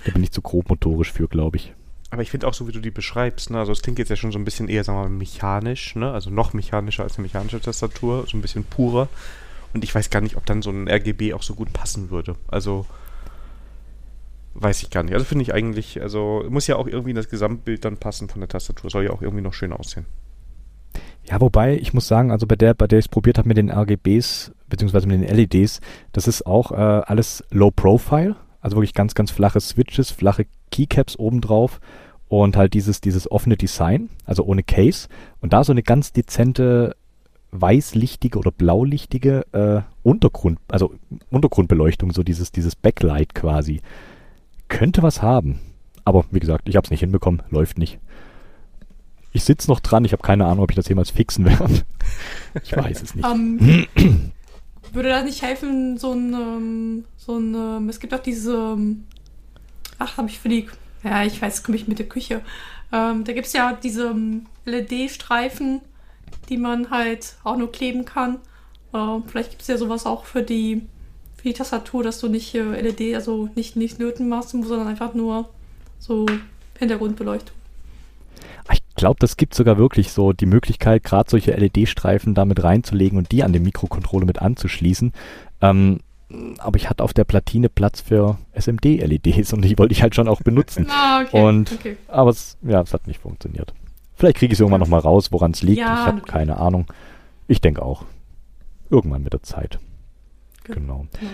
da bin ich zu grob motorisch für, glaube ich. Aber ich finde auch so, wie du die beschreibst, ne? also es klingt jetzt ja schon so ein bisschen eher, sagen wir mal, mechanisch, ne? also noch mechanischer als eine mechanische Tastatur, so ein bisschen purer. Und ich weiß gar nicht, ob dann so ein RGB auch so gut passen würde. Also weiß ich gar nicht. Also finde ich eigentlich, also muss ja auch irgendwie das Gesamtbild dann passen von der Tastatur. Soll ja auch irgendwie noch schön aussehen. Ja, wobei, ich muss sagen, also bei der, bei der ich es probiert habe mit den RGBs, beziehungsweise mit den LEDs, das ist auch äh, alles Low Profile, also wirklich ganz, ganz flache Switches, flache Keycaps obendrauf und halt dieses, dieses offene Design, also ohne Case. Und da so eine ganz dezente weißlichtige oder blaulichtige äh, Untergrund, also Untergrundbeleuchtung, so dieses, dieses Backlight quasi. Könnte was haben. Aber wie gesagt, ich habe es nicht hinbekommen, läuft nicht. Ich sitze noch dran, ich habe keine Ahnung, ob ich das jemals fixen werde. ich weiß es nicht. Um, ähm, würde das nicht helfen, so ein, ähm, so ein, ähm, es gibt auch diese, ähm, ach, habe ich für die, ja, ich weiß, komme ich mit der Küche. Ähm, da gibt es ja diese LED-Streifen, die man halt auch nur kleben kann. Äh, vielleicht gibt es ja sowas auch für die, für die Tastatur, dass du nicht äh, LED, also nicht, nicht löten machst, sondern einfach nur so Hintergrundbeleuchtung. Ich glaube, das gibt sogar wirklich so die Möglichkeit, gerade solche LED-Streifen damit reinzulegen und die an den Mikrocontroller mit anzuschließen. Ähm, aber ich hatte auf der Platine Platz für SMD-LEDs und die wollte ich halt schon auch benutzen. ah, okay, und, okay. Aber es, ja, es hat nicht funktioniert. Vielleicht kriege ich es irgendwann nochmal raus, woran es liegt. Ja, ich habe keine Ahnung. Ich denke auch. Irgendwann mit der Zeit. Genau. Ja.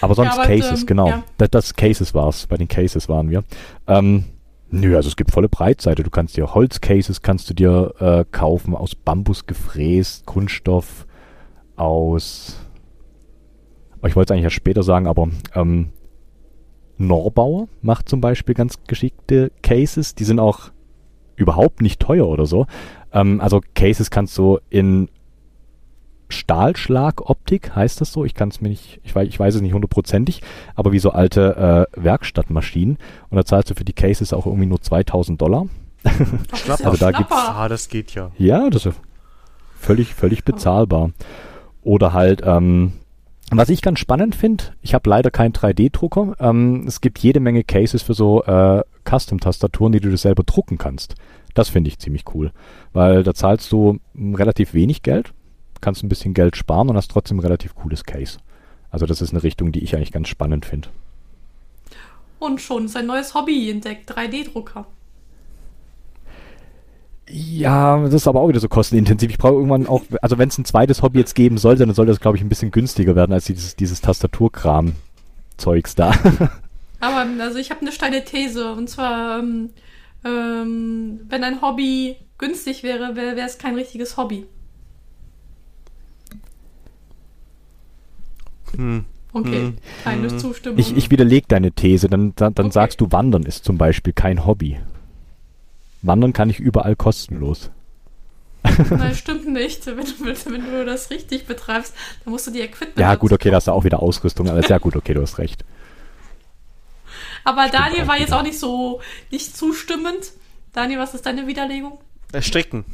Aber sonst ja, aber, Cases, ähm, genau. Das, das Cases war es. Bei den Cases waren wir. Ähm, Nö, also es gibt volle Breitseite. Du kannst dir Holzcases kannst du dir äh, kaufen, aus Bambus gefräst, Kunststoff, aus. Ich wollte es eigentlich ja später sagen, aber ähm, Norbauer macht zum Beispiel ganz geschickte Cases. Die sind auch überhaupt nicht teuer oder so. Ähm, also Cases kannst du in Stahlschlagoptik, heißt das so? Ich kann es mir nicht, ich weiß, ich weiß es nicht hundertprozentig, aber wie so alte äh, Werkstattmaschinen. Und da zahlst du für die Cases auch irgendwie nur 2000 Dollar. Schnapper. also da gibt's, ah, das geht ja. Ja, das ist völlig, völlig bezahlbar. Oder halt, ähm, was ich ganz spannend finde, ich habe leider keinen 3D-Drucker. Ähm, es gibt jede Menge Cases für so äh, Custom-Tastaturen, die du dir selber drucken kannst. Das finde ich ziemlich cool, weil da zahlst du relativ wenig Geld kannst ein bisschen Geld sparen und hast trotzdem ein relativ cooles Case. Also das ist eine Richtung, die ich eigentlich ganz spannend finde. Und schon sein neues Hobby entdeckt, 3D-Drucker. Ja, das ist aber auch wieder so kostenintensiv. Ich brauche irgendwann auch, also wenn es ein zweites Hobby jetzt geben sollte, dann soll das, glaube ich, ein bisschen günstiger werden als dieses, dieses Tastaturkram-Zeugs da. aber also ich habe eine steile These und zwar, ähm, ähm, wenn ein Hobby günstig wäre, wäre es kein richtiges Hobby. Hm. Okay, hm. keine hm. Zustimmung. Ich, ich widerlege deine These. Dann, dann, dann okay. sagst du, Wandern ist zum Beispiel kein Hobby. Wandern kann ich überall kostenlos. Nein, stimmt nicht. Wenn du, wenn du das richtig betreibst, dann musst du die Equipment. Ja, gut, okay, da hast du auch wieder Ausrüstung, aber sehr gut, okay, du hast recht. Aber stimmt Daniel war jetzt auch nicht so nicht zustimmend. Daniel, was ist deine Widerlegung? Stricken.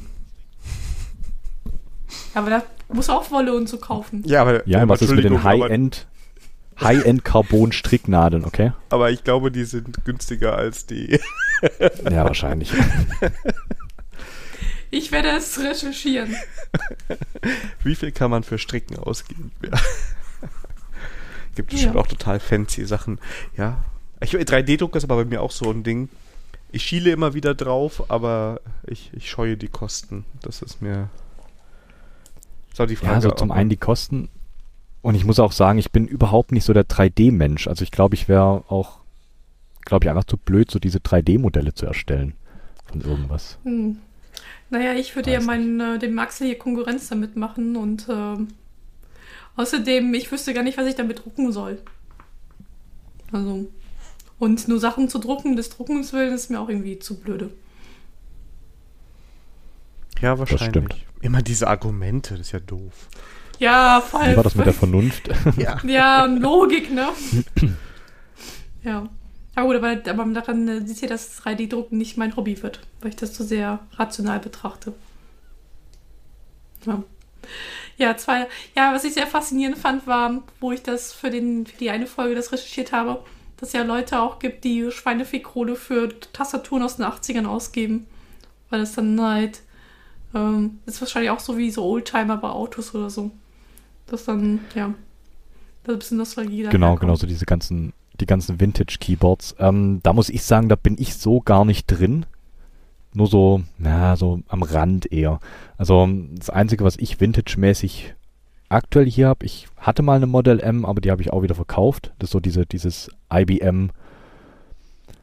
Aber da muss auch Wolle und so kaufen. Ja, aber, ja, was ist mit den High-End High-End Carbon Stricknadeln, okay? Aber ich glaube, die sind günstiger als die. ja, wahrscheinlich. Ich Ich werde es recherchieren. Wie viel kann man für Stricken ausgeben? Ja. Gibt es ja. schon auch total fancy Sachen. Ja. 3D-Druck ist aber bei mir auch so ein Ding. Ich schiele immer wieder drauf, aber ich, ich scheue die Kosten. Das ist mir. So die Frage. Ja, also zum einen die Kosten. Und ich muss auch sagen, ich bin überhaupt nicht so der 3D-Mensch. Also ich glaube, ich wäre auch, glaube ich, einfach zu blöd, so diese 3D-Modelle zu erstellen von irgendwas. Hm. Naja, ich würde Weiß ja meinen, äh, dem Axel hier Konkurrenz damit machen und äh, außerdem, ich wüsste gar nicht, was ich damit drucken soll. Also, und nur Sachen zu drucken, des Druckens willen, ist mir auch irgendwie zu blöde. Ja, wahrscheinlich. Immer diese Argumente, das ist ja doof. Ja, voll. Wie war das mit der Vernunft? ja. ja, Logik, ne? ja. Ja gut, aber, aber daran äh, sieht ihr, dass 3D-Drucken nicht mein Hobby wird, weil ich das zu so sehr rational betrachte. Ja. Ja, zwei, ja, was ich sehr faszinierend fand, war, wo ich das für, den, für die eine Folge das recherchiert habe, dass es ja Leute auch gibt, die Schweinefickkohle für Tastaturen aus den 80ern ausgeben. Weil das dann halt, ähm, ist wahrscheinlich auch so wie so Oldtimer bei Autos oder so. Das dann, ja, das ist ein bisschen Nostalgie da. Genau, genau, so diese ganzen, die ganzen Vintage-Keyboards. Ähm, da muss ich sagen, da bin ich so gar nicht drin. Nur so, ja, so am Rand eher. Also das Einzige, was ich Vintage-mäßig aktuell hier habe, ich hatte mal eine Model M, aber die habe ich auch wieder verkauft. Das ist so diese, dieses IBM,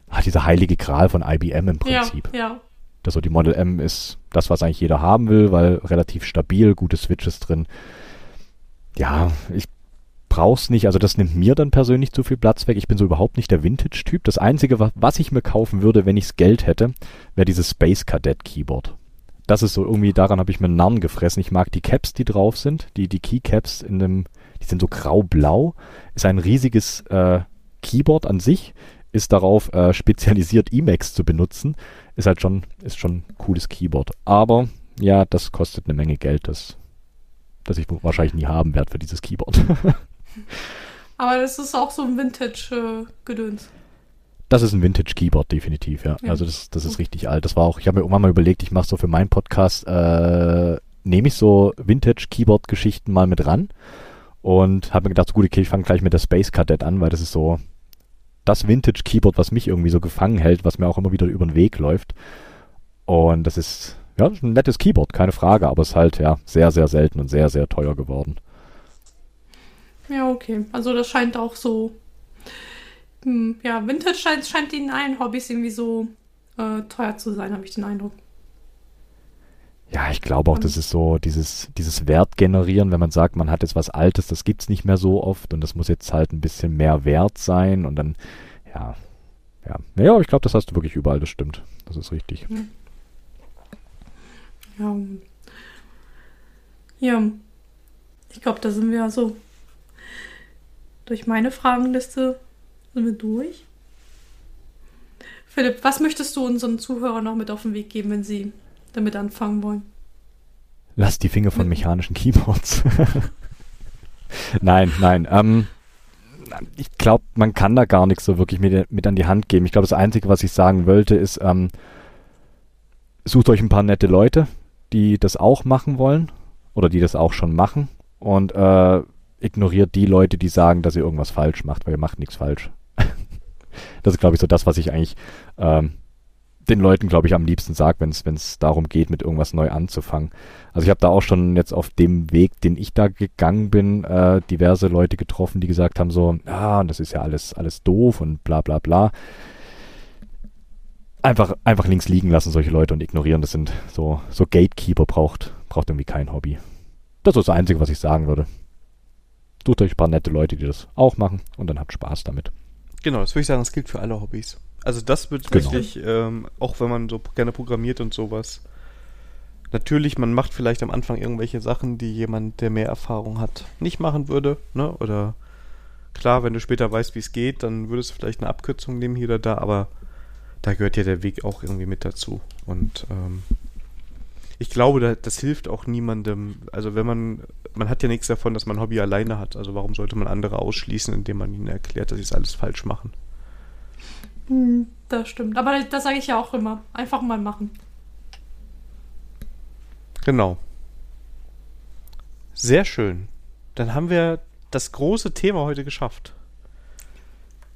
ah, dieser heilige Gral von IBM im Prinzip. Ja, ja. Das so die Model M ist das, was eigentlich jeder haben will, weil relativ stabil, gute Switches drin. Ja, ich brauch's nicht, also das nimmt mir dann persönlich zu viel Platz weg. Ich bin so überhaupt nicht der Vintage-Typ. Das Einzige, was, was ich mir kaufen würde, wenn ichs Geld hätte, wäre dieses Space Cadet Keyboard das ist so irgendwie, daran habe ich mir einen Narren gefressen. Ich mag die Caps, die drauf sind, die, die Keycaps in dem, die sind so grau-blau. Ist ein riesiges äh, Keyboard an sich, ist darauf äh, spezialisiert, Emacs zu benutzen. Ist halt schon, ist schon ein cooles Keyboard. Aber ja, das kostet eine Menge Geld, das, das ich wahrscheinlich nie haben werde für dieses Keyboard. Aber das ist auch so ein Vintage-Gedöns. Äh, das ist ein Vintage-Keyboard, definitiv, ja. ja. Also das, das ist richtig alt. Das war auch, ich habe mir irgendwann mal überlegt, ich mache so für meinen Podcast, äh, nehme ich so Vintage-Keyboard-Geschichten mal mit ran und habe mir gedacht, so gut, okay, ich fange gleich mit der Space Cadet an, weil das ist so das Vintage-Keyboard, was mich irgendwie so gefangen hält, was mir auch immer wieder über den Weg läuft. Und das ist, ja, ein nettes Keyboard, keine Frage, aber es ist halt, ja, sehr, sehr selten und sehr, sehr teuer geworden. Ja, okay. Also das scheint auch so hm, ja, Vintage scheint, scheint in allen Hobbys irgendwie so äh, teuer zu sein, habe ich den Eindruck. Ja, ich glaube auch, das ist so dieses, dieses Wert generieren, wenn man sagt, man hat jetzt was Altes, das gibt es nicht mehr so oft und das muss jetzt halt ein bisschen mehr wert sein und dann, ja, ja. Naja, ich glaube, das hast du wirklich überall, das stimmt. Das ist richtig. Ja. Ja. Ich glaube, da sind wir so durch meine Fragenliste sind wir durch? Philipp, was möchtest du unseren Zuhörern noch mit auf den Weg geben, wenn sie damit anfangen wollen? Lass die Finger von mechanischen Keyboards. nein, nein. Ähm, ich glaube, man kann da gar nichts so wirklich mit, mit an die Hand geben. Ich glaube, das Einzige, was ich sagen wollte, ist, ähm, sucht euch ein paar nette Leute, die das auch machen wollen oder die das auch schon machen und äh, ignoriert die Leute, die sagen, dass ihr irgendwas falsch macht, weil ihr macht nichts falsch. das ist, glaube ich, so das, was ich eigentlich ähm, den Leuten, glaube ich, am liebsten sage, wenn es darum geht, mit irgendwas neu anzufangen. Also ich habe da auch schon jetzt auf dem Weg, den ich da gegangen bin, äh, diverse Leute getroffen, die gesagt haben so, ah, das ist ja alles, alles doof und bla bla bla. Einfach, einfach links liegen lassen, solche Leute und ignorieren. Das sind so, so Gatekeeper braucht, braucht irgendwie kein Hobby. Das ist das Einzige, was ich sagen würde. Sucht euch ein paar nette Leute, die das auch machen und dann habt Spaß damit. Genau, das würde ich sagen, das gilt für alle Hobbys. Also das wird genau. wirklich, ähm, auch wenn man so gerne programmiert und sowas. Natürlich, man macht vielleicht am Anfang irgendwelche Sachen, die jemand, der mehr Erfahrung hat, nicht machen würde. Ne? Oder klar, wenn du später weißt, wie es geht, dann würdest du vielleicht eine Abkürzung nehmen hier oder da, aber da gehört ja der Weg auch irgendwie mit dazu. Und ähm, ich glaube, das hilft auch niemandem. Also wenn man, man hat ja nichts davon, dass man ein Hobby alleine hat. Also warum sollte man andere ausschließen, indem man ihnen erklärt, dass sie es alles falsch machen? Hm, das stimmt. Aber das sage ich ja auch immer. Einfach mal machen. Genau. Sehr schön. Dann haben wir das große Thema heute geschafft.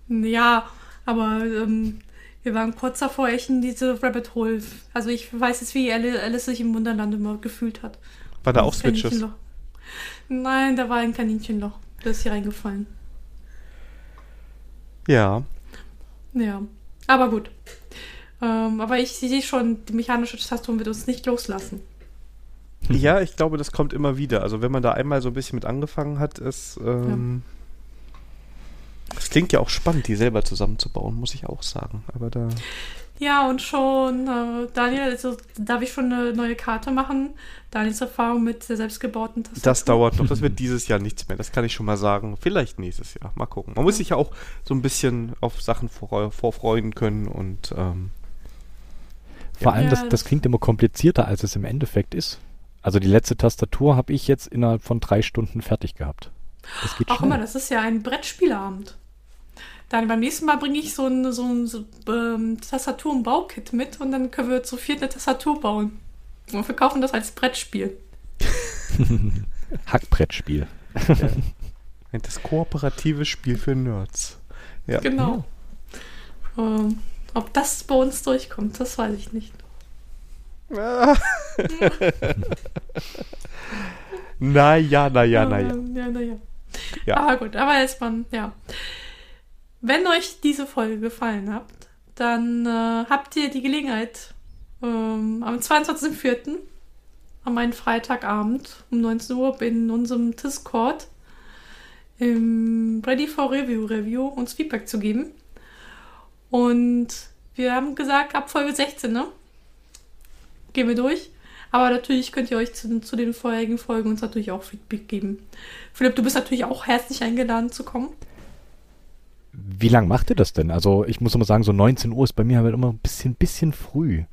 Ja, aber ähm, wir waren kurz davor, echt in diese Rabbit Hole. Also ich weiß jetzt, wie Alice sich im Wunderland immer gefühlt hat. War da auch Switches? Nein, da war ein Kaninchenloch. Da ist hier reingefallen. Ja. Ja. Aber gut. Ähm, aber ich sehe schon, die mechanische Tastatur wird uns nicht loslassen. Ja, ich glaube, das kommt immer wieder. Also wenn man da einmal so ein bisschen mit angefangen hat, ist. Ähm, ja. Klingt ja auch spannend, die selber zusammenzubauen, muss ich auch sagen. Aber da. Ja, und schon, äh, Daniel, also darf ich schon eine neue Karte machen? Daniels Erfahrung mit der selbstgebauten Tastatur. Das dauert noch, das wird dieses Jahr nichts mehr, das kann ich schon mal sagen. Vielleicht nächstes Jahr, mal gucken. Man muss sich ja auch so ein bisschen auf Sachen vor, vorfreuen können und. Ähm, Vor ja. allem, das, das klingt immer komplizierter, als es im Endeffekt ist. Also die letzte Tastatur habe ich jetzt innerhalb von drei Stunden fertig gehabt. Das geht Ach, guck mal, das ist ja ein Brettspielabend. Dann beim nächsten Mal bringe ich so ein, so ein so, ähm, Tastatur- und Baukit mit und dann können wir zu viert eine Tastatur bauen. Und verkaufen das als Brettspiel. Hackbrettspiel. ja. Das kooperative Spiel für Nerds. Ja. Genau. Ja. Ähm, ob das bei uns durchkommt, das weiß ich nicht. naja, naja, naja. Ja, naja. Ja. Aber gut, aber erstmal, ja. Wenn euch diese Folge gefallen hat, dann äh, habt ihr die Gelegenheit, ähm, am 22.04. am einen Freitagabend um 19 Uhr in unserem Discord im Ready for Review Review uns Feedback zu geben. Und wir haben gesagt, ab Folge 16, ne? Gehen wir durch. Aber natürlich könnt ihr euch zu, zu den vorherigen Folgen uns natürlich auch Feedback geben. Philipp, du bist natürlich auch herzlich eingeladen zu kommen. Wie lange macht ihr das denn? Also ich muss immer sagen, so 19 Uhr ist bei mir halt immer ein bisschen, bisschen früh.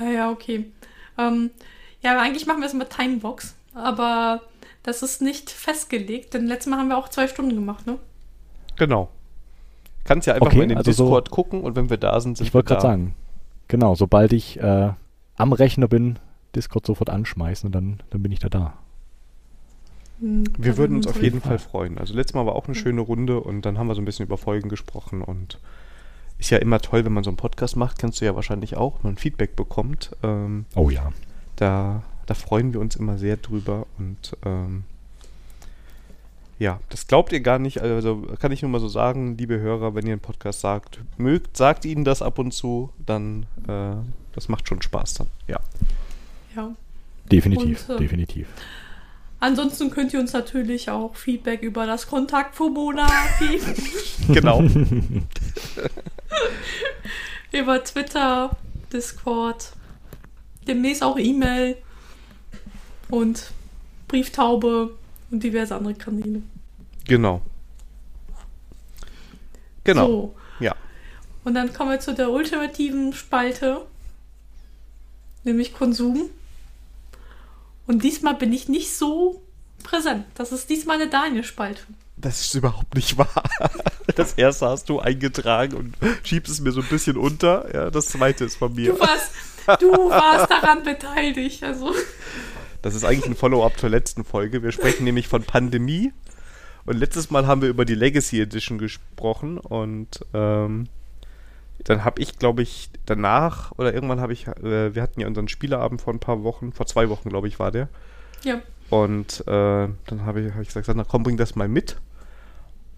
Ja, ja, okay. Ähm, ja, eigentlich machen wir es mit Timebox, aber das ist nicht festgelegt, denn letztes Mal haben wir auch zwei Stunden gemacht, ne? Genau. Kannst ja einfach okay, mal in den also Discord so, gucken und wenn wir da sind, sind Ich wollte gerade sagen, genau, sobald ich äh, am Rechner bin, Discord sofort anschmeißen und dann, dann bin ich da da. Hm, wir würden uns auf jeden Fall freuen. Also letztes Mal war auch eine schöne Runde und dann haben wir so ein bisschen über Folgen gesprochen und ist ja immer toll, wenn man so einen Podcast macht, kennst du ja wahrscheinlich auch, wenn man Feedback bekommt. Ähm, oh ja. Da, da freuen wir uns immer sehr drüber und ähm, ja, das glaubt ihr gar nicht. Also kann ich nur mal so sagen, liebe Hörer, wenn ihr einen Podcast sagt, mögt, sagt ihnen das ab und zu, dann äh, das macht schon Spaß dann. Ja. Ja. Definitiv, und, äh, definitiv. Ansonsten könnt ihr uns natürlich auch Feedback über das Kontaktformular geben. genau. über Twitter, Discord, demnächst auch E-Mail und Brieftaube und diverse andere Kanäle. Genau. Genau. So. Ja. Und dann kommen wir zu der ultimativen Spalte, nämlich Konsum. Und diesmal bin ich nicht so präsent. Das ist diesmal eine Daniel-Spalte. Das ist überhaupt nicht wahr. Das erste hast du eingetragen und schiebst es mir so ein bisschen unter. Ja, das zweite ist von mir. Du warst, du warst daran beteiligt. Also. Das ist eigentlich ein Follow-up zur letzten Folge. Wir sprechen nämlich von Pandemie. Und letztes Mal haben wir über die Legacy Edition gesprochen und ähm, dann habe ich, glaube ich, danach oder irgendwann habe ich, äh, wir hatten ja unseren Spieleabend vor ein paar Wochen, vor zwei Wochen, glaube ich, war der. Ja. Und äh, dann habe ich, hab ich gesagt, na komm, bring das mal mit.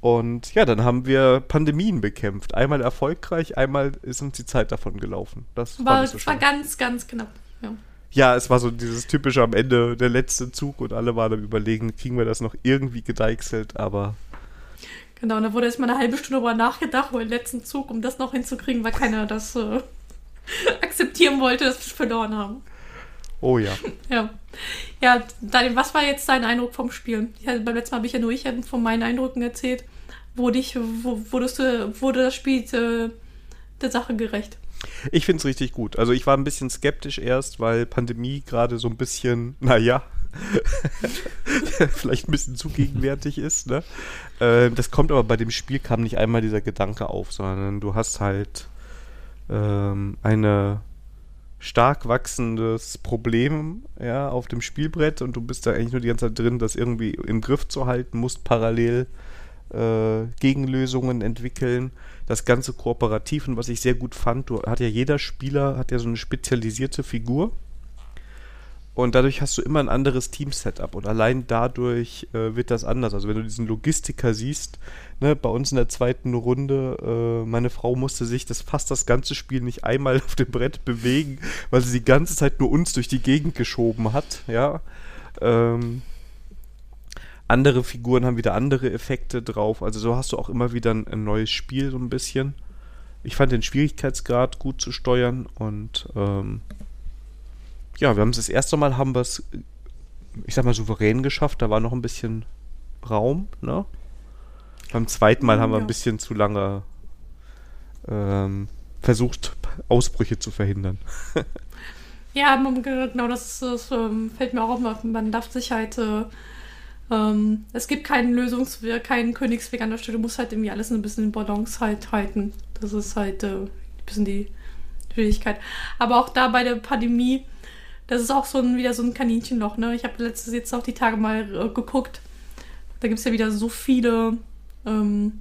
Und ja, dann haben wir Pandemien bekämpft. Einmal erfolgreich, einmal ist uns die Zeit davon gelaufen. Das war, so war ganz, ganz knapp. Ja. ja, es war so dieses typische am Ende, der letzte Zug und alle waren am Überlegen, kriegen wir das noch irgendwie gedeichselt, aber Genau, und da wurde erstmal eine halbe Stunde darüber nachgedacht, über den letzten Zug, um das noch hinzukriegen, weil keiner das äh, akzeptieren wollte, dass wir verloren haben. Oh ja. Ja. Ja, Daniel, was war jetzt dein Eindruck vom Spielen? Ja, beim letzten Mal habe ich ja nur ich von meinen Eindrücken erzählt. Wurde, ich, wurdest du, wurde das Spiel äh, der Sache gerecht? Ich finde es richtig gut. Also ich war ein bisschen skeptisch erst, weil Pandemie gerade so ein bisschen, naja, vielleicht ein bisschen zu gegenwärtig ist. Ne? Äh, das kommt aber bei dem Spiel kam nicht einmal dieser Gedanke auf, sondern du hast halt ähm, eine stark wachsendes Problem ja, auf dem Spielbrett und du bist da eigentlich nur die ganze Zeit drin, das irgendwie im Griff zu halten, musst parallel äh, Gegenlösungen entwickeln. Das Ganze kooperativ und was ich sehr gut fand, du hat ja jeder Spieler hat ja so eine spezialisierte Figur und dadurch hast du immer ein anderes Team-Setup und allein dadurch äh, wird das anders. Also wenn du diesen Logistiker siehst, ne, bei uns in der zweiten Runde, äh, meine Frau musste sich das fast das ganze Spiel nicht einmal auf dem Brett bewegen, weil sie die ganze Zeit nur uns durch die Gegend geschoben hat, ja. Ähm, andere Figuren haben wieder andere Effekte drauf. Also so hast du auch immer wieder ein, ein neues Spiel so ein bisschen. Ich fand den Schwierigkeitsgrad gut zu steuern und ähm, ja, wir haben es das erste Mal, haben wir es, ich sag mal, souverän geschafft. Da war noch ein bisschen Raum, ne? Beim zweiten Mal haben wir ein bisschen zu lange ähm, versucht, Ausbrüche zu verhindern. ja, genau, das, das ähm, fällt mir auch auf. Man darf sich halt. Äh, ähm, es gibt keinen Lösungsweg, keinen Königsweg an der Stelle. Du musst halt irgendwie alles ein bisschen in Balance halt halten. Das ist halt äh, ein bisschen die Schwierigkeit. Aber auch da bei der Pandemie das ist auch so ein, wieder so ein Kaninchenloch, ne? Ich habe letztes jetzt auch die Tage mal äh, geguckt. Da gibt es ja wieder so viele ähm,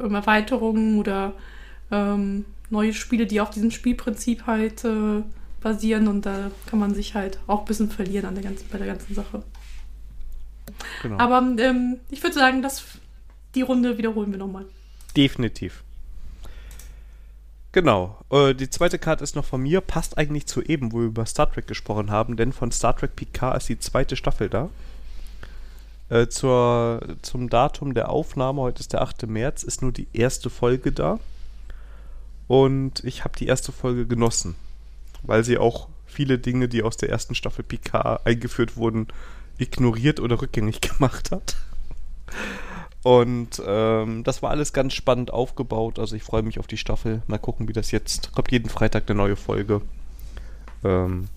ähm, Erweiterungen oder ähm, neue Spiele, die auf diesem Spielprinzip halt äh, basieren und da kann man sich halt auch ein bisschen verlieren an der ganzen, bei der ganzen Sache. Genau. Aber ähm, ich würde sagen, dass die Runde wiederholen wir nochmal. Definitiv. Genau. Äh, die zweite Karte ist noch von mir, passt eigentlich zu eben, wo wir über Star Trek gesprochen haben, denn von Star Trek Picard ist die zweite Staffel da. Äh, zur, zum Datum der Aufnahme, heute ist der 8. März, ist nur die erste Folge da. Und ich habe die erste Folge genossen, weil sie auch viele Dinge, die aus der ersten Staffel Picard eingeführt wurden, ignoriert oder rückgängig gemacht hat. Und ähm, das war alles ganz spannend aufgebaut. Also ich freue mich auf die Staffel. Mal gucken, wie das jetzt. Kommt jeden Freitag eine neue Folge. Ähm,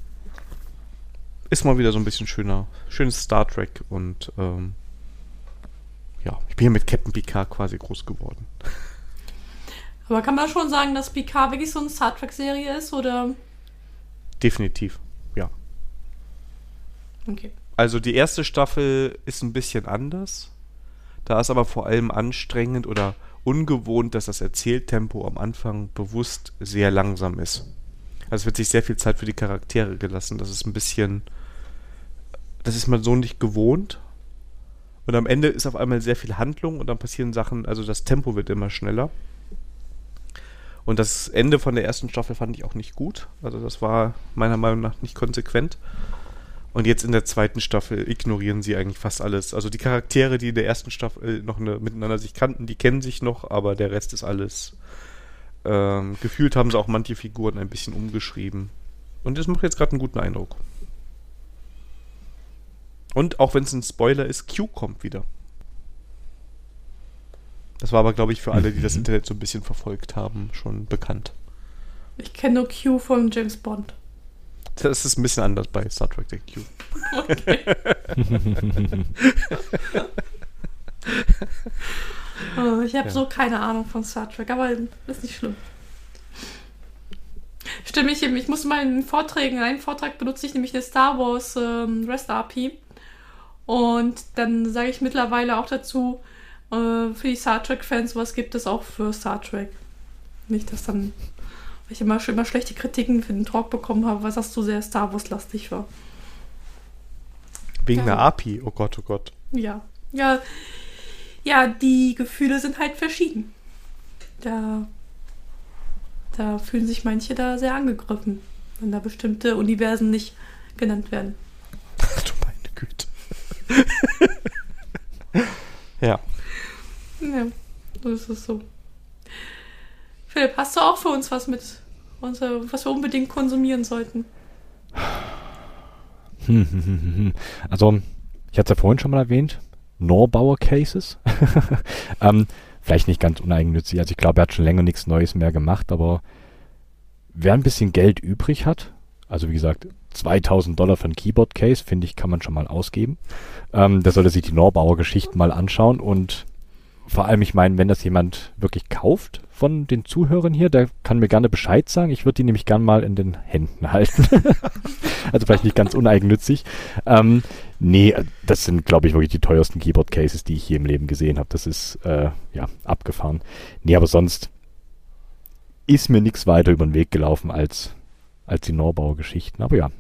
ist mal wieder so ein bisschen schöner, schönes Star Trek und ähm, ja, ich bin hier mit Captain Picard quasi groß geworden. Aber kann man schon sagen, dass Picard wirklich so eine Star Trek-Serie ist, oder? Definitiv, ja. Okay. Also die erste Staffel ist ein bisschen anders. Da ist aber vor allem anstrengend oder ungewohnt, dass das Erzähltempo am Anfang bewusst sehr langsam ist. Also es wird sich sehr viel Zeit für die Charaktere gelassen. Das ist ein bisschen, das ist man so nicht gewohnt. Und am Ende ist auf einmal sehr viel Handlung und dann passieren Sachen, also das Tempo wird immer schneller. Und das Ende von der ersten Staffel fand ich auch nicht gut. Also das war meiner Meinung nach nicht konsequent. Und jetzt in der zweiten Staffel ignorieren sie eigentlich fast alles. Also die Charaktere, die in der ersten Staffel noch eine, miteinander sich kannten, die kennen sich noch, aber der Rest ist alles. Ähm, gefühlt haben sie auch manche Figuren ein bisschen umgeschrieben. Und das macht jetzt gerade einen guten Eindruck. Und auch wenn es ein Spoiler ist, Q kommt wieder. Das war aber, glaube ich, für alle, die das Internet so ein bisschen verfolgt haben, schon bekannt. Ich kenne nur Q von James Bond. Das ist ein bisschen anders bei Star Trek der Q. Okay. oh, ich habe ja. so keine Ahnung von Star Trek, aber ist nicht schlimm. Stimmt, ich, ich muss mal in Vorträgen, in einem Vortrag benutze ich nämlich eine Star Wars ähm, REST API. Und dann sage ich mittlerweile auch dazu, äh, für die Star Trek-Fans, was gibt es auch für Star Trek. Nicht, dass dann weil ich immer, immer schlechte Kritiken für den Talk bekommen habe, weil das so sehr Star Wars-lastig war. Wegen ja. der API, oh Gott, oh Gott. Ja. Ja, ja, die Gefühle sind halt verschieden. Da, da fühlen sich manche da sehr angegriffen, wenn da bestimmte Universen nicht genannt werden. Ach du meine Güte. ja. Ja, so ist es so. Philipp, hast du auch für uns was mit, was wir unbedingt konsumieren sollten? Also, ich hatte es ja vorhin schon mal erwähnt, Norbauer Cases. ähm, vielleicht nicht ganz uneigennützig. Also ich glaube, er hat schon länger nichts Neues mehr gemacht, aber wer ein bisschen Geld übrig hat, also wie gesagt, 2000 Dollar für ein Keyboard Case, finde ich, kann man schon mal ausgeben. Ähm, der sollte sich die Norbauer Geschichten mal anschauen und vor allem, ich meine, wenn das jemand wirklich kauft von den Zuhörern hier, der kann mir gerne Bescheid sagen. Ich würde die nämlich gern mal in den Händen halten. also vielleicht nicht ganz uneigennützig. Ähm, nee, das sind, glaube ich, wirklich die teuersten Keyboard-Cases, die ich je im Leben gesehen habe. Das ist, äh, ja, abgefahren. Nee, aber sonst ist mir nichts weiter über den Weg gelaufen als, als die Norbau-Geschichten. Aber ja,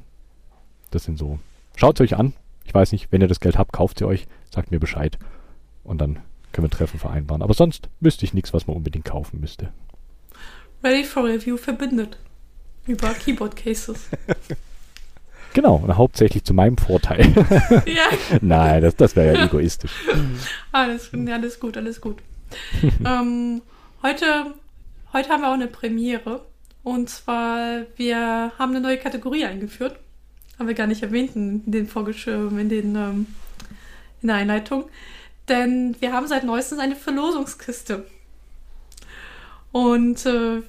das sind so. Schaut es euch an. Ich weiß nicht, wenn ihr das Geld habt, kauft ihr euch, sagt mir Bescheid. Und dann können wir ein Treffen vereinbaren. Aber sonst wüsste ich nichts, was man unbedingt kaufen müsste. Ready for Review verbindet. Über Keyboard Cases. Genau, und hauptsächlich zu meinem Vorteil. ja. Nein, das, das wäre ja egoistisch. alles, alles gut, alles gut. ähm, heute, heute haben wir auch eine Premiere. Und zwar, wir haben eine neue Kategorie eingeführt. Haben wir gar nicht erwähnt in den Vorgeschirmen, in den ähm, in der Einleitung. Denn wir haben seit neuestem eine Verlosungskiste. Und, äh,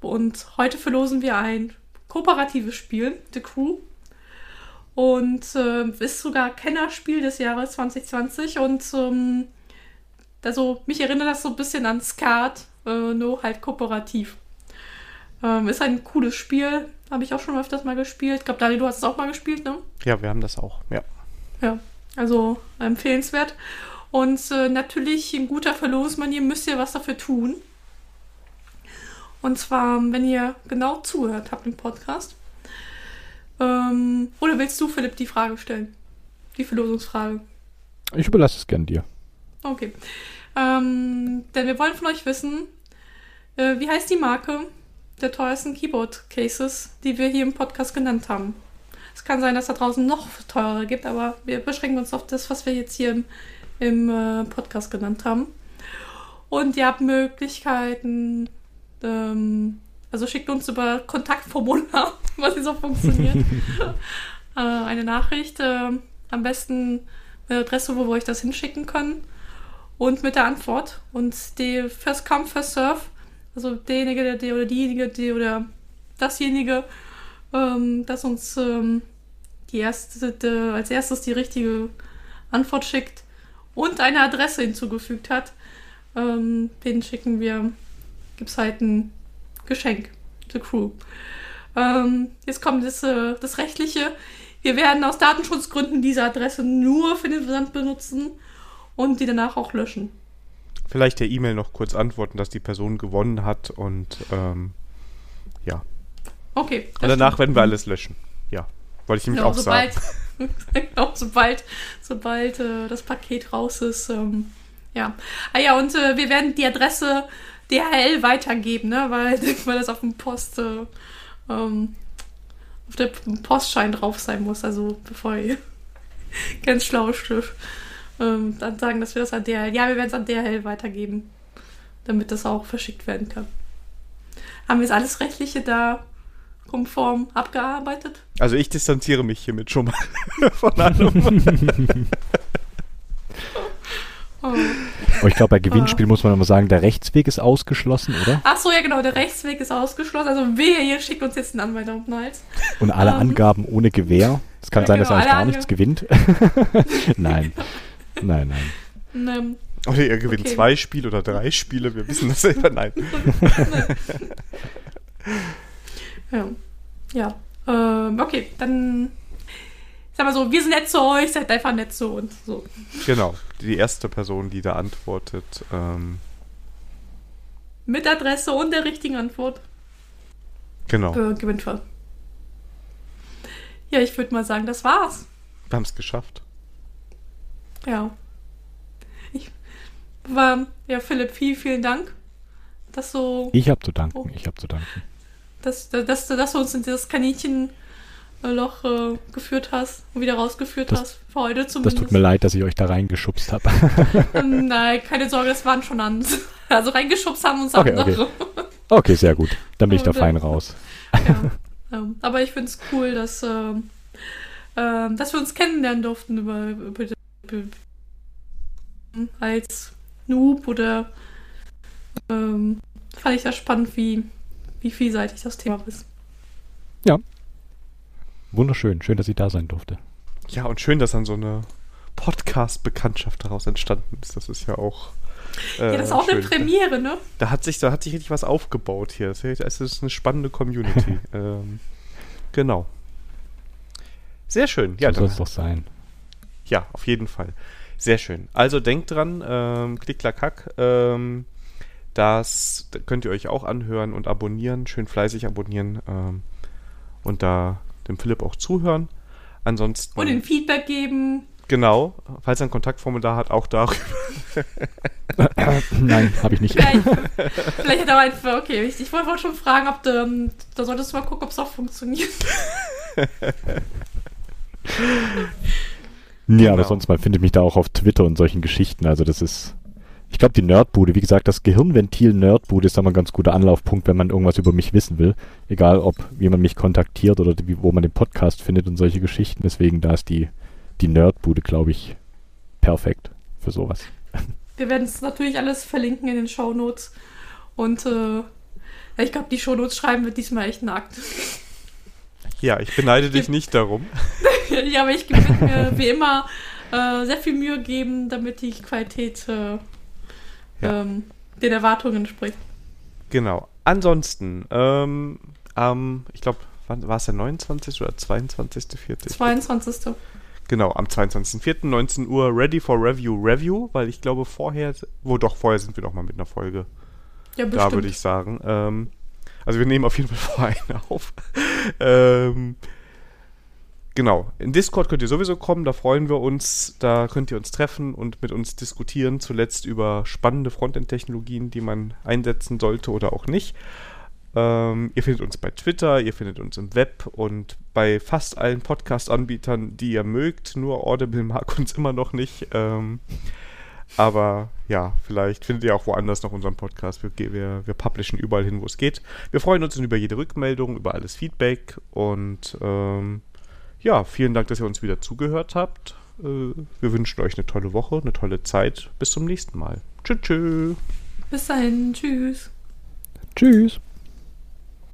und heute verlosen wir ein kooperatives Spiel, The Crew. Und äh, ist sogar Kennerspiel des Jahres 2020. Und ähm, also mich erinnert das so ein bisschen an Skat, äh, nur halt kooperativ. Ähm, ist ein cooles Spiel. Habe ich auch schon öfters mal gespielt. Ich glaube, Dani, du hast es auch mal gespielt, ne? Ja, wir haben das auch, ja. Ja. Also empfehlenswert. Und äh, natürlich in guter Verlosmanier müsst ihr was dafür tun. Und zwar, wenn ihr genau zuhört habt im Podcast. Ähm, oder willst du, Philipp, die Frage stellen? Die Verlosungsfrage. Ich überlasse es gern dir. Okay. Ähm, denn wir wollen von euch wissen, äh, wie heißt die Marke der teuersten Keyboard-Cases, die wir hier im Podcast genannt haben? Es kann sein, dass da draußen noch teurere gibt, aber wir beschränken uns auf das, was wir jetzt hier im, im äh, Podcast genannt haben. Und ihr habt Möglichkeiten, ähm, also schickt uns über Kontaktformular, was so funktioniert, äh, eine Nachricht. Äh, am besten eine Adresse, wo wir euch das hinschicken können. Und mit der Antwort. Und die First Come, First Serve, also derjenige, der, der oder diejenige, die oder dasjenige, ähm, das uns ähm, die erste, als erstes die richtige Antwort schickt und eine Adresse hinzugefügt hat, ähm, den schicken wir, gibt es halt ein Geschenk, The Crew. Ähm, jetzt kommt das, äh, das Rechtliche. Wir werden aus Datenschutzgründen diese Adresse nur für den Versand benutzen und die danach auch löschen. Vielleicht der E-Mail noch kurz antworten, dass die Person gewonnen hat und ähm, ja. Okay. Und danach werden wir alles löschen. Ja, wollte ich nämlich genau, auch sobald, sagen. genau, sobald, sobald äh, das Paket raus ist. Ähm, ja. Ah ja, und äh, wir werden die Adresse DHL weitergeben, ne? weil, weil das auf dem Post, äh, ähm, auf der Postschein drauf sein muss. Also bevor ihr ganz schlau Stift ähm, dann sagen, dass wir das an DHL, ja, wir werden es an DHL weitergeben, damit das auch verschickt werden kann. Haben wir jetzt alles Rechtliche da konform abgearbeitet? Also ich distanziere mich hiermit schon mal von allem. oh. ich glaube, bei Gewinnspiel oh. muss man immer sagen, der Rechtsweg ist ausgeschlossen, oder? Ach so, ja genau, der Rechtsweg ist ausgeschlossen. Also wehe, ihr schickt uns jetzt einen Anwalt auf den Hals. Und alle um. Ähm. Angaben ohne Gewähr. Es kann ja, sein, genau, dass er eigentlich gar nichts gewinnt. nein. Nein, nein. Ähm, oder ihr gewinnt okay. zwei Spiele oder drei Spiele, wir wissen das selber. Nein. ja. Ja. Ähm, okay, dann sag mal so, wir sind nett zu euch, seid einfach nett zu uns. So. Genau, die erste Person, die da antwortet. Ähm, Mit Adresse und der richtigen Antwort. Genau. Äh, gewinnt voll. Ja, ich würde mal sagen, das war's. Wir haben es geschafft. Ja. Ich war, ja, Philipp, vielen, vielen Dank. Dass so. Ich habe zu danken, oh, ich habe zu danken. Dass, dass, dass, du uns in dieses Kaninchenloch äh, geführt hast und wieder rausgeführt das, hast. Für heute zumindest. Das tut mir leid, dass ich euch da reingeschubst habe. Ähm, nein, keine Sorge, das waren schon andere. Also reingeschubst haben uns okay, andere. Okay. okay, sehr gut. Dann bin ich da fein raus. Ja. Ähm, aber ich finde es cool, dass, äh, äh, dass wir uns kennenlernen durften über, über als Noob oder ähm, fand ich das spannend, wie, wie vielseitig das Thema ist. Ja. Wunderschön. Schön, dass ich da sein durfte. Ja, und schön, dass dann so eine Podcast-Bekanntschaft daraus entstanden ist. Das ist ja auch. Äh, ja, das ist auch schön. eine Premiere, ne? Da hat sich, da hat sich richtig was aufgebaut hier. Das ist eine spannende Community. ähm, genau. Sehr schön. Ja, so soll es doch sein. Ja, auf jeden Fall. Sehr schön. Also denkt dran, ähm, klick, klack, hack. Ähm, das könnt ihr euch auch anhören und abonnieren. Schön fleißig abonnieren. Ähm, und da dem Philipp auch zuhören. Ansonsten. Und ein Feedback geben. Genau, falls er ein Kontaktformular hat, auch darüber. Nein, habe ich nicht. Vielleicht, vielleicht hat er einfach, okay, ich, ich wollte schon fragen, ob du, da solltest du mal gucken, ob es auch funktioniert. ja, genau. aber sonst mal findet mich da auch auf Twitter und solchen Geschichten. Also das ist, ich glaube, die Nerdbude, wie gesagt, das Gehirnventil Nerdbude ist da mal ein ganz guter Anlaufpunkt, wenn man irgendwas über mich wissen will. Egal, ob wie man mich kontaktiert oder wie, wo man den Podcast findet und solche Geschichten. Deswegen, da ist die, die Nerdbude, glaube ich, perfekt für sowas. Wir werden es natürlich alles verlinken in den Show Notes. Und äh, ich glaube, die Show Notes schreiben wird diesmal echt nackt. Ja, ich beneide dich nicht darum. ja, aber ich werde mir wie immer äh, sehr viel Mühe geben, damit die Qualität äh, ja. ähm, den Erwartungen entspricht. Genau. Ansonsten, ähm, ähm, ich glaube, war es der 29. oder 22.4.? 22. Genau, am 22.04. 19 Uhr Ready for Review Review, weil ich glaube vorher, wo doch vorher sind wir noch mal mit einer Folge. Ja, bestimmt. Da würde ich sagen. Ähm, also wir nehmen auf jeden Fall vorher eine auf. ähm, genau. In Discord könnt ihr sowieso kommen, da freuen wir uns. Da könnt ihr uns treffen und mit uns diskutieren. Zuletzt über spannende Frontend-Technologien, die man einsetzen sollte oder auch nicht. Ähm, ihr findet uns bei Twitter, ihr findet uns im Web und bei fast allen Podcast-Anbietern, die ihr mögt. Nur Audible mag uns immer noch nicht. Ähm, aber ja, vielleicht findet ihr auch woanders noch unseren Podcast. Wir, wir, wir publishen überall hin, wo es geht. Wir freuen uns über jede Rückmeldung, über alles Feedback und ähm, ja, vielen Dank, dass ihr uns wieder zugehört habt. Äh, wir wünschen euch eine tolle Woche, eine tolle Zeit. Bis zum nächsten Mal. Tschüss. tschüss. Bis dahin. Tschüss. Tschüss.